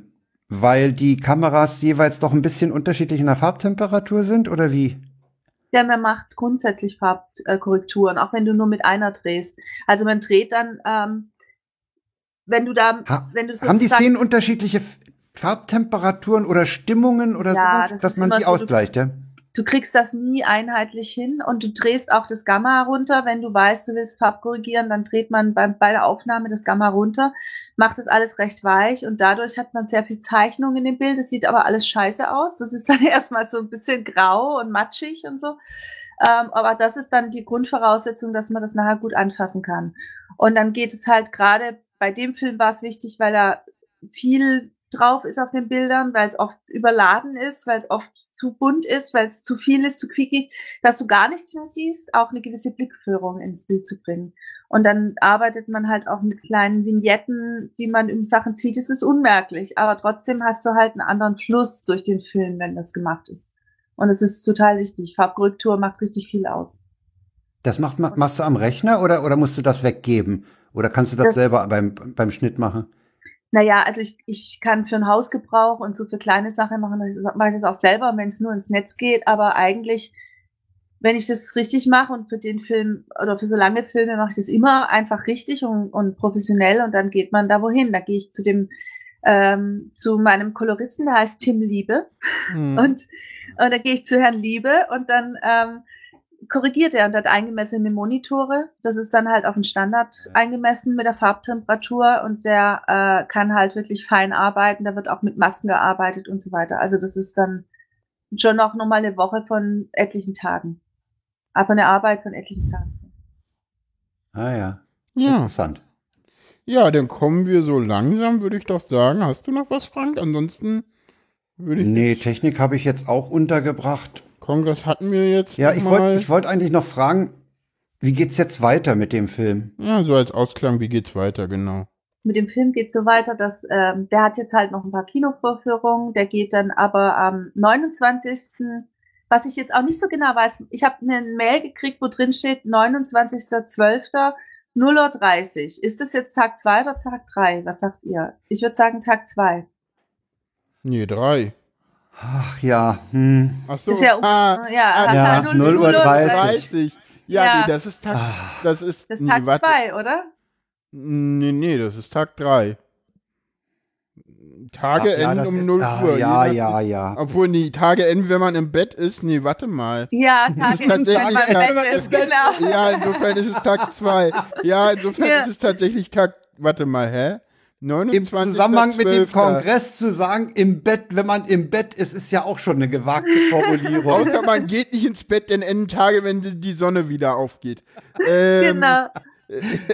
weil die Kameras jeweils doch ein bisschen unterschiedlich in der Farbtemperatur sind, oder wie? der mir macht grundsätzlich Farbkorrekturen, auch wenn du nur mit einer drehst. Also man dreht dann, ähm, wenn du da, Ha wenn du haben die Szenen unterschiedliche Farbtemperaturen oder Stimmungen oder Ja, sowas, das dass man die so, ausgleicht, ja? Du kriegst das nie einheitlich hin und du drehst auch das Gamma runter. Wenn du weißt, du willst Farb korrigieren, dann dreht man beim, bei der Aufnahme das Gamma runter, macht das alles recht weich und dadurch hat man sehr viel Zeichnung in dem Bild. Es sieht aber alles scheiße aus. Das ist dann erstmal so ein bisschen grau und matschig und so. Ähm, aber das ist dann die Grundvoraussetzung, dass man das nachher gut anfassen kann. Und dann geht es halt gerade bei dem Film war es wichtig, weil er viel drauf ist auf den Bildern, weil es oft überladen ist, weil es oft zu bunt ist, weil es zu viel ist, zu quickig, dass du gar nichts mehr siehst, auch eine gewisse Blickführung ins Bild zu bringen. Und dann arbeitet man halt auch mit kleinen Vignetten, die man um Sachen zieht. Es ist unmerklich, aber trotzdem hast du halt einen anderen Fluss durch den Film, wenn das gemacht ist. Und es ist total wichtig. Farbkorrektur macht richtig viel aus. Das macht, ma- machst du am Rechner oder, oder musst du das weggeben? Oder kannst du das, Das- selber beim, beim Schnitt machen? Naja, also ich, ich kann für einen Hausgebrauch und so für kleine Sachen machen, das mache ich das auch selber, wenn es nur ins Netz geht, aber eigentlich, wenn ich das richtig mache und für den Film oder für so lange Filme mache ich das immer einfach richtig und, und professionell und dann geht man da wohin. Da gehe ich zu dem, ähm, zu meinem Koloristen, der heißt Tim Liebe Hm. und, und da gehe ich zu Herrn Liebe und dann ähm, korrigiert er und hat eingemessene Monitore. Das ist dann halt auf den Standard eingemessen mit der Farbtemperatur und der äh, kann halt wirklich fein arbeiten. Da wird auch mit Masken gearbeitet und so weiter. Also das ist dann schon noch nochmal eine Woche von etlichen Tagen. Also eine Arbeit von etlichen Tagen. Ah ja, ja. interessant. ja, dann kommen wir so langsam, würde ich doch sagen. Hast du noch was, Frank? Ansonsten würde ich. Nee, Technik habe ich jetzt auch untergebracht. Kongress hatten wir jetzt. Ja, ich wollte wollt eigentlich noch fragen, wie geht's jetzt weiter mit dem Film? Ja, so als Ausklang, wie geht's weiter, genau. mit dem Film geht so weiter, dass ähm, der hat jetzt halt noch ein paar Kinovorführungen, der geht dann aber am 29. Was ich jetzt auch nicht so genau weiß, ich habe eine Mail gekriegt, wo drin steht 29.12. 0.30 Uhr. Ist das jetzt Tag 2 oder Tag 3? Was sagt ihr? Ich würde sagen Tag 2. Nee, drei. Ach ja, hm. Ach so. Ist ja, um, ah, ja, ah, ja, 0 0 Uhr 30. 30. Ja, Ja. nee, das ist Tag. Ah. Das ist. Das ist nee, Tag warte. 2, oder? Nee, nee, das ist Tag 3. Tage Ach, ja, enden um ist- 0 ah, Uhr. Ja, je ja, nachdem- ja. Obwohl, die Tage enden, wenn man im Bett ist. Nee, warte mal. Ja, ist Tage, tatsächlich wenn man im Bett ist, genau. Ja, insofern ist es Tag 2. Ja, insofern Ja. ist es tatsächlich Tag. Warte mal, hä? Im Zusammenhang mit dem Kongress zu sagen, im Bett, wenn man im Bett ist, ist ja auch schon eine gewagte Formulierung. Außer man geht nicht ins Bett, denn Ende Tage, wenn die Sonne wieder aufgeht. Ähm, genau.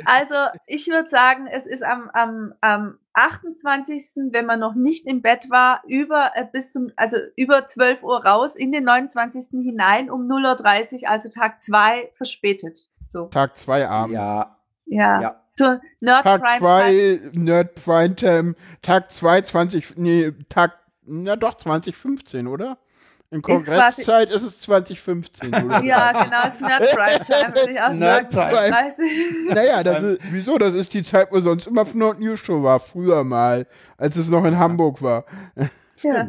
Also ich würde sagen, es ist am, am, am 28., wenn man noch nicht im Bett war, über äh, bis zum, also über 12 Uhr raus, in den 29. hinein um 0.30 Uhr, also Tag 2 verspätet. So. Tag 2 abends. Ja. Ja. Ja. Zur Nerd Tag Prime 2, Nerd Prime Time, Tag 2, 20, nee, Tag, na doch, 2015, oder? In Kongresszeit ist, es 2015, oder? Ja, genau, es ist Nerd Prime Time, würde ich auch Nerd sagen. Prime. 30. Naja, das ist, wieso? Das ist die Zeit, wo sonst immer Nord News Show war, früher mal, als es noch in Hamburg war. Ja.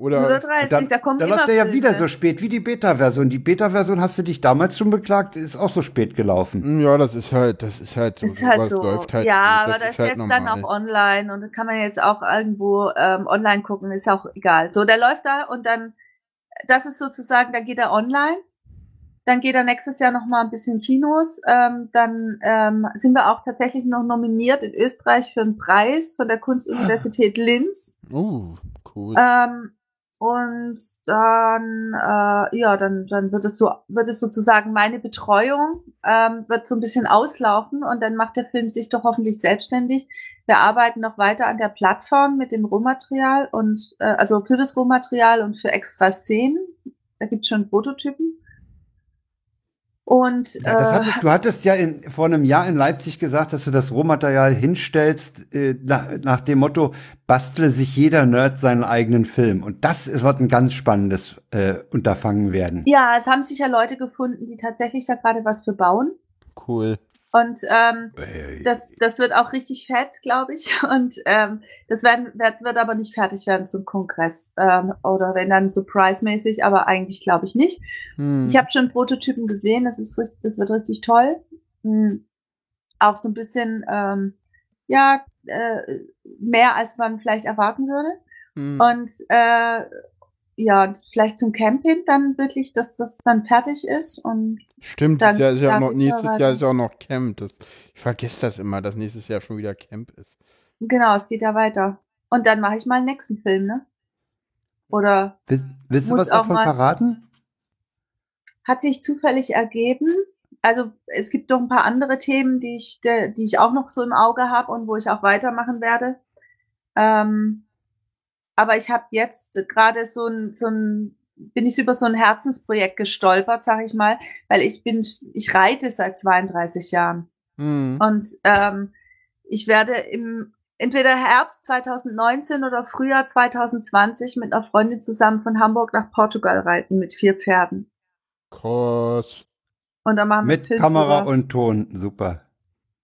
Oder, 130, Dann, da kommt dann immer läuft er ja Filme. wieder so spät wie die Beta-Version. Die Beta-Version hast du dich damals schon beklagt, ist auch so spät gelaufen. Hm, ja, das ist halt, das ist halt so. Ist halt so. Läuft halt ja, aber das ist ist halt jetzt dann normal. auch online und das kann man jetzt auch irgendwo ähm, online gucken, ist auch egal. So, der läuft da und dann, das ist sozusagen, dann geht er online. Dann geht er nächstes Jahr noch mal ein bisschen Kinos. Ähm, dann ähm, sind wir auch tatsächlich noch nominiert in Österreich für einen Preis von der Kunstuniversität Linz. Oh, cool. Ähm, und dann, äh, ja, dann, dann wird es so, wird es sozusagen meine Betreuung, ähm, wird so ein bisschen auslaufen und dann macht der Film sich doch hoffentlich selbstständig. Wir arbeiten noch weiter an der Plattform mit dem Rohmaterial und, äh, also für das Rohmaterial und für extra Szenen. Da gibt's schon Prototypen. Und Ja, das äh, hattest, du hattest ja in, vor einem Jahr in Leipzig gesagt, dass du das Rohmaterial hinstellst, äh, nach, nach dem Motto, bastle sich jeder Nerd seinen eigenen Film. Und das ist- wird ein ganz spannendes äh, Unterfangen werden. ja, es haben sich ja Leute gefunden, die tatsächlich da gerade was für bauen. Cool. Und ähm, Äh, Das, das wird auch richtig fett, glaube ich. Und ähm, das werden, wird, wird aber nicht fertig werden zum Kongress. Ähm, oder wenn dann surprise-mäßig, aber eigentlich glaube ich nicht. Hm. Ich habe schon Prototypen gesehen, das, ist, richtig- das wird richtig toll. Hm. Auch so ein bisschen, ähm, ja, äh, mehr als man vielleicht erwarten würde. Hm. Und äh, ja, und vielleicht zum Camping dann wirklich, dass das dann fertig ist. Und Stimmt, dann das Jahr ist ja noch, nächstes weiter. Jahr ist ja auch noch Camp. Das, ich vergesse das immer, dass nächstes Jahr schon wieder Camp ist. genau, es geht ja weiter. Und dann mache ich mal einen nächsten Film, ne? Oder Willst, willst du was auch davon mal- verraten? hat sich zufällig ergeben. Also es gibt noch ein paar andere Themen, die ich, de, die ich auch noch so im Auge habe und wo ich auch weitermachen werde. Ähm, aber ich habe jetzt gerade so ein, so ein, bin ich über so ein Herzensprojekt gestolpert, sag ich mal, weil ich bin, ich reite seit 32 Jahren. Hm. Und ähm, ich werde im entweder Herbst 2019 oder Frühjahr 2020 mit einer Freundin zusammen von Hamburg nach Portugal reiten mit vier Pferden. Krass. Und da machen wir Mit Kamera und Ton, super.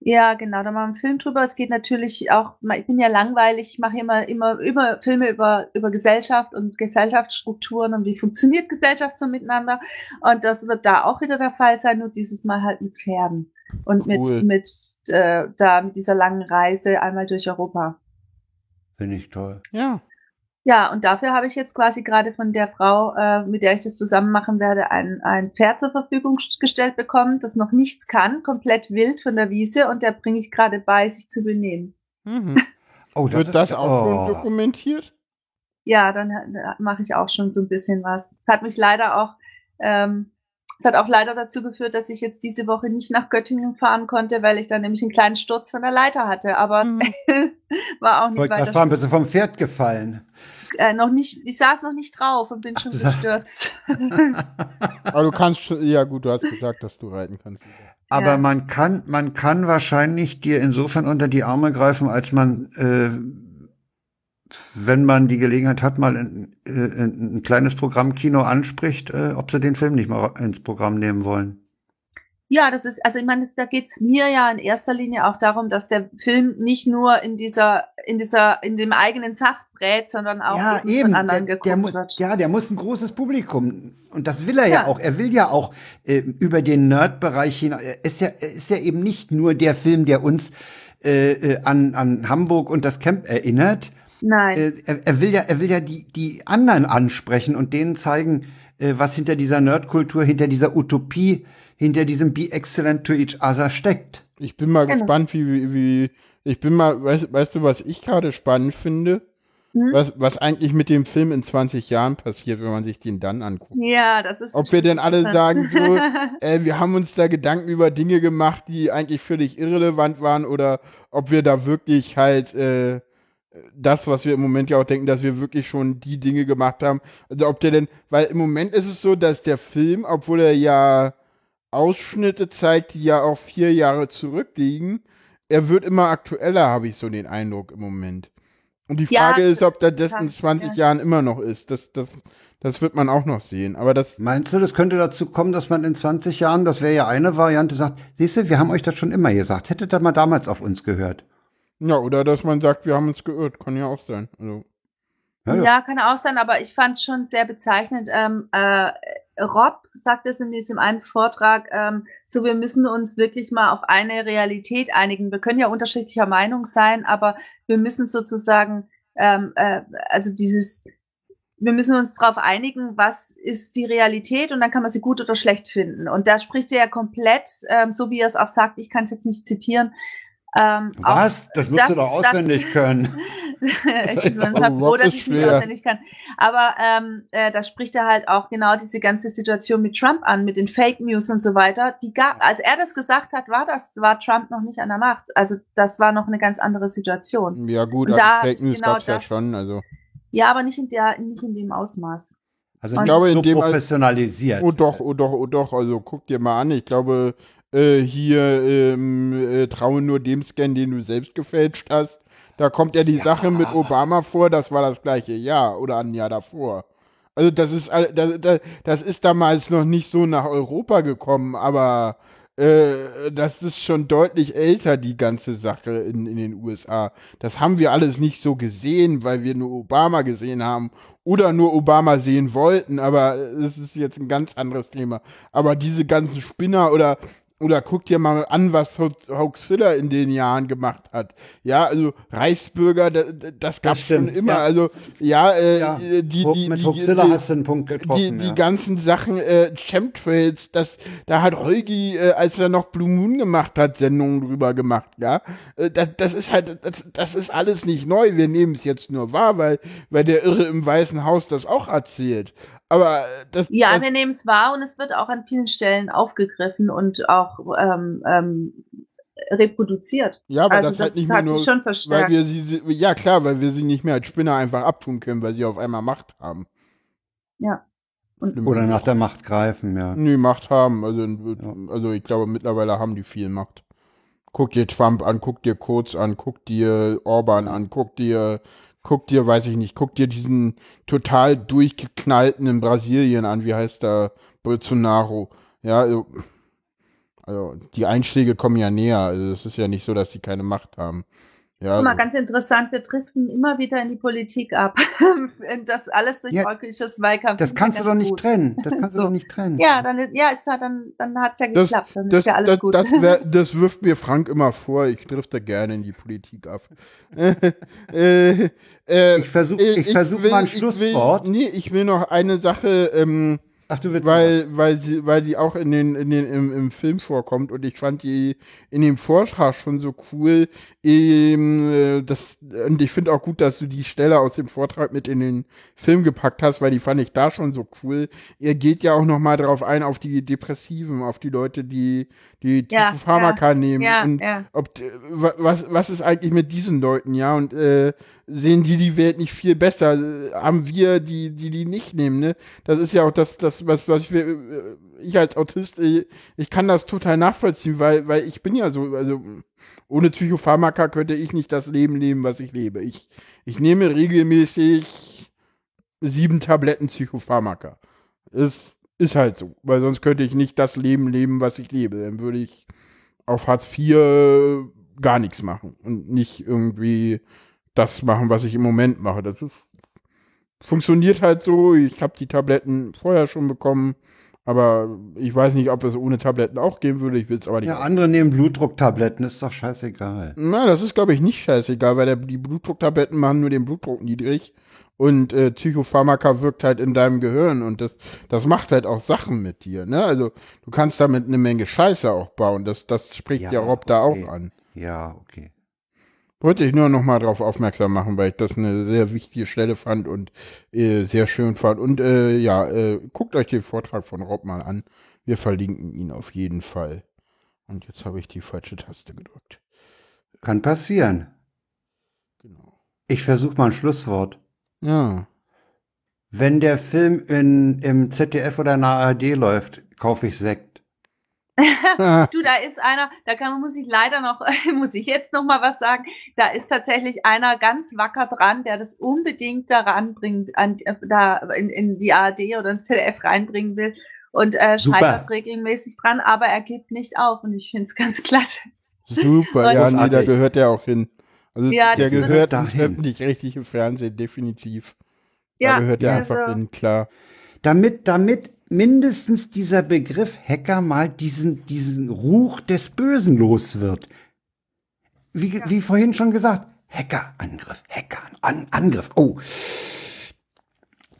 Ja, genau, da machen wir einen Film drüber. Es geht natürlich auch, ich bin ja langweilig, ich mache immer, immer, immer Filme über, über Gesellschaft und Gesellschaftsstrukturen und wie funktioniert Gesellschaft so miteinander. Und das wird da auch wieder der Fall sein, nur dieses Mal halt mit Pferden. Und Cool. mit, mit, äh, da, mit dieser langen Reise einmal durch Europa. Finde ich toll. Ja. Ja, und dafür habe ich jetzt quasi gerade von der Frau, äh, mit der ich das zusammen machen werde, ein, ein Pferd zur Verfügung gestellt bekommen, das noch nichts kann, komplett wild von der Wiese und der bringe ich gerade bei, sich zu benehmen. Mhm. Oh, Wird das auch schon oh. dokumentiert? Ja, dann äh, mache ich auch schon so ein bisschen was. Es hat mich leider auch, ähm, es hat auch leider dazu geführt, dass ich jetzt diese Woche nicht nach Göttingen fahren konnte, weil ich dann nämlich einen kleinen Sturz von der Leiter hatte. Aber Mhm. war auch nicht Wollte weiter. gerade fragen, bist du vom Pferd gefallen? Äh, noch nicht, ich saß noch nicht drauf und bin schon du sagst- gestürzt. Aber du kannst schon, ja gut, du hast gesagt, dass du reiten kannst. Aber Ja. man kann, man kann wahrscheinlich dir insofern unter die Arme greifen, als man, äh, wenn man die Gelegenheit hat, mal in, äh, in ein kleines Programmkino anspricht, äh, ob sie den Film nicht mal ins Programm nehmen wollen. Ja, das ist, also ich meine, es- da geht's mir ja in erster Linie auch darum, dass der Film nicht nur in dieser, in dieser, in dem eigenen Saft brät, sondern auch ja, eben von Der, anderen der, geguckt mu- wird. ja, der muss ein großes Publikum. Und das will er ja, Ja. auch. Er will ja auch äh, über den Nerd-Bereich hinaus. Er ist ja, ist ja eben nicht nur der Film, der uns äh, äh, an, an Hamburg und das Camp erinnert. Nein. Äh, er, er will ja, er will ja die, die anderen ansprechen und denen zeigen, äh, was hinter dieser Nerdkultur, hinter dieser Utopie hinter diesem Be Excellent to Each Other steckt. Ich bin mal genau. gespannt, wie, wie, wie, ich bin mal, weißt, weißt du, was ich gerade spannend finde? Hm? Was, was eigentlich mit dem Film in 20 Jahren passiert, wenn man sich den dann anguckt. Ja, das ist. Ob wir denn alle sagen so, äh, wir haben uns da Gedanken über Dinge gemacht, die eigentlich völlig irrelevant waren, oder ob wir da wirklich halt äh, das, was wir im Moment ja auch denken, dass wir wirklich schon die Dinge gemacht haben. Also ob der denn, weil im Moment ist es so, dass der Film, obwohl er ja Ausschnitte zeigt, die ja auch vier Jahre zurückliegen, er wird immer aktueller, habe ich so den Eindruck im Moment. Und die Frage ja, ist, ob der das in 20 ja. Jahren immer noch ist. Das, das, das wird man auch noch sehen. Aber das Meinst du, das könnte dazu kommen, dass man in 20 Jahren, das wäre ja eine Variante, sagt, siehst du, wir haben euch das schon immer gesagt. Hättet ihr mal damals auf uns gehört? Ja, oder dass man sagt, wir haben uns geirrt. Kann ja auch sein. Also. Ja, ja. ja, kann auch sein, aber ich fand es schon sehr bezeichnend. Ähm, äh, Rob sagt es in diesem einen Vortrag, ähm, so wir müssen uns wirklich mal auf eine Realität einigen. Wir können ja unterschiedlicher Meinung sein, aber wir müssen sozusagen, ähm, äh, also dieses, wir müssen uns darauf einigen, was ist die Realität und dann kann man sie gut oder schlecht finden. Und da spricht er ja komplett, ähm, so wie er es auch sagt, ich kann es jetzt nicht zitieren, ähm, Was? das musst das, du doch auswendig das, können. ich bin total froh, dass ich es nicht auswendig kann. Aber ähm, äh, da spricht er halt auch genau diese ganze Situation mit Trump an, mit den Fake News und so weiter. Die gab, als er das gesagt hat, war das, war Trump noch nicht an der Macht. Also das war noch eine ganz andere Situation. Ja gut, da Fake News genau gab's ja schon. Also. Ja, aber nicht in der, nicht in dem Ausmaß. Also ich glaube, in so dem professionalisiert. Oh doch, oh doch, oh doch. Also guck dir mal an. Ich glaube, äh, hier ähm, äh, traue nur dem Scan, den du selbst gefälscht hast. Da kommt ja die ja. Sache mit Obama vor, das war das gleiche Jahr oder ein Jahr davor. Also das ist das, das ist damals noch nicht so nach Europa gekommen, aber äh, das ist schon deutlich älter, die ganze Sache in, in den USA. Das haben wir alles nicht so gesehen, weil wir nur Obama gesehen haben oder nur Obama sehen wollten, aber es ist jetzt ein ganz anderes Thema. Aber diese ganzen Spinner oder oder guck dir mal an, was Hoaxilla in den Jahren gemacht hat. Ja, also Reichsbürger, das, das gab es schon immer. Ja. Also ja, äh, ja. die, die, mit Hoaxilla die, hast du einen Punkt getroffen. Die, ja. die ganzen Sachen, äh, Chemtrails, das, da hat Holgi, äh, als er noch Blue Moon gemacht hat, Sendungen drüber gemacht. Ja, äh, das, das ist halt, das, das ist alles nicht neu. Wir nehmen es jetzt nur wahr, weil, weil der Irre im Weißen Haus das auch erzählt. Aber das. Ja, das, wir nehmen es wahr und es wird auch an vielen Stellen aufgegriffen und auch ähm, ähm, reproduziert. Ja, aber also das, das halt nicht hat nur, sich schon verstärkt. Weil wir sie, ja klar, weil wir sie nicht mehr als Spinner einfach abtun können, weil sie auf einmal Macht haben. Ja. Und Oder nach der Macht greifen, ja. Nee, Macht haben. Also, also ich glaube, mittlerweile haben die viel Macht. Guck dir Trump an, guck dir Kurz an, guck dir Orban an, guck dir guck dir, weiß ich nicht, guck dir diesen total durchgeknallten in Brasilien an, wie heißt der Bolsonaro. Ja, also, also die Einschläge kommen ja näher. Also es ist ja nicht so, dass sie keine Macht haben. Ja, Mal ganz interessant, wir driften immer wieder in die Politik ab. das alles durch ja, volkliches Wahlkampf. Das kannst du doch nicht gut. trennen. Das kannst so. du doch nicht trennen. Ja, dann, ja, ist halt, dann, dann hat's ja geklappt. Dann das, ist ja alles das, gut. Das, wär, das, wirft mir Frank immer vor. Ich drifte gerne in die Politik ab. äh, äh, ich versuche ich, ich versuch mal ein Schlusswort. Ich will, nee, ich will noch eine Sache ähm, Ach, du willst weil, weil sie, weil die auch in den, in den, im, im Film vorkommt und ich fand die in dem Vortrag schon so cool. Ähm, äh, das, und ich finde auch gut, dass du die Stelle aus dem Vortrag mit in den Film gepackt hast, weil die fand ich da schon so cool. Er geht ja auch noch mal darauf ein, auf die Depressiven, auf die Leute, die die ja, Pharmaka ja, nehmen. Ja, und ja. Ob, was, was ist eigentlich mit diesen Leuten, ja? Und äh, sehen die die Welt nicht viel besser? Haben wir die, die die nicht nehmen, ne? Das ist ja auch das, das was, was ich, äh, ich als Autist, ich, ich kann das total nachvollziehen, weil, weil ich bin ja so, also ohne Psychopharmaka könnte ich nicht das Leben leben, was ich lebe. Ich, ich nehme regelmäßig sieben Tabletten Psychopharmaka. Das ist halt so, weil sonst könnte ich nicht das Leben leben, was ich lebe. Dann würde ich auf Hartz IV gar nichts machen und nicht irgendwie das machen, was ich im Moment mache. Das ist, funktioniert halt so. Ich habe die Tabletten vorher schon bekommen, aber ich weiß nicht, ob es ohne Tabletten auch gehen würde. Ich will es aber nicht. Ja, andere nehmen Blutdrucktabletten, ist doch scheißegal. Na, das ist, glaube ich, nicht scheißegal, weil der, die Blutdrucktabletten machen nur den Blutdruck niedrig Und äh, Psychopharmaka wirkt halt in deinem Gehirn und das, das macht halt auch Sachen mit dir. Ne? Also du kannst damit eine Menge Scheiße auch bauen. Das, das spricht ja, Ja, Rob da okay. auch an. Ja, okay. Wollte ich nur noch mal darauf aufmerksam machen, weil ich das eine sehr wichtige Stelle fand und äh, sehr schön fand. Und äh, ja, äh, guckt euch den Vortrag von Rob mal an. Wir verlinken ihn auf jeden Fall. Und jetzt habe ich die falsche Taste gedrückt. Kann passieren. Genau. Ich versuche mal ein Schlusswort. Ja. Wenn der Film in, im ZDF oder in der ARD läuft, kaufe ich Sekt. Du, da ist einer, da kann, muss ich leider noch, muss ich jetzt noch mal was sagen. Da ist tatsächlich einer ganz wacker dran, der das unbedingt daran bringt, an, da in, in die ARD oder ins ZDF reinbringen will und äh, scheitert regelmäßig dran, aber er gibt nicht auf und ich finde es ganz klasse. Super, ja, nee, da gehört der auch hin. Also Ja, der gehört ins öffentlich-rechtliche Fernsehen, definitiv. Ja, da gehört der also- einfach hin, klar. Damit, damit mindestens dieser Begriff Hacker mal diesen, diesen Ruch des Bösen los wird. Wie, wie vorhin schon gesagt, Hackerangriff, Hacker, an, Angriff. Oh,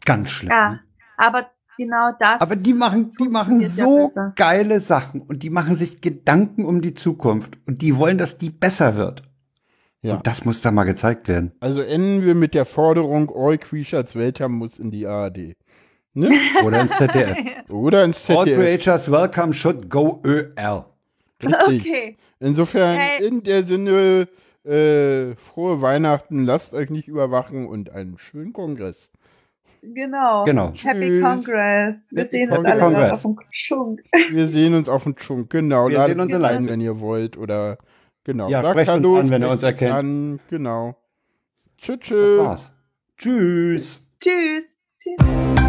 ganz schlimm. Ja, aber genau das. Aber die machen, die machen ja so besser. geile Sachen und die machen sich Gedanken um die Zukunft und die wollen, dass die besser wird. Ja. Und das muss da mal gezeigt werden. Also enden wir mit der Forderung, All Creatures Weltham muss in die ARD. Ne? Oder ins ZDF. Oder ins All ZDF. creatures welcome should go ÖR. Richtig. Okay. Insofern, Hey. in der Sinne, äh, frohe Weihnachten, lasst euch nicht überwachen und einen schönen Kongress. Genau. Genau. Happy Tschüss. Congress. Wir Happy sehen uns Congress. alle Congress. auf dem Schunk. Wir sehen uns auf dem Schunk, genau. Wir Ladet sehen uns uns live. ein, wenn ihr wollt. Oder genau. Ja, Sagt sprecht uns Hallo, an, wenn ihr uns erkennt. An. Genau. Tschüss, tschüss. Tschüss. Tschüss. Tschüss.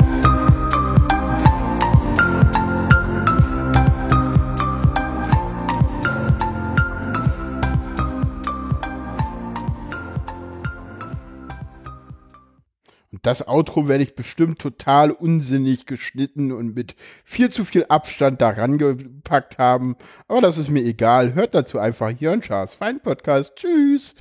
Das Outro werde ich bestimmt total unsinnig geschnitten und mit viel zu viel Abstand daran gepackt haben. Aber das ist mir egal. Hört dazu einfach hier ein Schaas Fein Podcast. Tschüss.